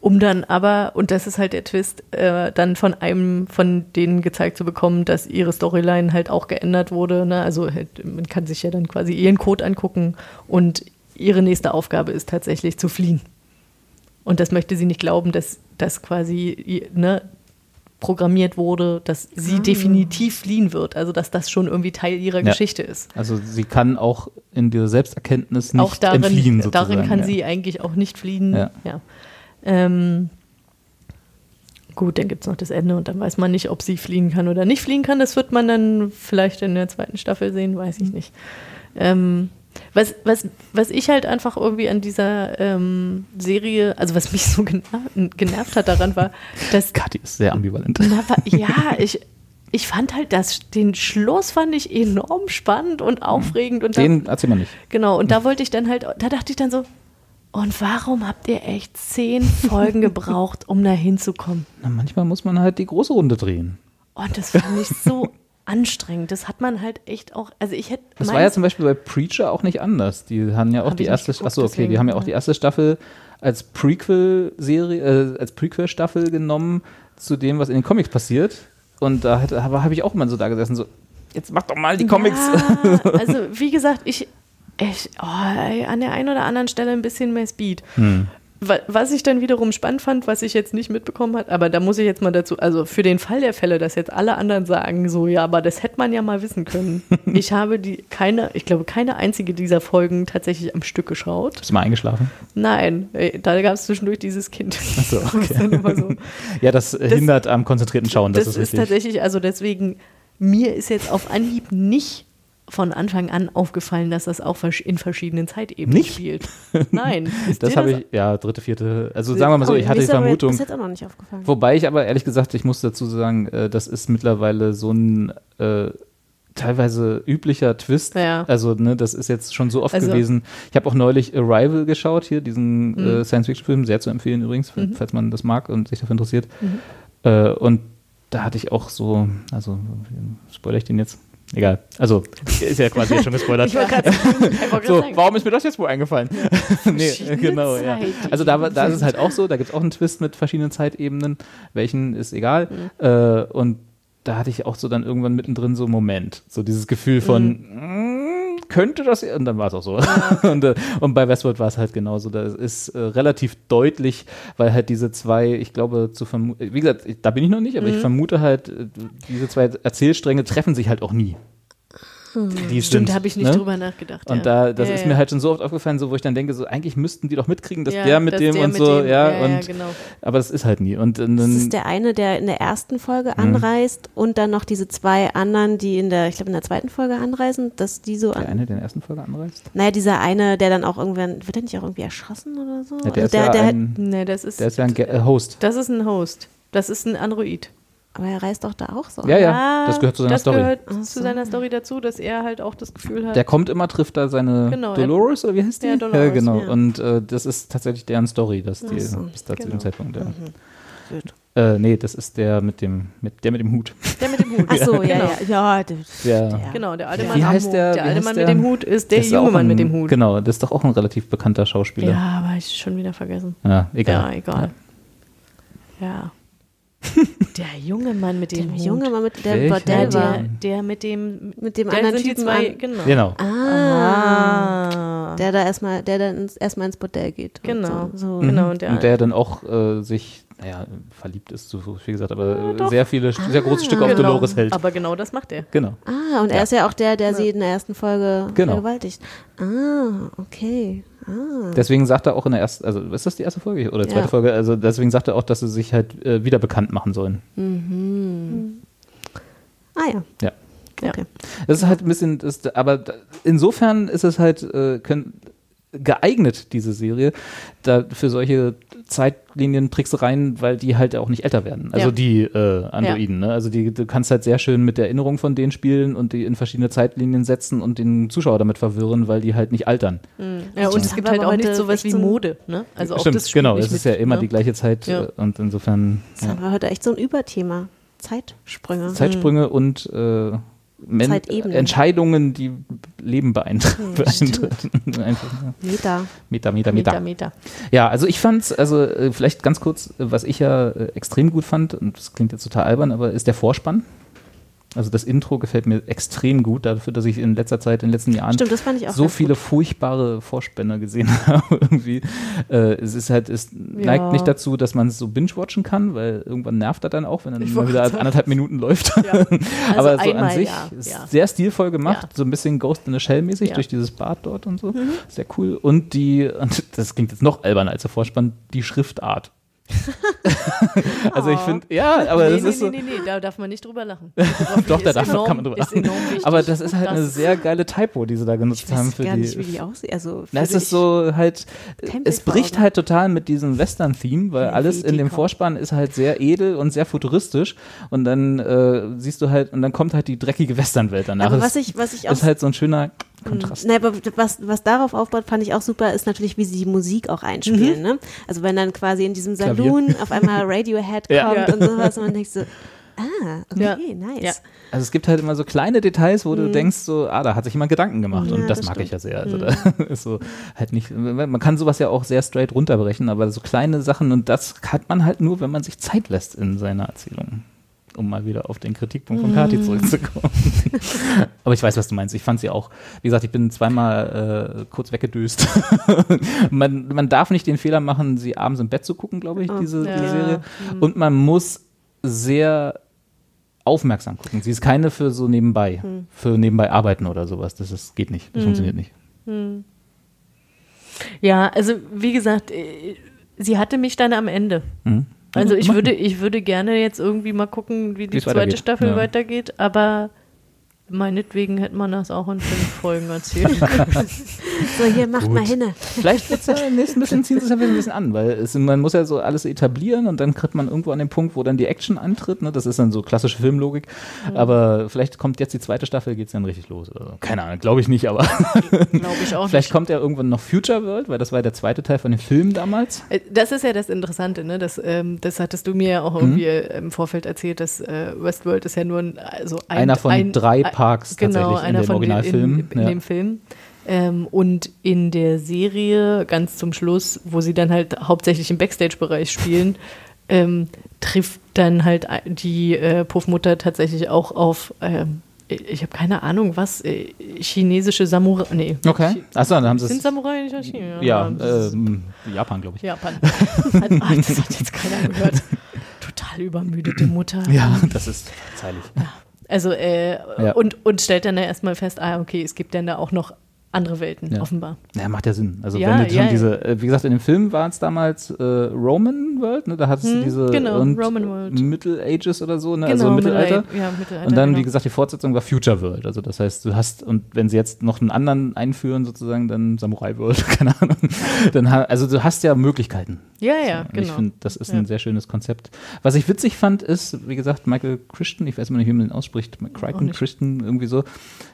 um dann aber, und das ist halt der Twist, äh, dann von einem von denen gezeigt zu bekommen, dass ihre Storyline halt auch geändert wurde. Ne? Also halt, man kann sich ja dann quasi ihren Code angucken und ihre nächste Aufgabe ist tatsächlich zu fliehen. Und das möchte sie nicht glauben, dass das quasi ne, programmiert wurde, dass sie definitiv fliehen wird. Also dass das schon irgendwie Teil ihrer Ja. Geschichte ist. Also sie kann auch in dieser Selbsterkenntnis nicht auch darin, entfliehen sozusagen. darin kann ja. sie eigentlich auch nicht fliehen. Ja. Ja. Ähm, gut, dann gibt es noch das Ende und dann weiß man nicht, ob sie fliehen kann oder nicht fliehen kann. Das wird man dann vielleicht in der zweiten Staffel sehen, weiß Mhm. ich nicht. Ähm, was, was, was ich halt einfach irgendwie an dieser ähm, Serie, also was mich so genervt, hat daran war, dass (laughs) Kathi ist sehr ambivalent. na, ja, ich, ich fand halt das, den Schluss fand ich enorm spannend und aufregend und da- Den erzähl mal nicht. Genau, und da wollte ich dann halt, da dachte ich dann so, und warum habt ihr echt zehn Folgen (laughs) gebraucht, um da hinzukommen? Na, manchmal muss man halt die große Runde drehen. Und das fand ich so (laughs) anstrengend. Das hat man halt echt auch, also ich hätte. Das war ja zum Beispiel bei Preacher auch nicht anders. Die haben ja auch Hab die erste, geguckt, achso, okay, die deswegen, haben ja auch die erste Staffel als Prequel-Serie, äh, als Prequel-Staffel genommen zu dem, was in den Comics passiert. Und da habe hab ich auch mal so da gesessen, so, jetzt mach doch mal die Comics. Ja, also wie gesagt, ich, ich oh, an der einen oder anderen Stelle ein bisschen mehr Speed. Hm. Wa- Was ich dann wiederum spannend fand, was ich jetzt nicht mitbekommen habe, aber da muss ich jetzt mal dazu, also für den Fall der Fälle, dass jetzt alle anderen sagen, so, ja, aber das hätte man ja mal wissen können. (laughs) ich habe die keine, ich glaube, keine einzige dieser Folgen tatsächlich am Stück geschaut. Bist du mal eingeschlafen? Nein, da gab es zwischendurch dieses Kind. so, (laughs) Das ist dann immer so. (laughs) Ja, das, äh, hindert am konzentrierten Schauen, das, Das, ist ist, tatsächlich, also deswegen, mir ist jetzt auf Anhieb nicht von Anfang an aufgefallen, dass das auch in verschiedenen Zeitebenen Nicht? spielt. (laughs) Nein. Ist Das habe ich, ja, dritte, vierte, also sagen wir mal so, ich hatte die ist Vermutung, Bis jetzt auch noch nicht aufgefallen. Wobei ich aber ehrlich gesagt, ich muss dazu sagen, äh, das ist mittlerweile so ein äh, teilweise üblicher Twist. Ja. Also, ne, das ist jetzt schon so oft Also- gewesen. Ich habe auch neulich Arrival geschaut, hier, diesen Mhm. äh, Science-Fiction-Film, sehr zu empfehlen übrigens, falls man das mag und sich dafür interessiert. Mhm. Äh, und da hatte ich auch so, also, spoilere ich den jetzt? Egal. Also, ist ja quasi jetzt schon gespoilert. (laughs) So, warum ist mir das jetzt wohl eingefallen? (laughs) nee, genau, ja. Also da, da ist es halt auch so, da gibt es auch einen Twist mit verschiedenen Zeitebenen, welchen ist egal. Mhm. Äh, und da hatte ich auch so dann irgendwann mittendrin so einen Moment, so dieses Gefühl von, Mhm. Könnte das, und dann war es auch so. (laughs) und, äh, und bei Westworld war es halt genauso. Da ist äh, relativ deutlich, weil halt diese zwei, ich glaube, zu vermuten, wie gesagt, da bin ich noch nicht, aber Mhm. ich vermute halt, äh, diese zwei Erzählstränge treffen sich halt auch nie. Die Stimmt, sind, habe ich nicht ne? drüber nachgedacht. Und ja. da, das ja, ist ja. mir halt schon so oft aufgefallen, so wo ich dann denke, so eigentlich müssten die doch mitkriegen, dass Ja, der mit dass dem der und mit so, dem- ja, ja, und ja, genau. aber das ist halt nie. Und, und Das dann, ist der eine, der in der ersten Folge Mhm. anreist und dann noch diese zwei anderen, die in der, ich glaube in der zweiten Folge anreisen, dass die so der an, eine, der in der ersten Folge anreist. Naja, dieser eine, der dann auch irgendwann, wird er nicht auch irgendwie erschossen oder so? Ja, der Also ist ja der, ein, Nee, das ist, der ist ja ein Ge äh, Host. das ist ein Host. Das ist ein Android. Aber er reist doch da auch so. Ja, ja, das gehört zu seiner das Story. gehört Ach zu seiner Story dazu, dass er halt auch das Gefühl hat. Der kommt immer, trifft da seine Genau, Dolores, oder wie heißt die? Ja, (laughs) Dolores, genau. ja. Und äh, das ist tatsächlich deren Story, dass die so, bis da zu genau. dem Zeitpunkt. Ja. Gut. Äh, nee, das ist der mit dem, mit, der mit dem Hut. der mit dem Hut. (laughs) Ach so, ja, genau. ja, ja. das- Der, der. Genau, der alte Ja. Mann, Wie heißt der- der alte Mann der? mit dem Hut ist der das ist junge Mann ein, mit dem Hut. Genau, das ist doch auch ein relativ bekannter Schauspieler. Ja, aber ich schon wieder vergessen. Ja, egal. Ja, egal. Ja. Der junge Mann mit dem Der Hut. junge Mann mit Welcher? Bordell der, war. der, der mit dem Mit dem der anderen sind die Typen zwei, an- genau. Genau. Ah. Der da erstmal, der dann ins, erstmal ins Bordell geht. und Genau. So. so. Genau, und der, und der dann auch äh, sich, naja, verliebt ist, so viel gesagt, aber äh, doch. sehr viele, sehr große Stücke auf genau. Dolores hält. Aber genau das macht er. Genau. Ah, und er Ja. ist ja auch der, der sie in der ersten Folge Genau. vergewaltigt. Ah, okay. Ah. Deswegen sagt er auch in der ersten, also ist das die erste Folge oder zweite Ja. Folge? Also deswegen sagt er auch, dass sie sich halt äh, wieder bekannt machen sollen. Ah ja. Ja. Okay. Das ist halt ein bisschen, das, aber insofern ist es halt äh, können, geeignet, diese Serie, da für solche Zeitlinientricksereien, weil die halt auch nicht älter werden. Also Ja. die äh, Androiden. Ne? Also die, du kannst halt sehr schön mit der Erinnerung von denen spielen und die in verschiedene Zeitlinien setzen und den Zuschauer damit verwirren, weil die halt nicht altern. Ja, und es gibt halt auch nicht sowas wie Mode. Ne? Also auch Stimmt, das genau. Es ist ja immer ne? die gleiche Zeit Ja. äh, und insofern Das ja. haben wir heute echt so ein Überthema. Zeitsprünge. Zeitsprünge und äh, Men Zeitebenen. Entscheidungen, die Leben beeinträchtigen. ja. Meter. Meter, Meter, Meter. Meter, Meter. Ja, also ich fand's, also äh, vielleicht ganz kurz, äh, was ich ja äh, extrem gut fand, und das klingt jetzt total albern, aber ist der Vorspann. Also das Intro gefällt mir extrem gut, dafür, dass ich in letzter Zeit, in den letzten Jahren Stimmt, so viele gut. furchtbare Vorspänner gesehen (laughs) habe irgendwie. Äh, es ist halt, es neigt nicht dazu, dass man es so binge-watchen kann, weil irgendwann nervt er dann auch, wenn dann mal wieder sagen. anderthalb Minuten läuft. Ja. (laughs) Also Aber so an einmal, sich ja, ist ja. sehr stilvoll gemacht, Ja. so ein bisschen Ghost in the Shell mäßig Ja. durch dieses Bad dort und so. Mhm. Sehr cool. Und die, und das klingt jetzt noch alberner als der Vorspann, die Schriftart. (laughs) also ich finde, ja, aber nee, das nee, ist so. nee, nee, nee, da darf man nicht drüber lachen. (laughs) Doch, da darf, enorm- kann man drüber lachen. Aber das ist halt Das- eine sehr geile Typo, die sie da genutzt Ich haben für gar die. nicht, wie die aussieht. Also, Na, es ist so halt, es bricht halt total mit diesem Western-Theme, weil alles in dem. Vorspann ist halt sehr edel und sehr futuristisch und dann äh, siehst du halt, und dann kommt halt die dreckige Westernwelt danach. Aber was ich, was ich auch ist halt so ein schöner Kontrast. Ne, aber was, was darauf aufbaut, fand ich auch super, ist natürlich, wie sie die Musik auch einspielen. Ne? Also wenn dann quasi in diesem Klavier. Saloon auf einmal Radiohead (laughs) kommt Ja. Und sowas und man denkt so, ah, okay, Ja. nice. Ja. Also es gibt halt immer so kleine Details, wo du denkst so, ah, da hat sich jemand Gedanken gemacht Ja, und das, das mag stimmt. ich ja sehr. Also da (laughs) ist so halt nicht, man kann sowas ja auch sehr straight runterbrechen, aber so kleine Sachen und das hat man halt nur, wenn man sich Zeit lässt in seiner Erzählung. Um mal wieder auf den Kritikpunkt von Kati zurückzukommen. (laughs) aber ich weiß, was du meinst. Ich fand sie auch, wie gesagt, ich bin zweimal äh, kurz weggedöst. (laughs) man, man darf nicht den Fehler machen, sie abends im Bett zu gucken, glaube ich, diese, Ja. diese Serie. Und man muss sehr aufmerksam gucken. Sie ist keine für so nebenbei, für nebenbei arbeiten oder sowas. Das ist, geht nicht. Das funktioniert nicht. Ja, also wie gesagt, äh, sie hatte mich dann am Ende. Also ich würde, ich würde gerne jetzt irgendwie mal gucken, wie die Wie es zweite weitergeht. Staffel Ja. weitergeht, aber meinetwegen hätte man das auch in fünf Folgen erzählen (laughs) können. So, hier, macht mal hinne. Vielleicht wird's ja im nächsten bisschen ziehen sie es ja wieder ein bisschen an, weil es, man muss ja so alles etablieren und dann kriegt man irgendwo an den Punkt, wo dann die Action antritt. Ne? Das ist dann so klassische Filmlogik. Aber vielleicht kommt jetzt die zweite Staffel, geht's dann richtig los. Oder so. Keine Ahnung, glaube ich nicht, aber Glaube ich auch (laughs) vielleicht nicht. kommt ja irgendwann noch Future World, weil das war ja der zweite Teil von dem Film damals. Äh, Das ist ja das Interessante, ne? Das, ähm, das hattest du mir ja auch Mhm. irgendwie äh, im Vorfeld erzählt, dass äh, Westworld ist ja nur ein, also ein, Einer von ein, drei ein- Parks genau, tatsächlich in einer dem von den- Originalfilm. In, in Ja. dem Film. Ähm, und in der Serie ganz zum Schluss, wo sie dann halt hauptsächlich im Backstage-Bereich spielen, (laughs) ähm, trifft dann halt die äh, Puffmutter tatsächlich auch auf, ähm, ich habe keine Ahnung was, äh, chinesische Samurai. Nee. Okay. Achso, dann haben sie Sind es. Samurai nicht aus China? Ja, ist- ähm, Japan, glaube ich. Japan. (laughs) Hat, das hat jetzt keiner gehört. (laughs) Total übermüdete Mutter. Ja, das ist verzeihlich. Also, äh, Ja. und, und stellt dann ja erstmal fest, ah, okay, es gibt dann da auch noch andere Welten, Ja. offenbar. Ja, macht ja Sinn. Also Ja, wenn du schon ja, diese, äh, wie gesagt, in dem Film war es damals äh, Roman World, ne? Da hattest du Hm, diese genau, und Roman World. Middle Ages oder so, ne? Genau, also Mittelalter. Mittelal- ja, Mittelalter, Und dann, genau. wie gesagt, die Fortsetzung war Future World. Also das heißt, du hast, und wenn sie jetzt noch einen anderen einführen, sozusagen, dann Samurai World, (laughs) keine Ahnung. Dann, also du hast ja Möglichkeiten. Ja, ja, Und genau. Ich finde, das ist ein sehr schönes Konzept. Was ich witzig fand, ist, wie gesagt, Michael Christian, ich weiß immer nicht, wie man den ausspricht, Crichton. Christian, irgendwie so,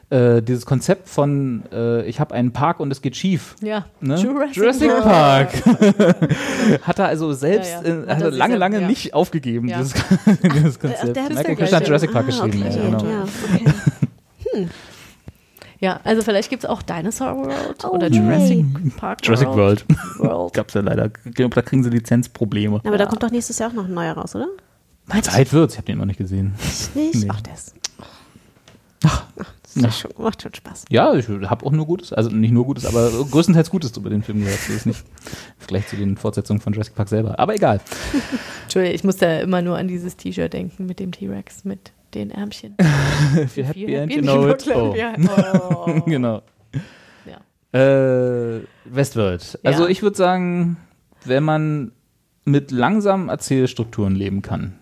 äh, dieses Konzept von, äh, ich habe einen Park und es geht schief. ja, Ne? Jurassic, Park. (laughs) hat er also selbst Ja, ja. äh, Hat hat er lange, selbst- lange ja. nicht aufgegeben, Ja. dieses, (laughs) dieses Konzept. es Michael Christian hat Jurassic Park Ah, geschrieben. okay, ja, genau. Ja, okay. Ja, also vielleicht gibt es auch Dinosaur World Oh, oder. Jurassic Park Jurassic World. World. (laughs) Gab's ja leider. Ich glaube, da kriegen sie Lizenzprobleme. Aber da kommt doch nächstes Jahr auch noch ein neuer raus, oder? Zeit wird's, ich habe den noch nicht gesehen. Nicht? Nee. Ach, das. Ach, das schon, macht schon Spaß. Ja, ich habe auch nur Gutes, also nicht nur Gutes, aber größtenteils Gutes über den Film gehört. Das ist nicht vielleicht zu den Fortsetzungen von Jurassic Park selber. Aber egal. (laughs) Entschuldigung, ich muss da immer nur an dieses T-Shirt denken mit dem T-Rex, mit den Ärmchen. (laughs) If you're happy and you know it. Oh. Oh. (laughs) genau. Ja. Äh, Westworld. Also Ja. ich würde sagen, wenn man mit langsamen Erzählstrukturen leben kann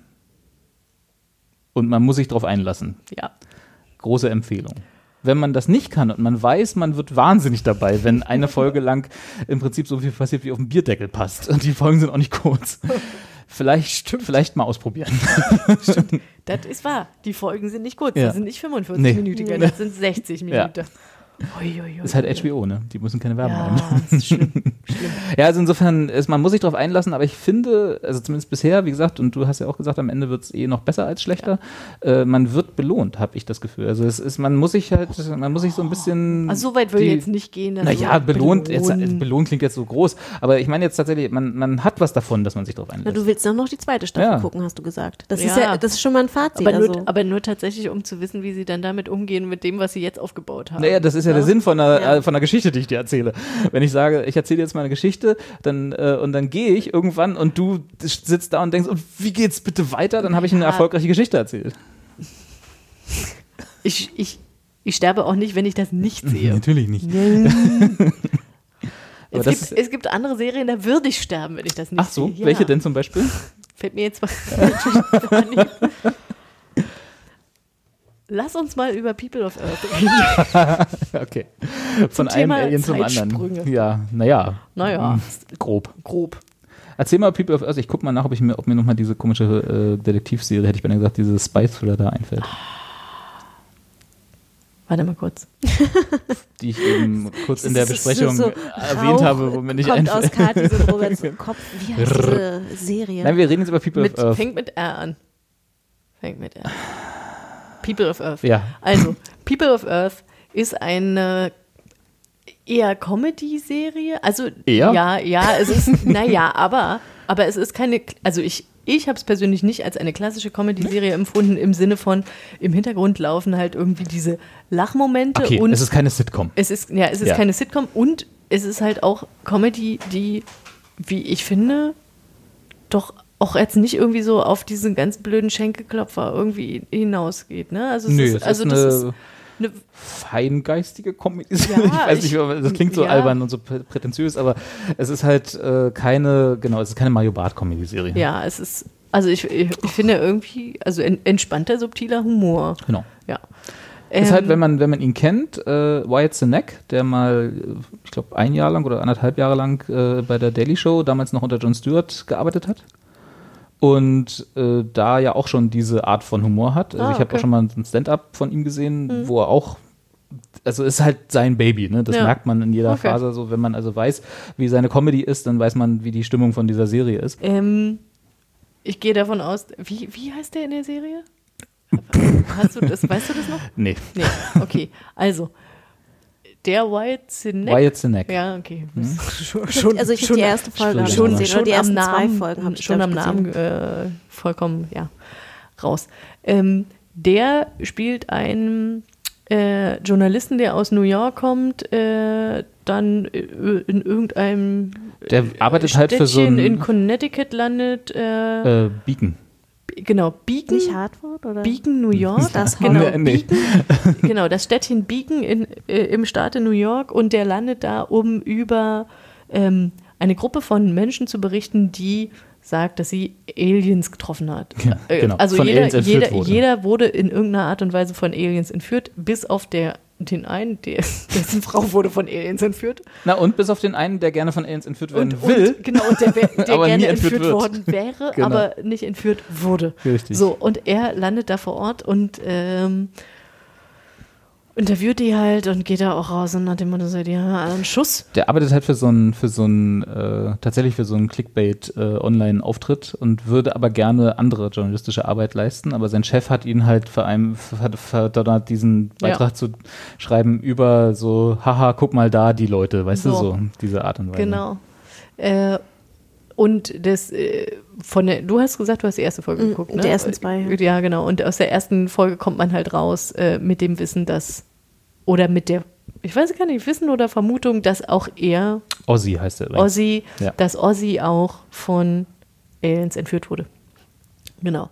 und man muss sich darauf einlassen, ja. Große Empfehlung. Wenn man das nicht kann und man weiß, man wird wahnsinnig dabei, wenn eine Folge lang im Prinzip so viel passiert, wie auf dem Bierdeckel passt. Und die Folgen sind auch nicht kurz. Vielleicht, vielleicht mal ausprobieren. (laughs) (laughs) Das ist wahr. Die Folgen sind nicht kurz. Ja. Das sind nicht 45 Nee. Minuten, das sind 60 Ja. Ui, ui, ui, Das ist halt. HBO, ne? Die müssen keine Werbung haben. Ja, das ist schlimm. (laughs) Ja, also insofern, ist, man muss sich darauf einlassen, aber ich finde, also zumindest bisher, wie gesagt, und du hast ja auch gesagt, am Ende wird es eh noch besser als schlechter, äh, man wird belohnt, habe ich das Gefühl. Also es ist, man muss sich halt, man muss sich so ein bisschen. Also so weit will die- ich jetzt nicht gehen. Naja, so belohnt, jetzt, belohnen. belohnt klingt jetzt so groß, aber ich meine jetzt tatsächlich, man, man hat was davon, dass man sich darauf Na, einlässt. du willst dann noch die zweite Staffel Ja. gucken, hast du gesagt. Das Ja. ist ja, das ist schon mal ein Fazit. aber, nur, also. aber nur tatsächlich, um zu wissen, wie sie dann damit umgehen, mit dem, was sie jetzt aufgebaut haben. Naja, das ist ja, der Sinn von einer, Ja. von einer Geschichte, die ich dir erzähle. Wenn ich sage, ich erzähle jetzt mal eine Geschichte, dann äh, und dann gehe ich irgendwann und du sitzt da und denkst, und wie geht's bitte weiter? Dann habe ich eine Ja. erfolgreiche Geschichte erzählt. Ich, ich, ich sterbe auch nicht, wenn ich das nicht (laughs) sehe. Natürlich nicht. (laughs) Es gibt, es gibt andere Serien, da würde ich sterben, wenn ich das nicht Ach so, sehe. Ja. welche denn zum Beispiel? Fällt mir jetzt mal. (laughs) Lass uns mal über People of Earth reden. (laughs) Okay. Von einem Thema Alien zum anderen. Ja, naja. Naja, Grob. grob. Erzähl mal People of Earth. Ich guck mal nach, ob, ich mir, ob mir nochmal diese komische äh, Detektivserie, hätte ich beinahe gesagt, diese Spy-Thriller da einfällt. Warte mal kurz. (laughs) Die ich eben kurz in der Besprechung so- so erwähnt Rauch habe, wo mir nicht kommt aus einfällt. Katis (laughs) und Roberts Kopf. Wie heißt diese Serie? Nein, wir reden jetzt über People Mit, of Earth. fängt mit R an. Fängt mit R. People of Earth. Ja. Also, People of Earth ist eine eher Comedy-Serie. Also, Eher? ja, ja, es ist, naja, aber, aber es ist keine, also ich, ich habe es persönlich nicht als eine klassische Comedy-Serie empfunden, im Sinne von, im Hintergrund laufen halt irgendwie diese Lachmomente Okay, und es ist keine Sitcom. es ist, ja, es ist Ja. keine Sitcom und es ist halt auch Comedy, die, wie ich finde, doch auch jetzt nicht irgendwie so auf diesen ganz blöden Schenkelklopfer irgendwie hinausgeht. Ne? Also es Nö, ist, also ist das eine ist eine, feingeistige Comedy. Ja, (laughs) ich weiß nicht, ich- das klingt so ja. albern und so prä- prätentiös, aber es ist halt äh, keine, genau, es ist keine Mario Bart Comedy-Serie. ja, es ist, also ich, ich, ich finde irgendwie, also en, entspannter, subtiler Humor. Genau. Ja. Ist Ähm, halt, wenn man, wenn man ihn kennt, äh, Wyatt Cenac, der mal, ich glaube, ein Jahr lang oder anderthalb Jahre lang äh, bei der Daily Show, damals noch unter Jon Stewart, gearbeitet hat. Und äh, da ja auch schon diese Art von Humor hat. Also Ah, ich habe okay. auch schon mal ein Stand-up von ihm gesehen, wo er auch, also ist halt sein Baby, ne? Das Ja. merkt man in jeder Okay. Phase so. Wenn man also weiß, wie seine Comedy ist, dann weiß man, wie die Stimmung von dieser Serie ist. Ähm, ich gehe davon aus, wie, wie heißt der in der Serie? (laughs) Hast du das, weißt du das noch? Nee, Nee, okay. Also, der White Cineck. Wyatt Cenac. Ja, okay. Hm? Schon, schon, also ich habe schon, die erste Folge schon- gesehen, schon die am ersten Namen, zwei Folgen habe ich schon am Namen äh, vollkommen, ja, raus. Ähm, der spielt einen äh, Journalisten, der aus New York kommt, äh, dann äh, in irgendeinem Der arbeitet halt für so Städtchen in ein Connecticut landet, äh, äh, Beacon. Genau, Beacon. Nicht Hartford oder? Beacon, New York. Das genau, Nee. Beacon, (laughs) genau, das Städtchen Beacon in, äh, im Staate New York und der landet da, um über ähm, eine Gruppe von Menschen zu berichten, die sagt, dass sie Aliens getroffen hat. Ja, Äh, genau, Also von jeder, Aliens entführt jeder, wurde. jeder wurde in irgendeiner Art und Weise von Aliens entführt, bis auf der, den einen, der, dessen Frau wurde von Aliens entführt. Na und bis auf den einen, der gerne von Aliens entführt werden Und, will. und genau, und der, (laughs) der gerne entführt entführt, worden wäre, Genau. aber nicht entführt wurde. Richtig. So, und er landet da vor Ort und ähm, interviewt die halt und geht da auch raus und nach dem Motto, die haben alle einen Schuss. Der arbeitet halt für so einen, für so einen, äh, tatsächlich für so einen Clickbait-Online-Auftritt und würde aber gerne andere journalistische Arbeit leisten. Aber sein Chef hat ihn halt einem- ver- verdonnert, diesen Beitrag Ja. zu schreiben über so, haha, guck mal da, die Leute, weißt du, So. so, diese Art und Weise. Genau. Äh, und das äh, von der, du hast gesagt, du hast die erste Folge Mm, geguckt, ne? die ersten zwei, ja. Ja, genau. Und aus der ersten Folge kommt man halt raus äh, mit dem Wissen, dass, oder mit der, ich weiß gar nicht, Wissen oder Vermutung, dass auch er, Ozzy heißt er übrigens. Ozzy, Ja. dass Ozzy auch von Aliens entführt wurde. Genau.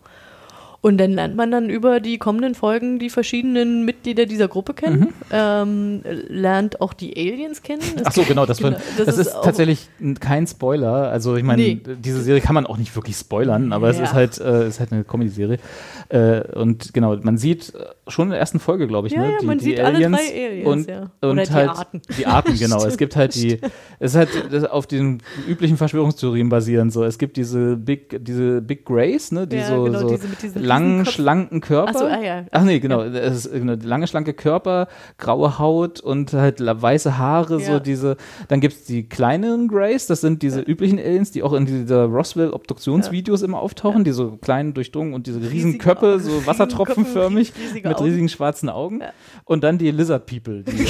Und dann lernt man dann über die kommenden Folgen die verschiedenen Mitglieder dieser Gruppe kennen, Mhm. ähm, lernt auch die Aliens kennen. Es Ach so, genau, das, Genau, das das, ist ist, tatsächlich kein Spoiler. Also ich meine, Nee. diese Serie kann man auch nicht wirklich spoilern, aber es Ja. ist halt, äh, ist halt eine Comedy-Serie. Äh, und genau, man sieht äh, schon in der ersten Folge, glaube ich, Ja, ne? ja, man sieht alle drei Aliens, und, ja. und Oder die halt Arten. Die Arten, genau. es gibt halt die, es ist halt das auf den üblichen Verschwörungstheorien basierend. So, es gibt diese Big, diese Big Grays, ne? Die Ja, so, genau, so diese mit diesen langen, schlanken Körper. Ach so, ah, ja. Ach nee, genau. Es ist eine lange, schlanke Körper, graue Haut und halt weiße Haare, so Ja. diese. Dann gibt es die kleinen Greys, das sind diese üblichen Aliens, die auch in dieser Roswell-Obduktionsvideos immer auftauchen, die so kleinen durchdrungen und diese riesen Riesigen Köpfe, so (laughs) wassertropfenförmig riesige mit riesigen schwarzen Augen. Ja. Und dann die Lizard People, die,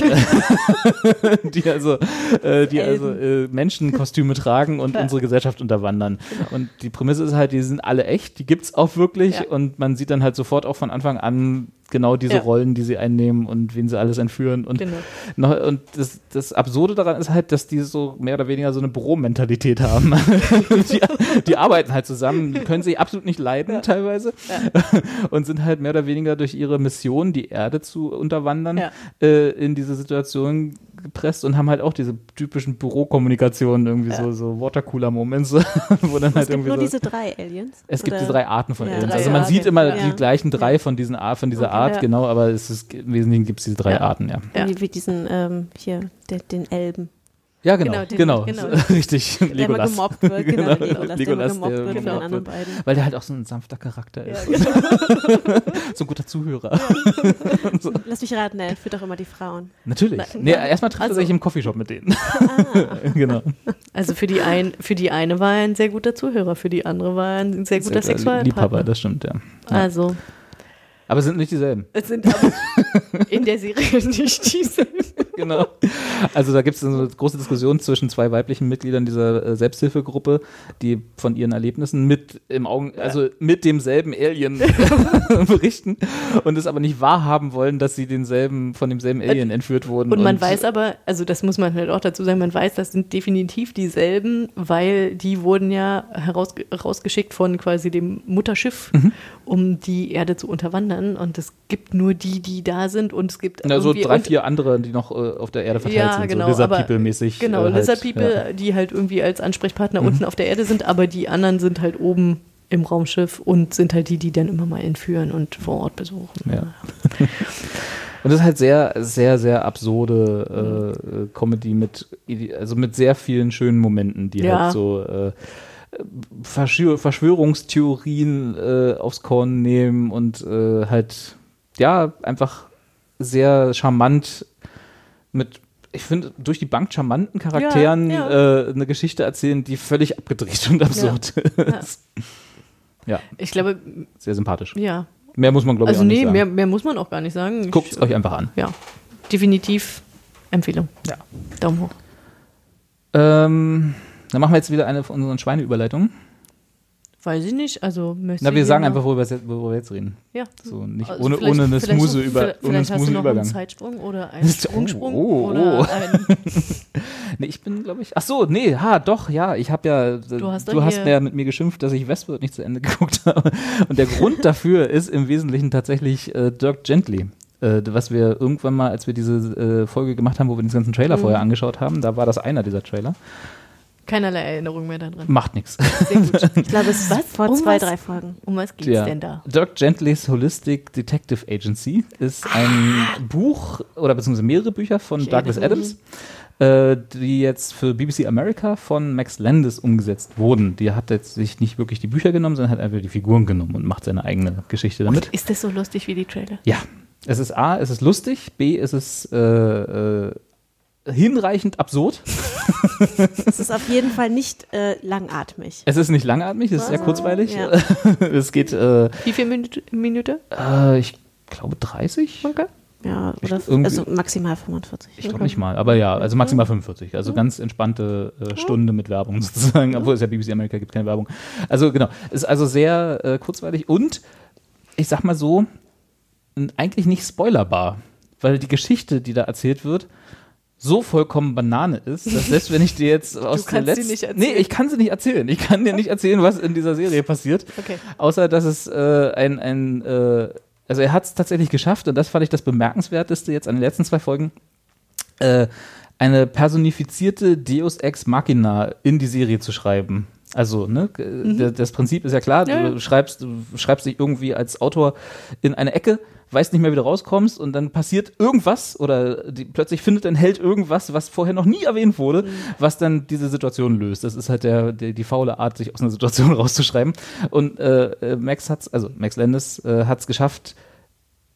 (laughs) (laughs) die also, äh, die also äh, Menschenkostüme tragen und unsere Gesellschaft unterwandern. Und die Prämisse ist halt, die sind alle echt, die gibt's auch wirklich Ja. Und man sieht dann halt sofort auch von Anfang an genau diese Ja. Rollen, die sie einnehmen und wen sie alles entführen. Und, Genau. noch, und das, das Absurde daran ist halt, dass die so mehr oder weniger so eine Büromentalität haben. (laughs) die, die arbeiten halt zusammen, können sich absolut nicht leiden teilweise (laughs) und sind halt mehr oder weniger durch ihre Mission, die Erde zu unterwandern, Ja. äh, in diese Situation gepresst und haben halt auch diese typischen Bürokommunikationen, irgendwie so, so Watercooler-Moments, (laughs) wo dann Es halt gibt irgendwie nur so diese drei Aliens. es gibt oder? diese drei Arten von Ja, Aliens. Also man Arten, sieht immer ja. die gleichen drei von diesen Art, von dieser Okay. Art, Ja. genau, aber ist, im Wesentlichen gibt es diese drei Ja. Arten, ja. Ja. Wie, wie diesen, ähm, hier, der, den Elben. Ja, genau, Genau, genau, den- genau. (laughs) richtig. Der immer Legolas. gemobbt wird, genau, Genau, der Legolas, der immer Legolas, gemobbt der wird von den anderen wird. beiden. Weil der halt auch so ein sanfter Charakter ist. (laughs) so ein guter Zuhörer. (laughs) Lass mich raten, er führt auch immer die Frauen. Natürlich. Na, nee, erstmal trifft also- er sich im Coffeeshop mit denen. genau. Also für die, ein, für die eine war er ein sehr guter Zuhörer, für die andere war er ein sehr guter Sehr- Sexualpartner. Liebhaber, das stimmt, ja. ja. Also, Aber es sind nicht dieselben. es sind aber in der Serie nicht dieselben. Genau. Also da gibt es eine große Diskussion zwischen zwei weiblichen Mitgliedern dieser äh, Selbsthilfegruppe, die von ihren Erlebnissen mit im Augen, also mit demselben Alien (laughs) berichten und es aber nicht wahrhaben wollen, dass sie denselben, von demselben Alien entführt wurden. Und man weiß aber, also das muss man halt auch dazu sagen, man weiß, das sind definitiv dieselben, weil die wurden ja heraus, rausgeschickt von quasi dem Mutterschiff, Mhm. um die Erde zu unterwandern. Und es gibt nur die, die da sind und es gibt Na, so drei, und- vier andere, die noch äh, auf der Erde verteilt ja, sind, genau, so Lizard People-mäßig. Genau, äh, halt, Lizard People, Ja. Mhm. die halt irgendwie als Ansprechpartner unten auf der Erde sind, aber die anderen sind halt oben im Raumschiff und sind halt die, die dann immer mal entführen und vor Ort besuchen. Ja. (laughs) Und das ist halt sehr, sehr, sehr absurde äh, äh, Comedy mit, also mit sehr vielen schönen Momenten, die Ja. halt so äh, Verschwör Verschwörungstheorien äh, aufs Korn nehmen und äh, halt, ja, einfach sehr charmant mit, ich finde, durch die Bank charmanten Charakteren Ja, Äh, eine Geschichte erzählen, die völlig abgedreht und absurd (laughs) ist. Ja, Ich glaube, sehr sympathisch. ja. Mehr muss man, glaube ich, Also auch nicht nee, sagen. mehr, mehr muss man auch gar nicht sagen. Ich- Guckt es euch einfach an. Ja, definitiv Empfehlung. Ja. Daumen hoch. Ähm, dann machen wir jetzt wieder eine von unseren Schweineüberleitungen. Weiß ich nicht, also möchtest Na, wir sagen einfach, worüber, wir jetzt- worüber wir jetzt reden. Ja. So, nicht Also ohne, ohne eine noch- über, vielleicht- ohne hast du noch einen Zeitsprung oder (laughs) einen Oh, Sprungsprung oh, oder (laughs) oh. Nee, ich bin, glaube ich. Ach so, nee, ha, doch, ja. Ich habe ja. Du hast du hast ja mit mir geschimpft, dass ich Westworld nicht zu Ende (laughs) geguckt habe. Und der Grund dafür ist im Wesentlichen tatsächlich äh, Dirk Gently. Äh, was wir irgendwann mal, als wir diese äh, Folge gemacht haben, wo wir den ganzen Trailer Mhm. vorher angeschaut haben, da war das einer dieser Trailer. Keinerlei Erinnerung mehr daran. Macht nichts. Sehr gut. (laughs) Ich glaube, es ist vor Um zwei, was? drei Folgen. Um was geht's Ja. denn da? Dirk Gentlys Holistic Detective Agency ist ein Buch oder beziehungsweise mehrere Bücher von Ich Douglas Adams, äh, die jetzt für BBC America von Max Landis umgesetzt wurden. Die hat jetzt sich nicht wirklich die Bücher genommen, sondern hat einfach die Figuren genommen und macht seine eigene Geschichte damit. Ist das so lustig wie die Trailer? Ja, es ist A, es ist lustig, B, es ist äh, äh, hinreichend absurd. (laughs) Es ist auf jeden Fall nicht äh, langatmig. Es ist nicht langatmig, es ist sehr kurzweilig. Ja. (laughs) es geht, äh, Wie viel Minute? Minute? äh, ich glaube, 30. Okay. Ja, oder irgendwie- also maximal 45. Ich glaube nicht mal, aber ja, also maximal 45. Also ganz entspannte äh, Stunde mit Werbung (laughs) sozusagen, obwohl es ja BBC America gibt, keine Werbung. Also genau, ist also sehr äh, kurzweilig und ich sag mal so, eigentlich nicht spoilerbar, weil die Geschichte, die da erzählt wird, so vollkommen Banane ist, dass selbst wenn ich dir jetzt aus der kannst sie letzten... nicht erzählen. Nee, ich kann sie nicht erzählen. Ich kann dir nicht erzählen, was in dieser Serie passiert. Okay. Außer, dass es äh, ein, ein äh, also er hat es tatsächlich geschafft und das fand ich das Bemerkenswerteste jetzt an den letzten zwei Folgen, äh, eine personifizierte Deus Ex Machina in die Serie zu schreiben. Also, ne, g- d- das Prinzip ist ja klar, Mhm. Du ja. schreibst, du schreibst dich irgendwie als Autor in eine Ecke, weißt nicht mehr, wie du rauskommst und dann passiert irgendwas oder die, plötzlich findet ein Held irgendwas, was vorher noch nie erwähnt wurde, Mhm. was dann diese Situation löst. Das ist halt der, der, die faule Art, sich aus einer Situation (laughs) rauszuschreiben. Und äh, äh, Max hat's, also Max Landis äh, hat's geschafft,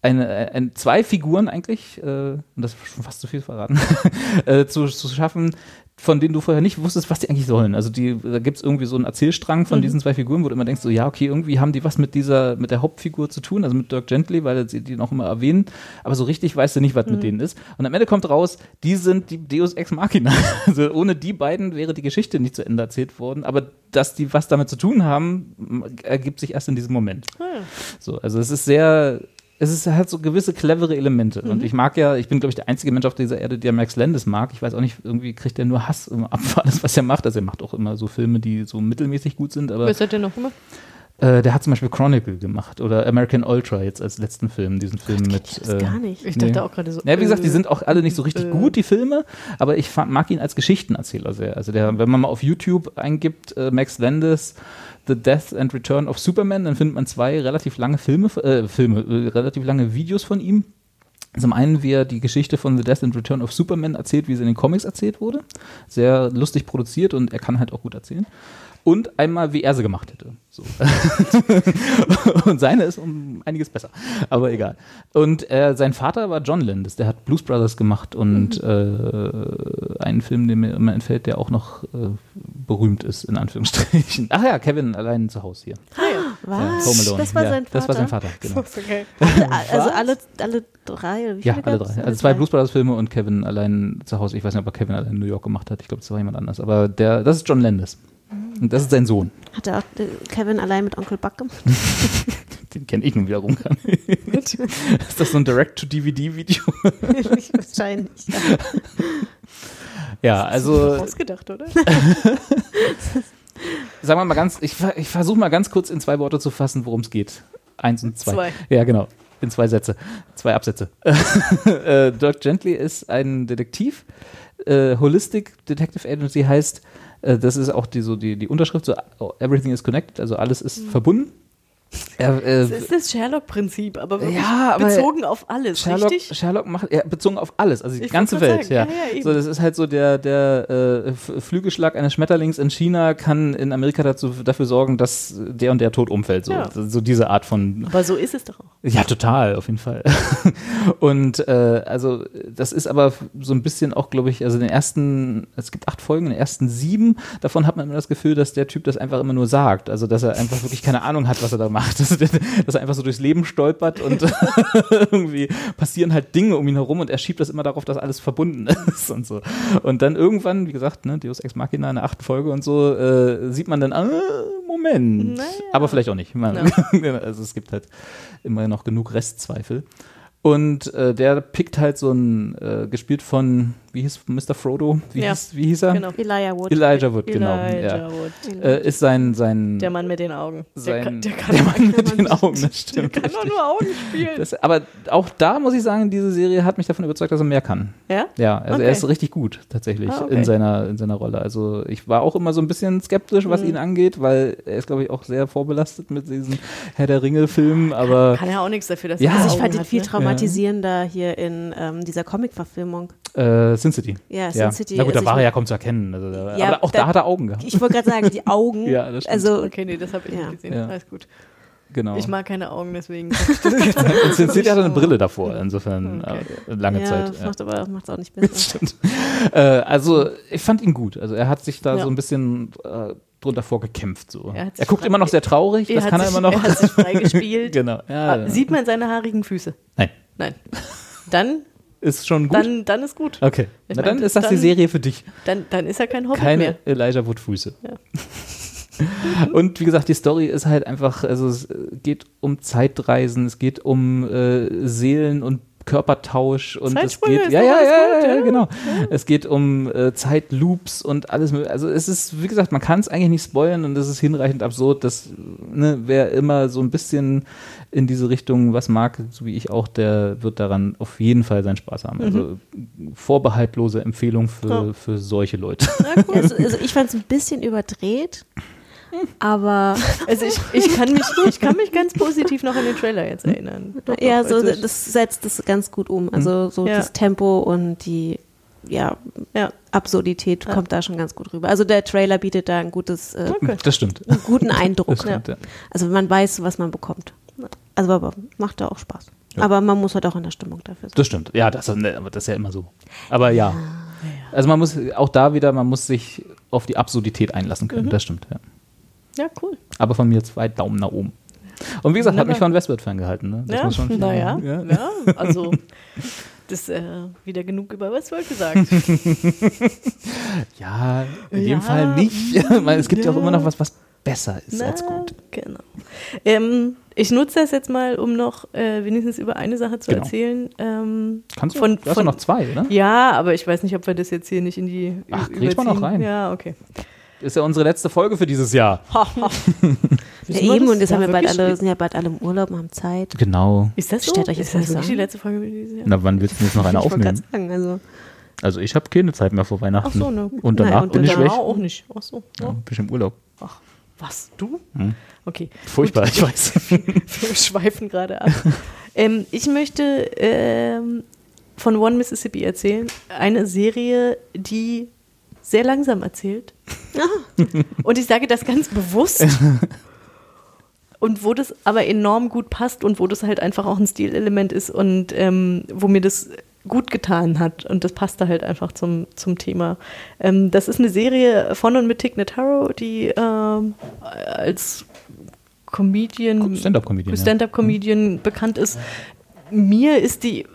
eine, ein, zwei Figuren eigentlich, äh, und das ist schon fast zu viel verraten, (laughs) äh, zu, zu schaffen, von denen du vorher nicht wusstest, was die eigentlich sollen. Also die, da gibt es irgendwie so einen Erzählstrang von diesen zwei Figuren, wo du immer denkst, so ja, okay, irgendwie haben die was mit dieser, mit der Hauptfigur zu tun, also mit Dirk Gently, weil sie die noch immer erwähnen, aber so richtig weißt du nicht, was mit denen ist. Und am Ende kommt raus, die sind die Deus Ex Machina. (laughs) Also ohne die beiden wäre die Geschichte nicht zu Ende erzählt worden, aber dass die was damit zu tun haben, ergibt sich erst in diesem Moment. So, also es ist sehr, es ist halt so gewisse clevere Elemente. Und ich mag ja, ich bin, glaube ich, der einzige Mensch auf dieser Erde, der Max Landis mag. Ich weiß auch nicht, irgendwie kriegt er nur Hass immer ab für alles, was er macht. Also er macht auch immer so Filme, die so mittelmäßig gut sind, aber Was hat der noch gemacht? äh, der hat zum Beispiel Chronicle gemacht oder American Ultra jetzt als letzten Film, diesen Film mit. Das äh, gar nicht. Ich dachte Nee. auch gerade so. ja, wie gesagt, die äh, sind auch alle nicht so richtig äh. gut, die Filme, aber ich mag ihn als Geschichtenerzähler sehr. Also der, wenn man mal auf YouTube eingibt, äh, Max Landis, The Death and Return of Superman, dann findet man zwei relativ lange Filme, äh, Filme, äh, relativ lange Videos von ihm. Zum einen, wie er die Geschichte von The Death and Return of Superman erzählt, wie sie in den Comics erzählt wurde. Sehr lustig produziert und er kann halt auch gut erzählen. Und einmal, wie er sie gemacht hätte. So. (laughs) und seine ist um einiges besser. Aber egal. Und äh, sein Vater war John Landis, der hat Blues Brothers gemacht und äh, einen Film, der mir immer entfällt, der auch noch äh, berühmt ist, in Anführungsstrichen. Ach ja, Kevin allein zu Hause hier. Was? Ja, Home Alone. Das war ja, sein Vater? Das war sein Vater, genau. Okay. (laughs) Also alle, alle drei? Oder wie Ja, viele alle drei. Also zwei Blues Brothers Filme und Kevin allein zu Hause. Ich weiß nicht, ob er Kevin allein in New York gemacht hat. Ich glaube, das war jemand anders. Aber der, das ist John Landis. Und das ist sein Sohn. Hat er auch äh, Kevin allein mit Onkel Buck gemacht? (laughs) Den kenne ich nun wiederum gar nicht. ist das so ein Direct-to-DVD-Video? (laughs) Wahrscheinlich. Ja. ja, also Ausgedacht, oder? (laughs) sagen wir mal ganz, ich, ich versuche mal ganz kurz in zwei Worte zu fassen, worum es geht. Eins und zwei. Zwei. Ja, genau. In zwei Sätze. Zwei Absätze. äh, Dirk Gently ist ein Detektiv. Äh, Holistic Detective Agency heißt, das ist auch die, so die, die Unterschrift, so oh, everything is connected, also alles ist verbunden. Er, äh, Das ist das Sherlock-Prinzip, aber wirklich Ja, aber bezogen auf alles, Sherlock, richtig? Sherlock macht ja, bezogen auf alles, also die Ich ganze Welt, ja. ja, so, das ist halt so der der äh, Flügelschlag eines Schmetterlings in China kann in Amerika dazu dafür sorgen, dass der und der tot umfällt, so so diese Art von Aber so ist es doch auch. ja, total, auf jeden Fall. (laughs) Und äh, also das ist aber so ein bisschen auch, glaube ich, also in den ersten, es gibt acht Folgen, in den ersten sieben, davon hat man immer das Gefühl, dass der Typ das einfach immer nur sagt. Also dass er einfach wirklich keine Ahnung hat, was er da macht. (laughs) Dass, er- dass er einfach so durchs Leben stolpert und (laughs) irgendwie passieren halt Dinge um ihn herum und er schiebt das immer darauf, dass alles verbunden (laughs) ist und so. Und dann irgendwann, wie gesagt, ne, Deus Ex Machina in der achten Folge und so, äh, sieht man dann, ah, Moment. Naja. Aber vielleicht auch nicht. Man, also es gibt halt immer noch genug Restzweifel. Und äh, der pickt halt so ein, äh, gespielt von, wie hieß Mr. Frodo? Wie, Ja, hieß, wie hieß er? genau. Elijah Wood. Elijah Wood, genau. Elijah ja. Wood. Äh, ist sein, sein, Der Mann mit den Augen. Der sein kann, der kann, der Mann mit den Augen, das stimmt. kann doch nur Augen spielen. Das, aber auch da muss ich sagen, diese Serie hat mich davon überzeugt, dass er mehr kann. ja? Ja, also Okay. er ist richtig gut tatsächlich Ah, okay. in, seiner, in seiner Rolle. Also ich war auch immer so ein bisschen skeptisch, Mhm. was ihn angeht, weil er ist, glaube ich, auch sehr vorbelastet mit diesen Herr der Ringe-Filmen, aber Kann ja auch nichts dafür, dass Ja, er Also ich fand ihn viel ne? traumatisierender hier in ähm, dieser Comic-Verfilmung. äh, Sin City. Ja, Sin City. Na gut, Also da war er ja kaum zu erkennen. Also Ja, aber auch da, da- hat er Augen gehabt. Ich wollte gerade sagen, die Augen. (laughs) Ja, das stimmt. also Okay, nee, das habe ich Ja. nicht gesehen. Ja. Alles gut. Genau. Ich mag keine Augen, deswegen. (laughs) In Sin City hat er eine Brille davor, insofern Okay. äh, lange ja, Zeit. das Ja. macht aber macht's auch nicht (laughs) besser. Stimmt. Äh, also ich fand ihn gut. Also er hat sich da Ja. so ein bisschen äh, drunter vorgekämpft. So. Er Er, guckt immer noch sehr traurig, das hat kann er sich, immer noch. Er hat sich freigespielt. genau. Ja, Ah, Sieht man seine haarigen Füße? Nein, Nein. Dann, ist schon gut. dann, dann ist gut. okay. Ich Na dann meinte, ist das die dann- Serie für dich. Dann, dann ist er kein Hobbit Keine mehr. Elijah Wood Füße. Ja. (laughs) Und wie gesagt, die Story ist halt einfach, also es geht um Zeitreisen, es geht um äh, Seelen und Körpertausch und es geht ja ja ja, ja, ja. genau. Es geht um äh, Zeitloops und alles mögliche. Also es ist wie gesagt, man kann es eigentlich nicht spoilern und es ist hinreichend absurd, dass ne, wer immer so ein bisschen in diese Richtung was mag, so wie ich auch, der wird daran auf jeden Fall seinen Spaß haben. Also vorbehaltlose Empfehlung für, Ja. für solche Leute. Also, also ich fand es ein bisschen überdreht, aber (laughs) Also ich, ich, kann mich, ich kann mich ganz positiv noch an den Trailer jetzt erinnern. Doch, ja, doch, so, also das setzt das ganz gut um. Also so Ja. das Tempo und die ja, Ja. Absurdität kommt da schon ganz gut rüber. Also der Trailer bietet da ein gutes, äh, Okay. Das stimmt. einen guten Eindruck. Das stimmt, ja. Also man weiß, was man bekommt. Also aber macht da auch Spaß. Aber man muss halt auch in der Stimmung dafür sein. Das stimmt. Ja, das, ne, das ist ja immer so. Aber ja. Also man muss auch da wieder, man muss sich auf die Absurdität einlassen Mhm. können. Das stimmt, ja. Ja, cool. Aber von mir zwei Daumen nach oben. Und wie gesagt, hat mich von Westworld ferngehalten. Ne? Das Ja, muss schon naja, ja. ja. also das äh, wieder genug über Westworld gesagt. (laughs) ja, in Ja, dem Fall nicht. (laughs) Weil es gibt ja auch immer noch was, was besser ist Na, als gut. Genau. Ähm, ich nutze das jetzt mal, um noch äh, wenigstens über eine Sache zu Genau. erzählen. Ähm, Kannst du? von, du hast von, noch zwei, ne? Ja, aber ich weiß nicht, ob wir das jetzt hier nicht in die Ach, kriegt man noch rein. Ja, okay. Ist ja unsere letzte Folge für dieses Jahr. Ja, eben, und jetzt haben wir bald alle, sind ja bald alle im Urlaub und haben Zeit. Genau. Ist das so? Stellt euch ist jetzt das wirklich so die letzte Folge für dieses Jahr? Na, wann willst du jetzt noch eine ich aufnehmen? sagen, also Also ich habe keine Zeit mehr vor Weihnachten. Ach so, ne. Und danach Nein, und bin ich Danach weg. auch nicht. Ach so. Ja, Ja. bin ich im Urlaub. Ach, was? Du? Hm. Okay. Furchtbar, ich weiß. (laughs) Wir schweifen gerade ab. ähm, ich möchte ähm, von One Mississippi erzählen. Eine Serie, die sehr langsam erzählt. und ich sage das ganz bewusst. (laughs) Und wo das aber enorm gut passt und wo das halt einfach auch ein Stilelement ist und ähm, wo mir das gut getan hat. Und das passte halt einfach zum, zum Thema. Ähm, das ist eine Serie von und mit Tig Notaro, die ähm, als Comedian, Stand-up-Comedian, ja. Stand-up-Comedian bekannt ist. Mir ist die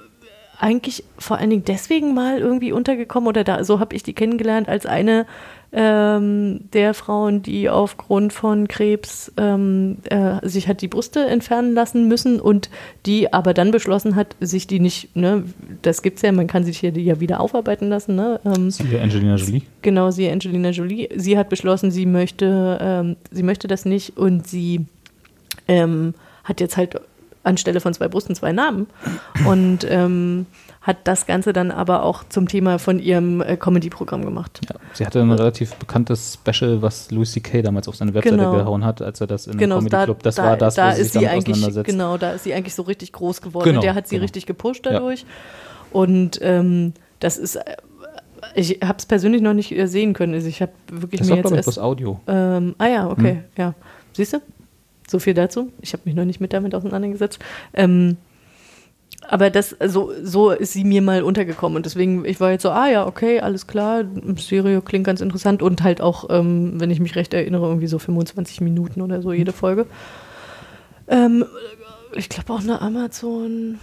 eigentlich vor allen Dingen deswegen mal irgendwie untergekommen oder da, so habe ich die kennengelernt als eine ähm, der Frauen, die aufgrund von Krebs ähm, äh, sich hat die Brüste entfernen lassen müssen und die aber dann beschlossen hat, sich die nicht, ne, das gibt's ja, man kann sich hier die ja wieder aufarbeiten lassen, ne? Ähm, Hier Angelina Jolie. Genau, sie, Angelina Jolie. Sie hat beschlossen, sie möchte, ähm, sie möchte das nicht und sie ähm, hat jetzt halt anstelle von zwei Brüsten zwei Namen. Und ähm, hat das Ganze dann aber auch zum Thema von ihrem äh, Comedy-Programm gemacht. Ja, sie hatte ein relativ bekanntes Special, was Louis C.K. damals auf seine Webseite Genau. gehauen hat, als er das in Genau, Comedy Club, das da, war das, da wo sie sich damit auseinandersetzt. genau, da ist sie eigentlich so richtig groß geworden. Genau, der hat sie genau. richtig gepusht Ja. dadurch. Und ähm, das ist, äh, ich habe es persönlich noch nicht äh, sehen können. Also ich habe wirklich Das mir jetzt erst, Audio. ähm, ah ja, okay, Hm. ja. Siehst du? So viel dazu. Ich habe mich noch nicht mit damit auseinandergesetzt. Ähm, aber das, so, so ist sie mir mal untergekommen. Und deswegen, ich war jetzt so, ah ja, okay, alles klar, Serie klingt ganz interessant und halt auch, ähm, wenn ich mich recht erinnere, irgendwie so 25 Minuten oder so jede Folge. Ähm, ich glaube auch eine Amazon.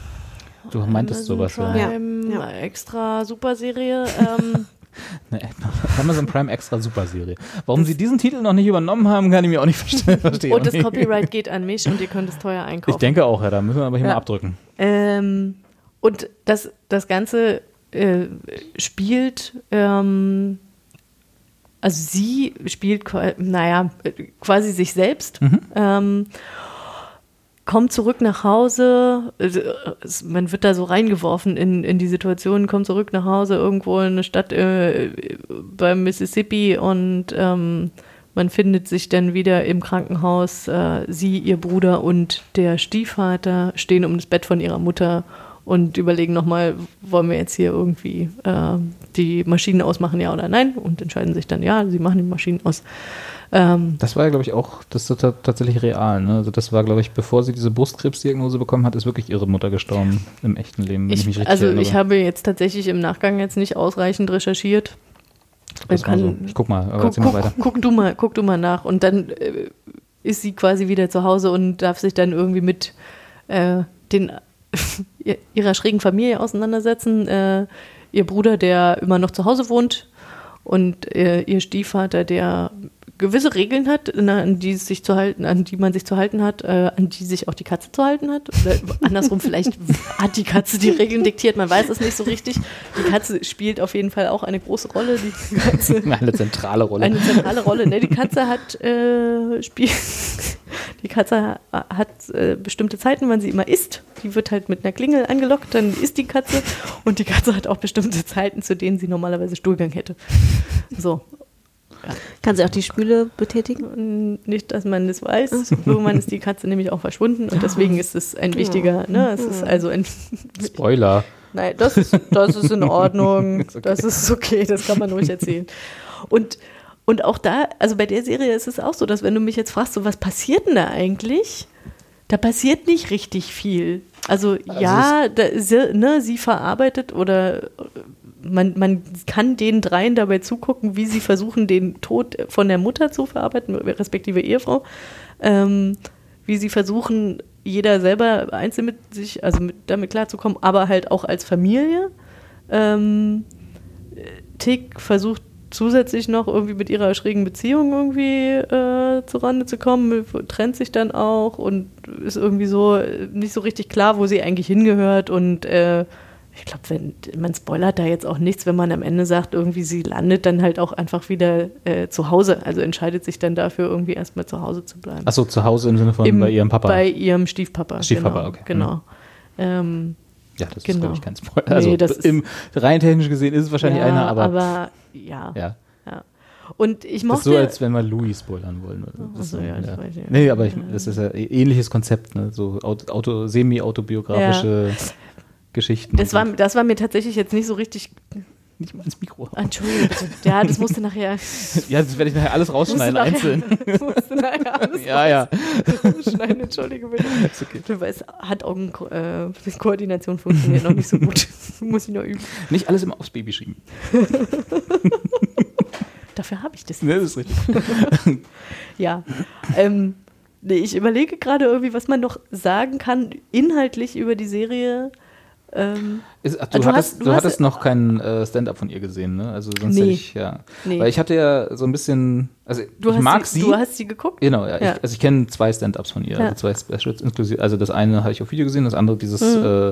Du meintest Amazon sowas. Prime, Ja, ja. extra super Serie. (laughs) Ähm, Ne, (laughs) Amazon Prime extra Superserie. Warum sie diesen Titel noch nicht übernommen haben, kann ich mir auch nicht (laughs) verstehen. und das Copyright geht an mich und ihr könnt es teuer einkaufen. Ich denke auch, ja, da müssen wir aber hier Ja. mal abdrücken. Ähm, und das, das Ganze äh, spielt, ähm, also sie spielt, naja, äh, quasi sich selbst. Ähm, kommt zurück nach Hause, es- man wird da so reingeworfen in, in die Situation, kommt zurück nach Hause irgendwo in eine Stadt äh, beim Mississippi und ähm, man findet sich dann wieder im Krankenhaus. Äh, sie, ihr Bruder und der Stiefvater stehen um das Bett von ihrer Mutter und überlegen nochmal, wollen wir jetzt hier irgendwie äh, die Maschinen ausmachen, ja oder nein? Und entscheiden sich dann, ja, sie machen die Maschinen aus. Ähm, Das war ja, glaube ich, auch das ist ta- tatsächlich real. Ne? Also das war, glaube ich, bevor sie diese Brustkrebsdiagnose bekommen hat, ist wirklich ihre Mutter gestorben im echten Leben, wenn ich, mich ich, richtig also erinnere. ich habe jetzt tatsächlich im Nachgang jetzt nicht ausreichend recherchiert. Das kann- mal so. Ich guck mal, aber Guck, erzähl mal guck, weiter. guck du mal, guck du mal nach. Und dann äh, ist sie quasi wieder zu Hause und darf sich dann irgendwie mit äh, den, (laughs) ihrer schrägen Familie auseinandersetzen. Äh, ihr Bruder, der immer noch zu Hause wohnt und äh, ihr Stiefvater, der gewisse Regeln hat, na, an die sich zu halten, an die man sich zu halten hat, äh, an die sich auch die Katze zu halten hat. Oder (laughs) andersrum, vielleicht hat die Katze die Regeln diktiert, man weiß es nicht so richtig. Die Katze spielt auf jeden Fall auch eine große Rolle. Die Katze (laughs) Eine zentrale Rolle. eine zentrale Rolle. Ne, die Katze hat äh, Spiel. (laughs) Die Katze hat äh, bestimmte Zeiten, wann sie immer isst. Die wird halt mit einer Klingel angelockt, dann isst die Katze. Und die Katze hat auch bestimmte Zeiten, zu denen sie normalerweise Stuhlgang hätte. So. Kann sie auch die Spüle betätigen? Nicht, dass man das weiß. (laughs) Irgendwann ist die Katze nämlich auch verschwunden und deswegen ist es ein wichtiger, ne? Es ist also ein. Spoiler. Nein, das ist, das ist in (laughs) Ordnung. Das ist okay, das kann man ruhig erzählen. Und, und auch da, also bei der Serie ist es auch so, dass wenn du mich jetzt fragst, so was passiert denn da eigentlich? Da passiert nicht richtig viel. Also, ja, da, sie, ne, sie verarbeitet oder man, man kann den dreien dabei zugucken, wie sie versuchen, den Tod von der Mutter zu verarbeiten, respektive Ehefrau. Ähm, wie sie versuchen, jeder selber einzeln mit sich, also mit, damit klarzukommen, aber halt auch als Familie. Ähm, Tick versucht zusätzlich noch irgendwie mit ihrer schrägen Beziehung irgendwie äh, zurande zu kommen, trennt sich dann auch und ist irgendwie so äh, nicht so richtig klar, wo sie eigentlich hingehört und äh, ich glaube, wenn man spoilert da jetzt auch nichts, wenn man am Ende sagt, irgendwie sie landet dann halt auch einfach wieder äh, zu Hause, also entscheidet sich dann dafür irgendwie erstmal zu Hause zu bleiben. Achso, zu Hause im Sinne von Im- bei ihrem Papa. Bei ihrem Stiefpapa. Stiefpapa, genau, okay. Genau. Ähm, ja, das ist, genau. glaube ich, kein Spoiler. Nee, Also das ist- im, rein technisch gesehen ist es wahrscheinlich ja, einer, aber, aber ja, ja. ja. Und ich Das ist mochte. so, als wenn wir Louis spoilern wollen. Das Ach so, ist, ja, das weiß ich, ja. Nee, aber ich, das ist ja ein ähnliches Konzept, ne? So Auto, semi-autobiografische Geschichten. das war, das war mir tatsächlich jetzt nicht so richtig. Nicht mal ins Mikro. Entschuldige bitte. Ja, das musste nachher. (laughs) Ja, das werde ich nachher alles rausschneiden, musste einzeln. (laughs) Nachher, musste nachher alles Ja, ja. rausschneiden. Entschuldige bitte. Du weißt, Hand-Augen-Koordination funktioniert noch nicht so gut. (laughs) Muss ich noch üben. Nicht alles immer aufs Baby schieben. Dafür habe ich das. Ne, das ist richtig. Ja. Ähm, nee, ich überlege gerade irgendwie, was man noch sagen kann, inhaltlich über die Serie. Ähm, Ist, ach, du, Du hattest, hast- du du hast- hattest noch kein äh, Stand-up von ihr gesehen, ne? Also sonst Nee. hätte ich, ja. Nee. Weil ich hatte ja so ein bisschen, also du, ich hast mag sie, sie. du hast sie geguckt? Genau, ja. Ja. Ich, also ich kenne zwei Stand-ups von ihr, Ja. also zwei Specials inklusive. Also das eine habe ich auf Video gesehen, das andere dieses Mhm. äh,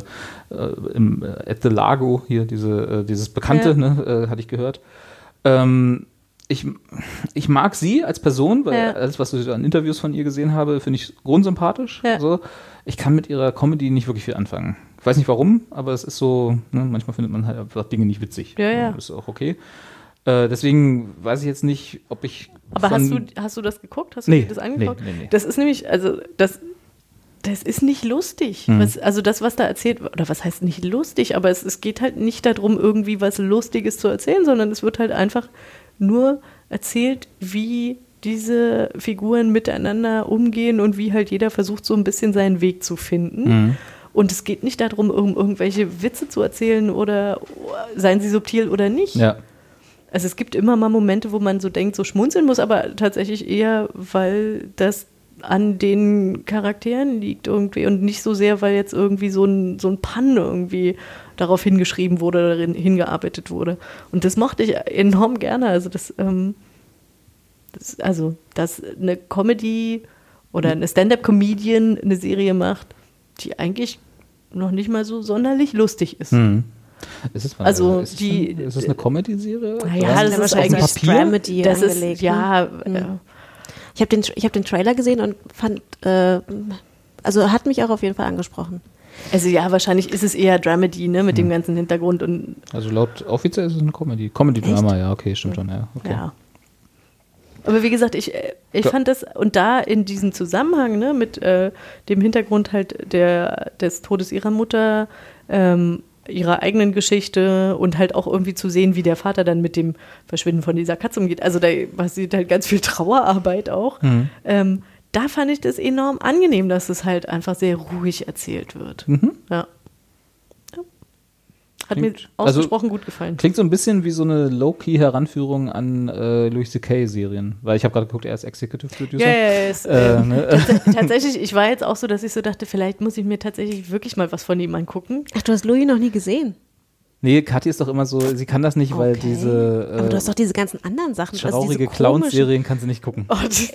äh, im, äh, At the Lago hier, diese, äh, dieses Bekannte, Ja. ne, äh, hatte ich gehört. Ähm, ich, ich mag sie als Person, weil Ja. alles, was ich an Interviews von ihr gesehen habe, finde ich grundsympathisch. Ja. So. Ich kann mit ihrer Comedy nicht wirklich viel anfangen. Ich weiß nicht warum, aber es ist so, ne, manchmal findet man halt einfach Dinge nicht witzig. Ja, ja. Ist auch okay. Äh, deswegen weiß ich jetzt nicht, ob ich. Aber hast du, hast du das geguckt? Hast du Nee, dir das angeguckt? nee, nee, nee. Das ist nämlich, also das, das ist nicht lustig. Mhm. Was, also das, was da erzählt, oder was heißt nicht lustig, aber es, es geht halt nicht darum, irgendwie was Lustiges zu erzählen, sondern es wird halt einfach nur erzählt, wie diese Figuren miteinander umgehen und wie halt jeder versucht, so ein bisschen seinen Weg zu finden. Mhm. Und es geht nicht darum, um irgendwelche Witze zu erzählen oder seien sie subtil oder nicht. Ja. Also es gibt immer mal Momente, wo man so denkt, so schmunzeln muss, aber tatsächlich eher, weil das an den Charakteren liegt irgendwie und nicht so sehr, weil jetzt irgendwie so ein, so ein Pann irgendwie darauf hingeschrieben wurde oder darin hingearbeitet wurde. Und das mochte ich enorm gerne. Also das, ähm, das also, dass eine Comedy oder eine Stand-up-Comedian eine Serie macht, die eigentlich noch nicht mal so sonderlich lustig ist. Hm. Ist es, Also ist es die- Eine, ist es eine Comedy-Serie? Naja, Oder das es ist eigentlich Papier? Dramedy Das ist, angelegt. ja, ne? äh, Ich habe den, ich hab den Trailer gesehen und fand, äh, also hat mich auch auf jeden Fall angesprochen. Also ja, wahrscheinlich ist es eher Dramedy, ne, Hm. mit dem ganzen Hintergrund und Also laut offiziell ist es eine Comedy. Comedy-Drama, ja, okay, stimmt schon, ja. Okay. ja. Aber wie gesagt, ich, äh, ich fand das, und da in diesem Zusammenhang, ne, mit äh, dem Hintergrund halt der, des Todes ihrer Mutter, ähm, ihrer eigenen Geschichte und halt auch irgendwie zu sehen, wie der Vater dann mit dem Verschwinden von dieser Katze umgeht. Also da passiert halt ganz viel (laughs) Trauerarbeit auch. Mhm. Ähm, da fand ich das enorm angenehm, dass es halt einfach sehr ruhig erzählt wird. Mhm. Ja. Hat Klingt- mir also- ausgesprochen gut gefallen. Klingt so ein bisschen wie so eine Low-Key-Heranführung an äh, Louis C.K.-Serien. Weil ich habe gerade geguckt, er ist Executive Producer. Ja, ja, ja. Es, Äh, äh, ne? (laughs) tats tatsächlich, ich war jetzt auch so, dass ich so dachte, vielleicht muss ich mir tatsächlich wirklich mal was von ihm angucken. Ach, du hast Louis noch nie gesehen. Nee, Kathi ist doch immer so, sie kann das nicht, weil Okay. diese Aber du hast äh, doch diese ganzen anderen Sachen. also traurige Clowns-Serien kann sie nicht gucken. Oh, die,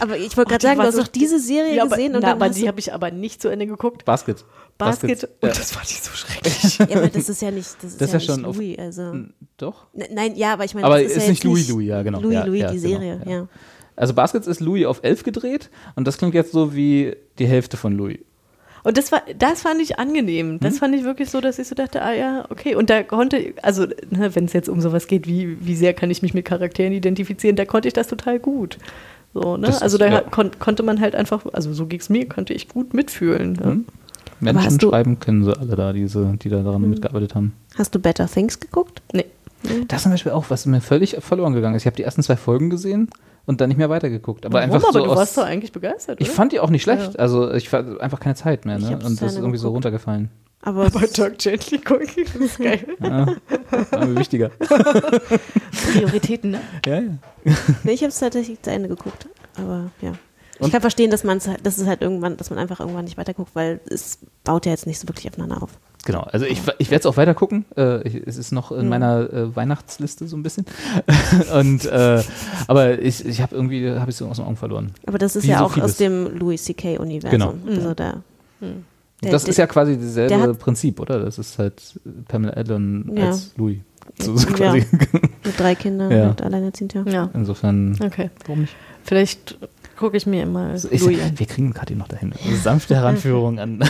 Aber ich wollte Oh, gerade die sagen, du hast doch diese Serie ja, aber, gesehen und na, dann aber die habe ich aber nicht zu Ende geguckt. Basket. Basket, und das fand ich so schrecklich. ja, aber das ist ja nicht, das ist (laughs) Das ja, ja schon nicht Louis, also. Doch? N- Nein, ja, aber ich meine, Aber das ist, ist ja nicht Louis Louis, ja, genau. Louis Ja, Louis, die genau, Serie, ja. Also Baskets ist Louis auf 11 gedreht und das klingt jetzt so wie die Hälfte von Louis. Und das war, das fand ich angenehm. Hm? Das fand ich wirklich so, dass ich so dachte, ah ja, okay. Und da konnte, also ne, wenn es jetzt um sowas geht, wie, wie sehr kann ich mich mit Charakteren identifizieren, da konnte ich das total gut. So, ne? Das Also ist- da ja. kon konnte man halt einfach, also so ging es mir, konnte ich gut mitfühlen. Ne? Hm? Menschen du- schreiben können sie alle da, diese, die da Hm. daran mitgearbeitet haben. Hast du Better Things geguckt? Nee. Das ist zum Beispiel auch, was mir völlig verloren gegangen ist. Ich habe die ersten zwei Folgen gesehen und dann nicht mehr weitergeguckt. Aber Warum? einfach aber so du aus, warst doch eigentlich begeistert, Ich oder? fand die auch nicht schlecht. Ja. Also ich war einfach keine Zeit mehr. Ich Ne? Und das ist irgendwie so geguckt. runtergefallen. Aber Bei Dirk Gently gucken, das ist geil. (laughs) Ja, war mir wichtiger. (laughs) (laughs) Prioritäten, ne? Ja, ja. nee, ich habe es tatsächlich zu Ende geguckt. Aber ja. Und- Ich kann verstehen, dass man dass es halt irgendwann, dass man einfach irgendwann nicht weiterguckt, weil es baut ja jetzt nicht so wirklich aufeinander auf. Genau, also ich, ich werde es auch weiter gucken. Äh, ich, es ist noch Mhm. in meiner äh, Weihnachtsliste so ein bisschen. (laughs) Und äh, aber ich, ich habe irgendwie habe ich so aus den Augen verloren. Aber das ist Wie ja so auch vieles. aus dem Louis C.K. Universum. Genau. Also da. Der- das ist ja quasi dasselbe der hat- Prinzip, oder? Das ist halt Pamela Allen Ja. als Louis. So, so Ja. mit drei Kindern Ja. und alleinerziehend, ja. Ja, Insofern, okay. warum nicht? Vielleicht gucke ich mir mal Also ich, wir kriegen Kathi noch dahin. Eine sanfte Heranführung an. (laughs)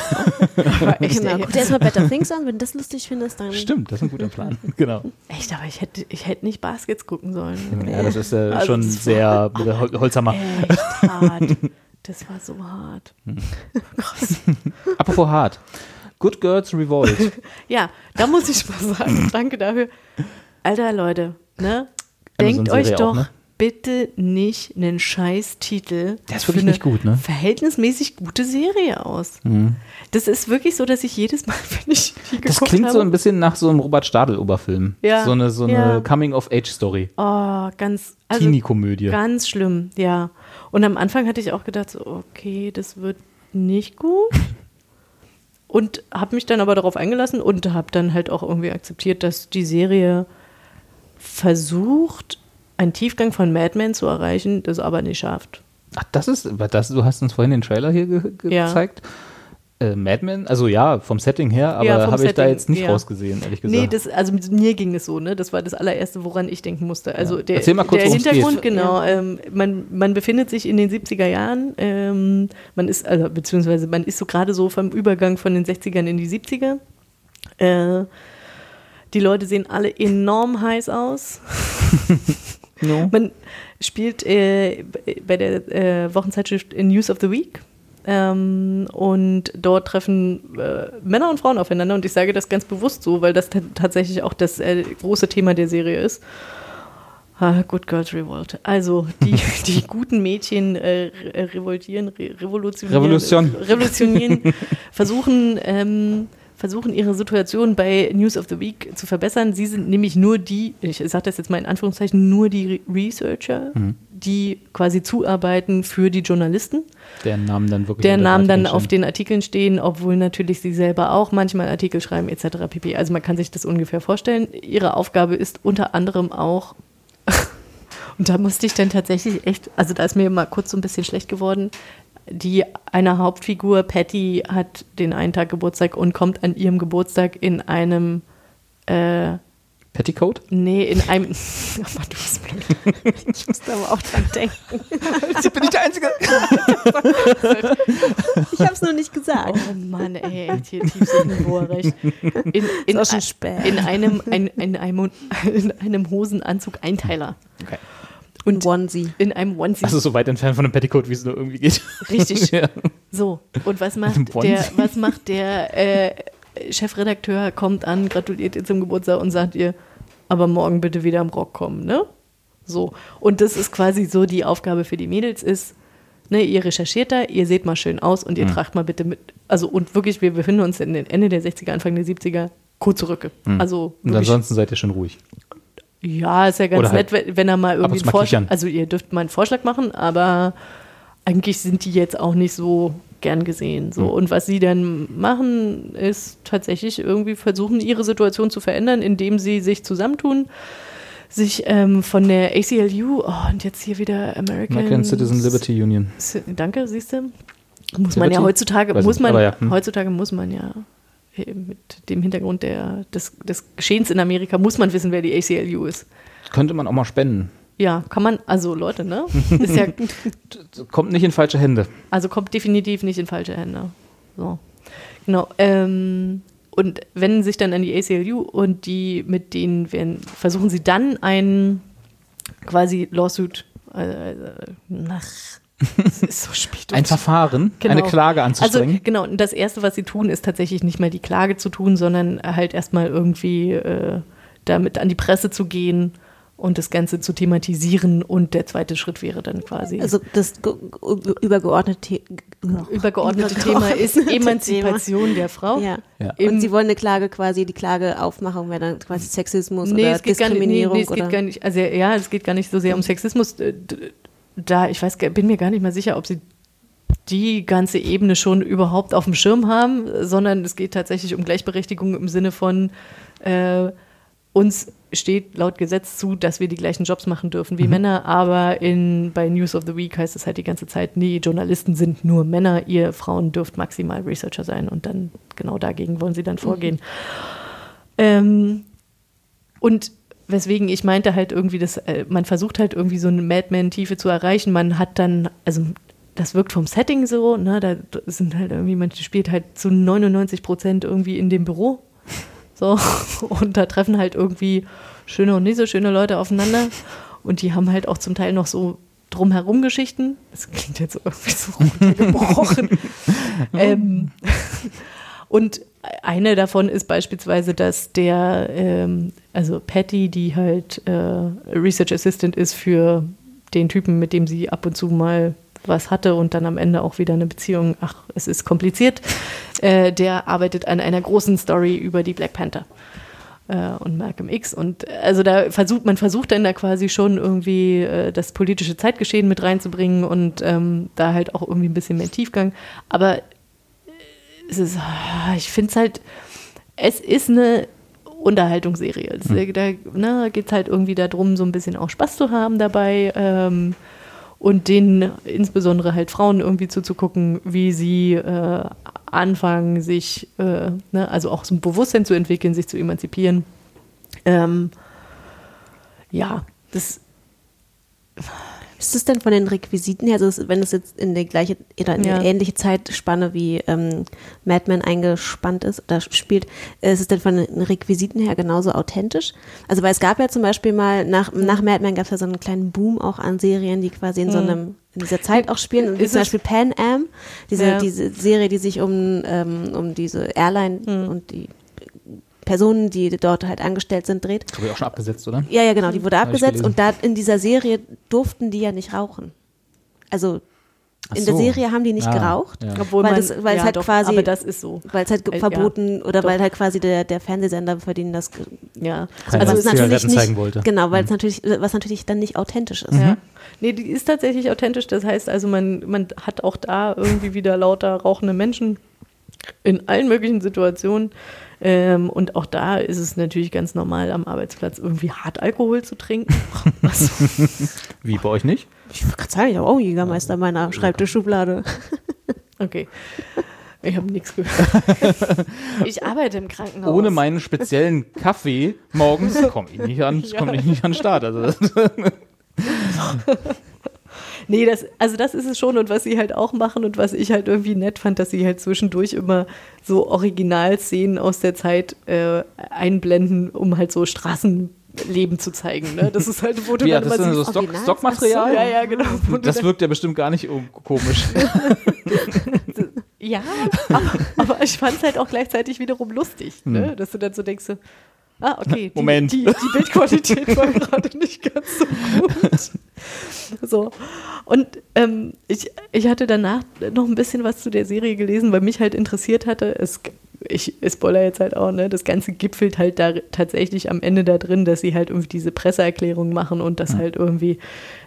Genau. Guck dir erstmal Better Things an, wenn du das lustig findest, dann. Stimmt, das ist ein guter Plan. (laughs) Genau. echt, aber ich hätte, ich hätte nicht Baskets gucken sollen. Ja, das ist äh, Also schon das sehr (laughs) Hol Holzhammer. Echt hart. Das war so hart. Krass. Apropos hart. Good Girls Revolt. Ja, da muss ich mal sagen, danke dafür. Alter, Leute, ne? Denkt euch auch, doch ne? Bitte nicht einen scheiß Titel. Der ist wirklich nicht gut, ne? Verhältnismäßig gute Serie aus. Das ist wirklich so, dass ich jedes Mal, (laughs) wenn ich die Das klingt habe, so ein bisschen nach so einem Robert Stadel-Oberfilm. Ja. So eine, so Ja. eine Coming-of-Age-Story. Oh, ganz, also Teenie-Komödie. ganz schlimm, ja. Und am Anfang hatte ich auch gedacht, so, okay, das wird nicht gut. (laughs) Und habe mich dann aber darauf eingelassen und habe dann halt auch irgendwie akzeptiert, dass die Serie versucht, einen Tiefgang von Mad Men zu erreichen, das aber nicht schafft. Ach, das ist, das, du hast uns vorhin den Trailer hier ge ge Ja. gezeigt. Äh, Mad Men? Also ja, vom Setting her, aber Ja, habe ich da jetzt nicht ja. rausgesehen, ehrlich gesagt. Nee, das, also mit mir ging es so, ne? Das war das allererste, woran ich denken musste. Also der, Erzähl mal kurz, der Hintergrund, genau. Ähm, man, man befindet sich in den 70er Jahren. Ähm, man ist, also beziehungsweise man ist so gerade so vom Übergang von den 60ern in die 70er. Äh, die Leute sehen alle enorm heiß aus. (laughs) No. Man spielt äh, bei der äh, Wochenzeitschrift News of the Week. Ähm, und dort treffen äh, Männer und Frauen aufeinander. Und ich sage das ganz bewusst so, weil das tatsächlich auch das äh, große Thema der Serie ist. Ah, Good Girls Revolt. Also die, (laughs) die guten Mädchen äh, re- revoltieren, re revolutionieren, Revolution. revolutionieren (laughs) versuchen, ähm, versuchen ihre Situation bei News of the Week zu verbessern. Sie sind nämlich nur die, ich sage das jetzt mal in Anführungszeichen, nur die Re Researcher, die quasi zuarbeiten für die Journalisten Deren Namen dann wirklich. der unter Namen dann auf den Artikeln stehen, obwohl natürlich sie selber auch manchmal Artikel schreiben etc. pp. Also man kann sich das ungefähr vorstellen. Ihre Aufgabe ist unter anderem auch, (laughs) und da musste ich dann tatsächlich echt, also da ist mir mal kurz so ein bisschen schlecht geworden, die eine Hauptfigur, Patty, hat den einen Tag Geburtstag und kommt an ihrem Geburtstag in einem äh, Petticoat? Nee, in einem. (laughs) Oh Mann, du bist blöd. Ich musste aber auch dran denken. (laughs) Bin ich der Einzige? (laughs) Ich habe es noch nicht gesagt. Oh Mann, ey, echt hier Tiefsee-Niveau recht. In, in, auch schon spät. in, einem, ein, in, einem, in einem Hosenanzug Einteiler. Okay. Und Onesie. in einem Onesie. Also so weit entfernt von einem Petticoat, wie es nur irgendwie geht. Richtig. (laughs) ja. So, und was macht der, was macht der äh, Chefredakteur, kommt an, gratuliert ihr zum Geburtstag und sagt ihr, aber morgen bitte wieder im Rock kommen, ne? So. Und das ist quasi so die Aufgabe für die Mädels ist, ne, ihr recherchiert da, ihr seht mal schön aus und ihr tragt mal bitte mit, also und wirklich, wir befinden uns in den Ende der 60er, Anfang der 70er, kurze Rücke. Also Und ansonsten seid ihr schon ruhig. Ja, ist ja ganz Oder halt nett, wenn, wenn er mal irgendwie einen Vorschlag, also ihr dürft mal einen Vorschlag machen, aber eigentlich sind die jetzt auch nicht so gern gesehen. So. Hm. Und was sie dann machen, ist tatsächlich irgendwie versuchen, ihre Situation zu verändern, indem sie sich zusammentun, sich ähm, von der ACLU, oh, und jetzt hier wieder American, American Citizen Liberty Union. Danke, siehst du? Muss man ja Liberty? heutzutage, Weiß muss nicht, man, ja, hm. heutzutage muss man ja mit dem Hintergrund der, des, des Geschehens in Amerika, muss man wissen, wer die ACLU ist. Könnte man auch mal spenden. Ja, kann man, also Leute, ne? (laughs) Ist ja, Kommt nicht in falsche Hände. also kommt definitiv nicht in falsche Hände. So. Genau. Ähm, und wenden sich dann an die ACLU und die mit denen werden, versuchen sie dann ein quasi Lawsuit, äh, nach, es ist so spät. Ein Verfahren, Genau. eine Klage anzustrengen. Also genau, und das Erste, was sie tun, ist tatsächlich nicht mal die Klage zu tun, sondern halt erstmal irgendwie äh, damit an die Presse zu gehen und das Ganze zu thematisieren. Und der zweite Schritt wäre dann quasi. Also das ge- übergeordnete, übergeordnete Thema ist Emanzipation der Frau. Ja. Ja. Und sie wollen eine Klage quasi, die Klageaufmachung wäre dann quasi Sexismus Nee, oder es geht gar nicht, nee, Diskriminierung nee, es geht oder gar nicht, also ja, es geht gar nicht so sehr um Sexismus. Da, ich weiß, bin mir gar nicht mal sicher, ob sie die ganze Ebene schon überhaupt auf dem Schirm haben, sondern es geht tatsächlich um Gleichberechtigung im Sinne von äh, uns steht laut Gesetz zu, dass wir die gleichen Jobs machen dürfen wie Männer, aber in, bei News of the Week heißt es halt die ganze Zeit, nee, Journalisten sind nur Männer, ihr Frauen dürft maximal Researcher sein und dann genau dagegen wollen sie dann vorgehen. Ähm, und weswegen ich meinte halt irgendwie, dass äh, man versucht halt irgendwie so eine Madman-Tiefe zu erreichen. Man hat dann, also das wirkt vom Setting so, ne, da sind halt irgendwie, man spielt halt zu 99 Prozent irgendwie in dem Büro. So, (laughs) und da treffen halt irgendwie schöne und nicht so schöne Leute aufeinander. Und die haben halt auch zum Teil noch so drumherum Geschichten. Das klingt jetzt irgendwie so (laughs) runtergebrochen. (laughs) ähm, und eine davon ist beispielsweise, dass der, ähm, also Patty, die halt äh, Research Assistant ist für den Typen, mit dem sie ab und zu mal was hatte und dann am Ende auch wieder eine Beziehung, ach, es ist kompliziert, äh, der arbeitet an einer großen Story über die Black Panther äh, und Malcolm X. Und also da versucht, man versucht dann da quasi schon irgendwie äh, das politische Zeitgeschehen mit reinzubringen und ähm, da halt auch irgendwie ein bisschen mehr Tiefgang. Aber es ist, ah, ich finde es halt, es ist eine Unterhaltungsserie. Äh, Da ne, geht es halt irgendwie darum, so ein bisschen auch Spaß zu haben dabei. Ähm, und denen insbesondere halt Frauen irgendwie zuzugucken, wie sie äh, anfangen, sich, äh, ne, also auch so ein Bewusstsein zu entwickeln, sich zu emanzipieren. Ähm, ja, das Ist es denn von den Requisiten her, also wenn es jetzt in die gleiche oder in Ja. eine ähnliche Zeitspanne wie ähm, Mad Men eingespannt ist oder spielt, ist es denn von den Requisiten her genauso authentisch? Also weil es gab ja zum Beispiel mal, nach, nach Mad Men gab es ja so einen kleinen Boom auch an Serien, die quasi in so einem in dieser Zeit auch spielen, wie Ist zum Beispiel Pan Am, diese, Ja. diese Serie, die sich um, ähm, um diese Airline und die Personen, die dort halt angestellt sind, dreht. Das habe ich auch schon abgesetzt, oder? Ja, ja, genau, die wurde abgesetzt und da in dieser Serie durften die ja nicht rauchen. Also Ach in der so. Serie haben die nicht Ah, geraucht, ja. obwohl weil, man, das, weil ja, es halt doch, quasi, aber das ist so. weil es halt Äh, ja, verboten oder doch. weil halt quasi der, der Fernsehsender verdienen das, ge- Ja, also was es ist natürlich nicht, zeigen wollte. genau, Mhm. weil es natürlich, was natürlich dann nicht authentisch ist. Ja. Nee, die ist tatsächlich authentisch. Das heißt also, man, man hat auch da irgendwie wieder lauter rauchende Menschen in allen möglichen Situationen. Ähm, und auch da ist es natürlich ganz normal, am Arbeitsplatz irgendwie hart Alkohol zu trinken. Was, (laughs) Wie bei euch nicht? Ich wollte gerade sagen, ich habe auch einen Jägermeister in meiner Schreibtischschublade. (laughs) okay. Ich habe nichts gehört. (laughs) Ich arbeite im Krankenhaus. Ohne meinen speziellen Kaffee morgens komme ich nicht an, Ja. komm ich nicht an den Start. Also Nee, das, also das ist es schon und was sie halt auch machen und was ich halt irgendwie nett fand, dass sie halt zwischendurch immer so Originalszenen aus der Zeit äh, einblenden, um halt so Straßenleben zu zeigen. Ne? Das ist halt, wo du (laughs) ja, dann das immer ist so Stock? Stockmaterial. So, ja, ja, genau. Das wirkt ja bestimmt gar nicht komisch. (laughs) ja, (laughs) aber, aber ich fand es halt auch gleichzeitig wiederum lustig, ne? dass du dann so denkst, so, ah, okay, die, Moment. Die, die Bildqualität war (laughs) gerade nicht ganz so gut. So. Und ähm, ich, ich hatte danach noch ein bisschen was zu der Serie gelesen, weil mich halt interessiert hatte. Es, ich spoiler jetzt halt auch, ne? Das Ganze gipfelt halt da tatsächlich am Ende da drin, dass sie halt irgendwie diese Presseerklärung machen und dass halt irgendwie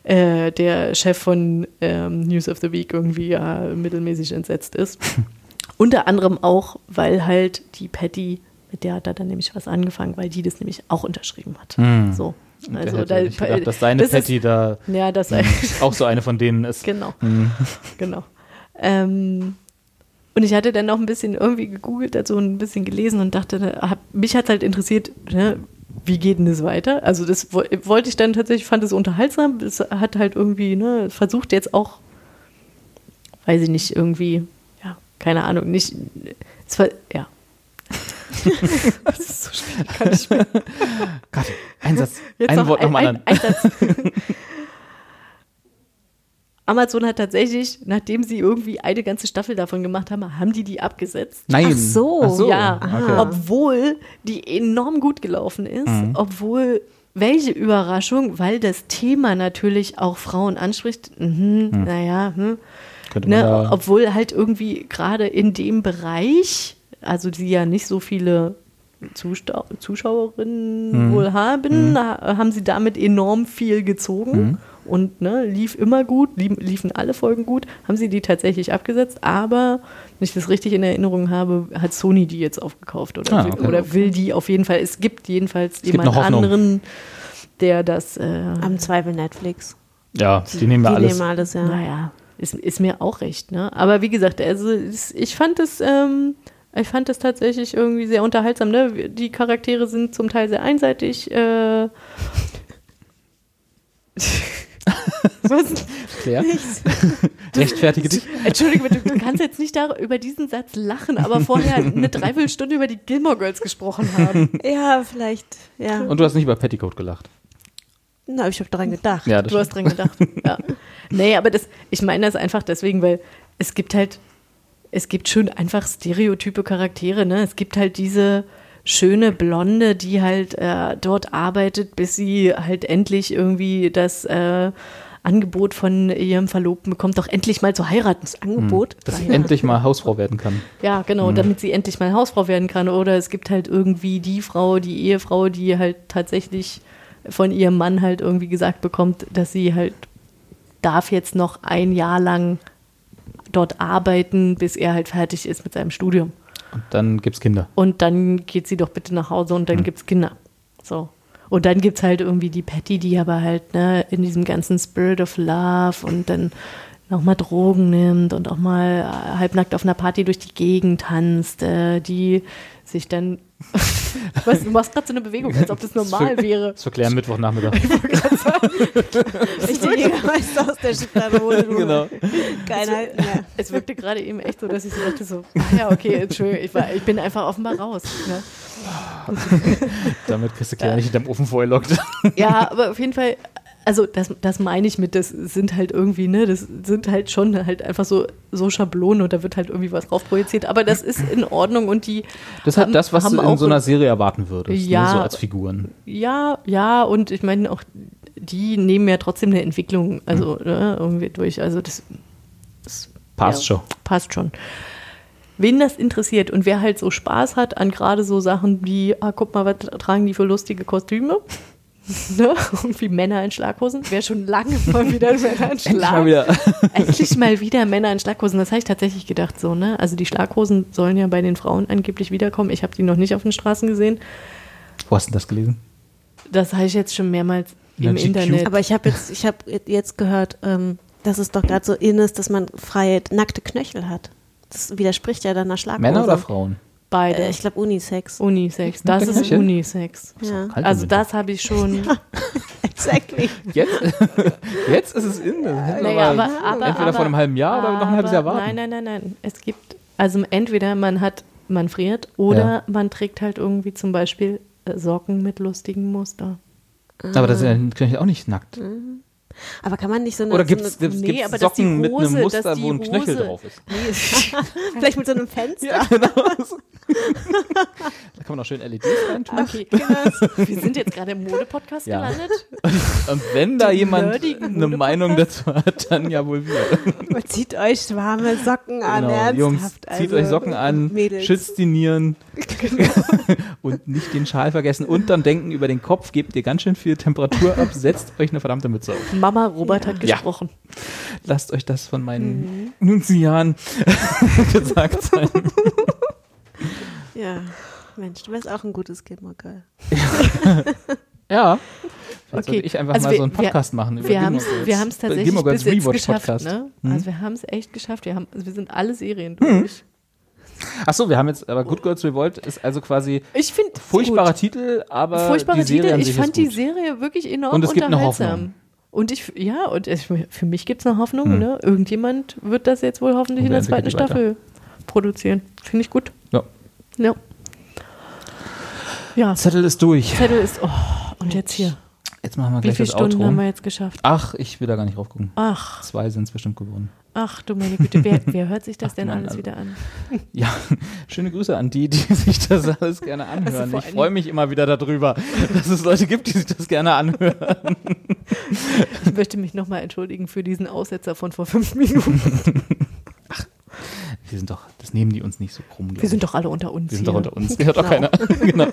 äh, der Chef von ähm, News of the Week irgendwie ja mittelmäßig entsetzt ist. (laughs) Unter anderem auch, weil halt die Patty, mit der hat er dann nämlich was angefangen, weil die das nämlich auch unterschrieben hat. Hm. So. Also, da, ich gedacht, dass deine das ist- Patty da Ja, das auch so eine von denen ist. Genau. Hm. (laughs) Genau. Ähm, und ich hatte dann noch ein bisschen irgendwie gegoogelt, dazu ein bisschen gelesen und dachte, hab, mich hat halt interessiert, ne, wie geht denn das weiter? Also das wo- wollte ich dann tatsächlich, fand es unterhaltsam. Es hat halt irgendwie, ne, versucht jetzt auch, weiß ich nicht, irgendwie, ja, keine Ahnung, nicht, es war, ja. (laughs) das ist so schwierig, kann ich mir Gott, ein Satz, Jetzt ein noch Wort ein, nochmal ein, an. ein Satz. Amazon hat tatsächlich, nachdem sie irgendwie eine ganze Staffel davon gemacht haben, haben die die abgesetzt. Nein. Ach so. Ach so. ja, Okay. obwohl die enorm gut gelaufen ist, Mhm. obwohl welche Überraschung, weil das Thema natürlich auch Frauen anspricht. Mhm, Naja, hm. Könnte man ne, da, obwohl halt irgendwie gerade in dem Bereich, also die ja nicht so viele Zustau Zuschauerinnen Mhm. wohl haben, ha- haben sie damit enorm viel gezogen Mhm. und ne, lief immer gut, lief, liefen alle Folgen gut, haben sie die tatsächlich abgesetzt, aber wenn ich das richtig in Erinnerung habe, hat Sony die jetzt aufgekauft oder, Ah, will, okay. oder will die auf jeden Fall. Es gibt jedenfalls gibt jemand anderen, der das, äh, Am Zweifel Netflix. ja, die nehmen wir die alles. nehmen alles, ja. naja, ist, ist mir auch recht, ne? Aber wie gesagt, also es- ich fand es, ähm, ich fand es tatsächlich irgendwie sehr unterhaltsam, ne? Die Charaktere sind zum Teil sehr einseitig. Äh, (laughs) Was? Claire? (laughs) Rechtfertige dich. Entschuldige, du kannst jetzt nicht da, über diesen Satz lachen, aber vorher eine Dreiviertelstunde über die Gilmore Girls gesprochen haben. (laughs) Ja, vielleicht, ja. Und du hast nicht über Petticoat gelacht. Na, ich habe daran gedacht. Ja, Du hast dran gedacht. Ja. Nee, aber das, ich meine das einfach deswegen, weil es gibt halt, es gibt schon einfach stereotype Charaktere, ne? Es gibt halt diese schöne Blonde, die halt äh, dort arbeitet, bis sie halt endlich irgendwie das äh, Angebot von ihrem Verlobten bekommt, doch endlich mal zu heiraten. Das Angebot? Dass sie endlich mal Hausfrau werden kann. Ja, genau, damit sie endlich mal Hausfrau werden kann. Oder es gibt halt irgendwie die Frau, die Ehefrau, die halt tatsächlich von ihrem Mann halt irgendwie gesagt bekommt, dass sie halt darf jetzt noch ein Jahr lang dort arbeiten, bis er halt fertig ist mit seinem Studium. Und dann gibt's Kinder. Und dann geht sie doch bitte nach Hause und dann gibt's Kinder. So. Und dann gibt's halt irgendwie die Patty, die aber halt ne, in diesem ganzen Spirit of Love und dann auch mal Drogen nimmt und auch mal äh, halbnackt auf einer Party durch die Gegend tanzt, äh, die sich dann. (laughs) weißt, du, machst gerade so eine Bewegung, als ob das normal wäre. Das verklären Mittwochnachmittag. Ich den Jägermeister aus der Schublade. genau. Keiner. Ja. Es wirkte gerade eben echt so, dass ich so dachte so, ah ja, okay, Entschuldigung, ich, war, ich bin einfach offenbar raus. Ne? Damit kriegst du Claire nicht hinterm Ofen vorgelockt. Ja, aber auf jeden Fall, also das, das meine ich mit, das sind halt irgendwie, ne, das sind halt schon halt einfach so, so Schablonen und da wird halt irgendwie was drauf projiziert, aber das ist in Ordnung und die Das ist halt haben- das, was du in so einer Serie erwarten würdest. Ja. Ne? So als Figuren. Ja, ja, und ich meine auch, die nehmen ja trotzdem eine Entwicklung, also ne, irgendwie durch. Also das, das Passt ja, schon. Passt schon. Wen das interessiert und wer halt so Spaß hat an gerade so Sachen wie, ah, guck mal, was tragen die für lustige Kostüme? Ne? Irgendwie Männer in Schlaghosen. Wäre schon lange mal wieder Männer in (laughs) Endlich mal Schlag. wieder. Endlich mal wieder Männer in Schlaghosen. Das habe ich tatsächlich gedacht so, ne? Also die Schlaghosen sollen ja bei den Frauen angeblich wiederkommen. Ich habe die noch nicht auf den Straßen gesehen. Wo hast du das gelesen? Das habe ich jetzt schon mehrmals Na, im GQ. Internet. Aber ich habe jetzt, ich habe jetzt gehört, ähm, dass es doch gerade so in ist, dass man freie nackte Knöchel hat. Das widerspricht ja dann einer Schlaghose. Männer oder Frauen? Beide. Äh, ich glaube Unisex. Unisex. (laughs) Das ist? Unisex. Ja. Also das habe ich schon. (laughs) Exactly. Jetzt, (laughs) jetzt ist es in. Naja, aber, aber, entweder aber, vor einem halben Jahr oder noch ein halbes Jahr aber- warten. Nein, nein, nein, nein. Es gibt, also entweder man hat, man friert oder Ja. man trägt halt irgendwie zum Beispiel äh, Socken mit lustigem Muster. Aber das ist ja auch nicht nackt. Aber kann man nicht so eine. Oder so gibt es eine, nee, aber dass die Socken mit Hose- einem Muster, wo ein Knöchel Hose- drauf ist? (laughs) vielleicht mit so einem Fenster? Ja, genau. da kann man auch schön LEDs reintun. Okay, wir sind jetzt gerade im Mode-Podcast Ja. gelandet. (laughs) Und wenn da Die jemand eine. Meinung dazu hat, dann ja wohl wir. Zieht euch warme Socken an, Genau. ernsthaft. Jungs, zieht also, euch Socken an, Mädels. schützt die Nieren (laughs) und nicht den Schal vergessen. Und dann denken über den Kopf, gebt ihr ganz schön viel Temperatur ab, setzt euch eine verdammte Mütze auf. Mama Robert hat Ja. gesprochen. Lasst euch das von Mhm. meinen Nunzian (laughs) gesagt sein. (laughs) Ja, Mensch, du wärst auch ein gutes Gilmore Girl. (laughs) Ja. Vielleicht Okay. ich einfach Also mal wir- so einen wir- Podcast machen. über Wir Gilmore haben es wir haben's tatsächlich bis jetzt Rewatch geschafft. Podcast. Ne? Hm? Also wir haben es echt geschafft. Wir, haben, also wir sind alle Serien durch. Achso, wir haben jetzt, aber Good Girls Revolt ist also quasi Ich finde furchtbarer Titel, aber furchtbare die Serie Titel. Ich fand die gut. Serie wirklich enorm Und es gibt eine unterhaltsam. Hoffnung. Und ich, ja, und ich, für mich gibt es eine Hoffnung. Ne? Irgendjemand wird das jetzt wohl hoffentlich in der zweiten Staffel produzieren. Finde ich gut. Ja. Ja. Ja, Zettel ist durch. Zettel ist, oh, und jetzt hier. Jetzt machen wir Wie gleich viele das Stunden Outro. haben wir jetzt geschafft? Ach, ich will da gar nicht drauf gucken. Ach, Zwei sind es bestimmt geworden. ach du meine Güte, wer, (laughs) wer hört sich das Ach, denn Mann, alles also- wieder an? (laughs) Ja, schöne Grüße an die, die (laughs) sich das alles gerne anhören. Also ich freue mich immer wieder darüber, dass es Leute gibt, die sich das gerne anhören. (laughs) Ich möchte mich nochmal entschuldigen für diesen Aussetzer von vor fünf Minuten. (laughs) Wir sind doch, das nehmen die uns nicht so krumm. Wir sind doch alle unter uns. Wir sind hier. doch unter uns. Hört doch keiner. (laughs) genau.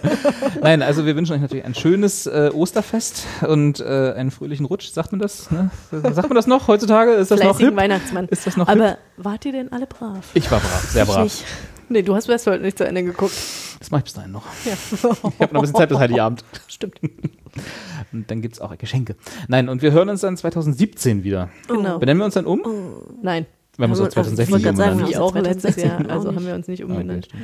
Nein, also wir wünschen euch natürlich ein schönes äh, Osterfest und äh, einen fröhlichen Rutsch. Sagt man das? Ne? Sagt man das noch heutzutage? Ist das noch Fleißigen hip? Weihnachtsmann. Ist das noch hip? Aber wart ihr denn alle brav? Ich war brav, sehr brav. Nicht. Nee, du hast Westworld nicht zu Ende geguckt. Das mache ich bis dahin noch. Ja. Ich habe noch ein bisschen Zeit bis Heiligabend. Stimmt. Und dann gibt es auch Geschenke. Nein, und wir hören uns dann 2017 wieder. Genau. Benennen wir uns dann um? Nein. Wenn wir uns Aber- auf 2016 ich wollte gerade sagen, haben auch letztes 2016 Jahr. Also auch haben wir uns nicht umbenannt. Okay,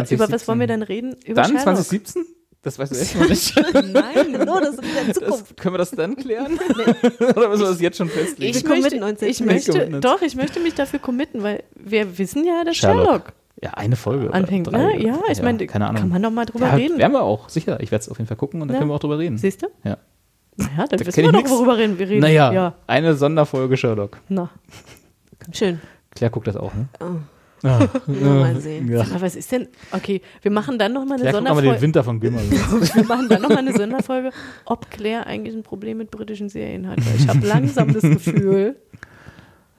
Nee. Über was wollen wir dann reden? Über Dann Sherlock. 2017? Das weißt du echt noch nicht. (laughs) Nein. No, das ist in der Das, Zukunft. können wir das dann klären? (laughs) Oder müssen wir das jetzt schon festlegen? Ich Wir möchte, uns ich möchte, uns. doch, ich möchte mich dafür committen, weil wir wissen ja, dass Sherlock. Sherlock, Ja, eine Folge. anfängt. drei, Ne? Ja, ich meine, keine Ahnung. kann man doch mal drüber ja, reden. Werden wir auch, sicher. Ich werde es auf jeden Fall gucken und dann Ja. können wir auch drüber reden. Siehst du? Ja. Naja, dann Da wissen wir doch, nix. worüber reden wir reden. Naja, Ja, eine Sonderfolge Sherlock. na. Schön. Claire guckt das auch, ne? Oh. Ah, (laughs) mal sehen. Ja. Aber was ist denn? Okay, wir machen dann noch mal eine Claire guckt aber den Sonderfolge. Winter von Gimmer. (laughs) Wir machen dann noch mal eine Sonderfolge, ob Claire eigentlich ein Problem mit britischen Serien hat. Weil ich habe (laughs) langsam das Gefühl.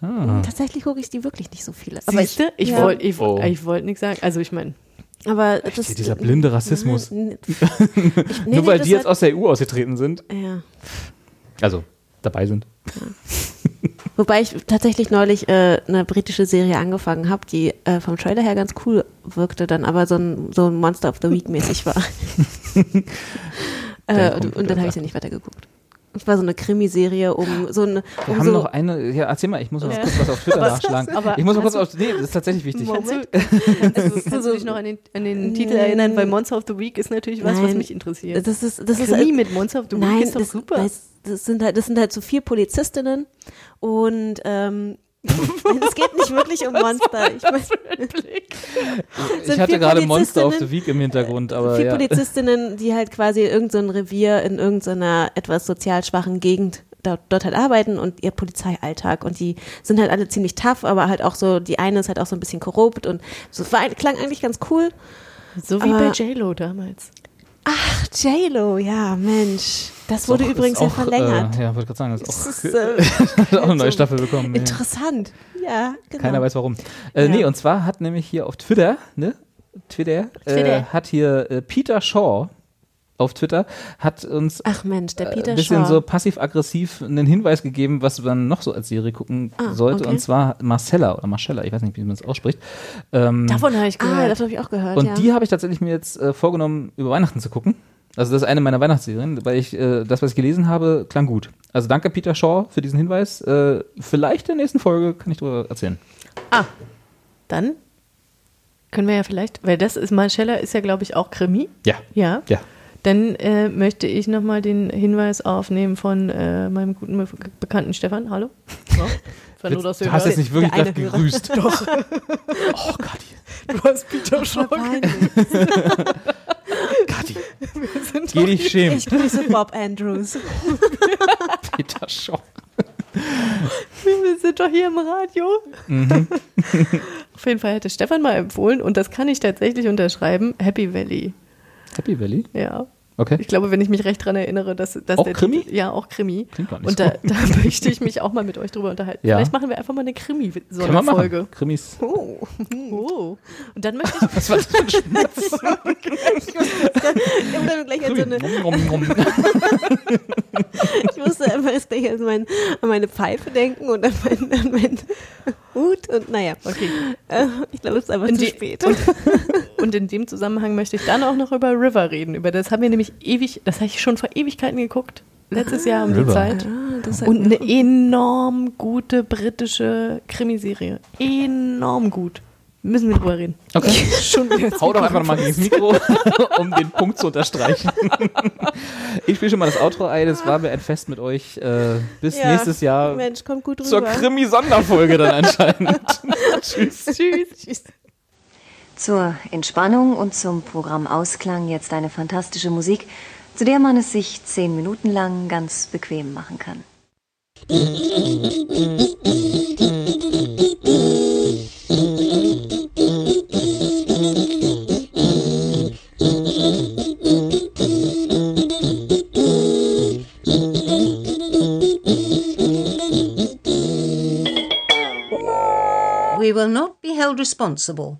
Ah. Tatsächlich gucke ich die wirklich nicht so viele. Aber du? Ich ja. wollte ich, Oh. ich wollt nichts sagen. Also ich meine, Aber das, dieser blinde Rassismus. Nein, (laughs) ich, nee, (laughs) Nur weil die jetzt aus der EU ausgetreten sind. Ja. Also, dabei sind. Wobei ich tatsächlich neulich äh, eine britische Serie angefangen habe, die äh, vom Trailer her ganz cool wirkte, dann aber so ein, so ein Monster of the Week mäßig war. (laughs) Äh, und, und dann habe ich sie nicht weitergeguckt. Es war so eine Krimiserie um so eine. Wir um haben so, noch eine, ja, erzähl mal, ich muss noch Ja. kurz was auf Twitter (laughs) nachschlagen. Aber ich muss mal kurz auf, nee, das ist tatsächlich wichtig. Kannst du, (laughs) kannst, du dich noch an den, an den Titel erinnern? Weil Monster of the Week ist natürlich was, was Nein. mich interessiert. das ist, das ist Krimi mit Monster of the Week Nein, ist doch das, super. Das, das, sind halt, das sind halt so vier Polizistinnen und ähm, es geht nicht wirklich um (laughs) Monster. Ich mein, (laughs) Ich sind hatte gerade Monster of Polizistinnen- the Week im Hintergrund, aber vier ja. Polizistinnen, die halt quasi irgendein Revier in irgendeiner etwas sozial schwachen Gegend dort, dort halt arbeiten und ihr Polizeialltag und die sind halt alle ziemlich tough, aber halt auch so, die eine ist halt auch so ein bisschen korrupt und so war, klang eigentlich ganz cool. so wie bei aber- J-Lo damals. Ach, J-Lo, ja, Mensch. Das wurde Ist auch- übrigens ist ja auch, verlängert. Äh, ja, wollte gerade sagen, das ist ist, auch, (laughs) äh, hat auch eine neue so Staffel bekommen. ja. Interessant. Ja, genau. Keiner weiß warum. Äh, Ja. Nee, und zwar hat nämlich hier auf Twitter, ne? Twitter, Äh, Twitter. hat hier äh, Peter Shaw auf Twitter, hat uns Mensch, äh, ein bisschen Shaw. so passiv-aggressiv einen Hinweis gegeben, was man noch so als Serie gucken Ah, sollte. okay. Und zwar Marcella oder Marcella, ich weiß nicht, wie man es ausspricht. Ähm, Davon habe ich ah, gehört. das habe ich auch gehört, und ja. die habe ich tatsächlich mir jetzt äh, vorgenommen, über Weihnachten zu gucken. Also das ist eine meiner Weihnachtsserien, weil ich äh, das, was ich gelesen habe, klang gut. Also danke Peter Shaw für diesen Hinweis. Äh, vielleicht in der nächsten Folge kann ich darüber erzählen. Ah, dann können wir ja vielleicht, weil das ist, Marcella ist ja, glaube ich, auch Krimi. Ja. Ja. Ja. Dann äh, möchte ich nochmal den Hinweis aufnehmen von äh, meinem guten Be Bekannten Stefan. Hallo? Ja. Du hast jetzt nicht wirklich gerade gegrüßt. Doch. (laughs) oh Gott. Du hast Peter. Peinlich. (laughs) Kathi. Geh dich schämen. Ich grüße Bob (laughs) Andrews. Peter Shaw. Wir sind doch hier im Radio. Mhm. Auf jeden Fall hätte Stefan mal empfohlen, und das kann ich tatsächlich unterschreiben, Happy Valley. Happy Valley? Ja. Okay. Ich glaube, wenn ich mich recht dran erinnere, dass, dass Auch der Krimi? Titel- ja, auch Krimi. Klingt gar nicht Und so. da, (laughs) da möchte ich mich auch mal mit euch drüber unterhalten. Ja. Vielleicht machen wir einfach mal eine Krimi-Folge. machen. Krimis. Oh. oh. Und dann möchte ich Was war das für ein Schmerz? (laughs) Ich habe dann gleich an so eine, (laughs) ich musste einfach jetzt gleich an, mein, an meine Pfeife denken und an meinen, an meinen Hut und naja. Okay. Äh, ich glaube, es ist einfach Und zu spät. Und in dem Zusammenhang möchte ich dann auch noch über River reden. Über das haben wir nämlich ewig, das habe ich schon vor Ewigkeiten geguckt. Letztes Jahr um die River. Zeit. Ah, Und eine enorm gute britische Krimiserie. Enorm gut. Müssen wir drüber reden. Okay. Schon Hau doch einfach nochmal gegen das Mikro, um den Punkt zu unterstreichen. Ich spiele schon mal das Outro ein. Es war mir ein Fest mit euch. Äh, bis Ja. nächstes Jahr Mensch, kommt gut rüber. zur Krimi-Sonderfolge dann anscheinend. (laughs) Tschüss. Tschüss. Zur Entspannung und zum Programm Ausklang jetzt eine fantastische Musik, zu der man es sich zehn Minuten lang ganz bequem machen kann. We will not be held responsible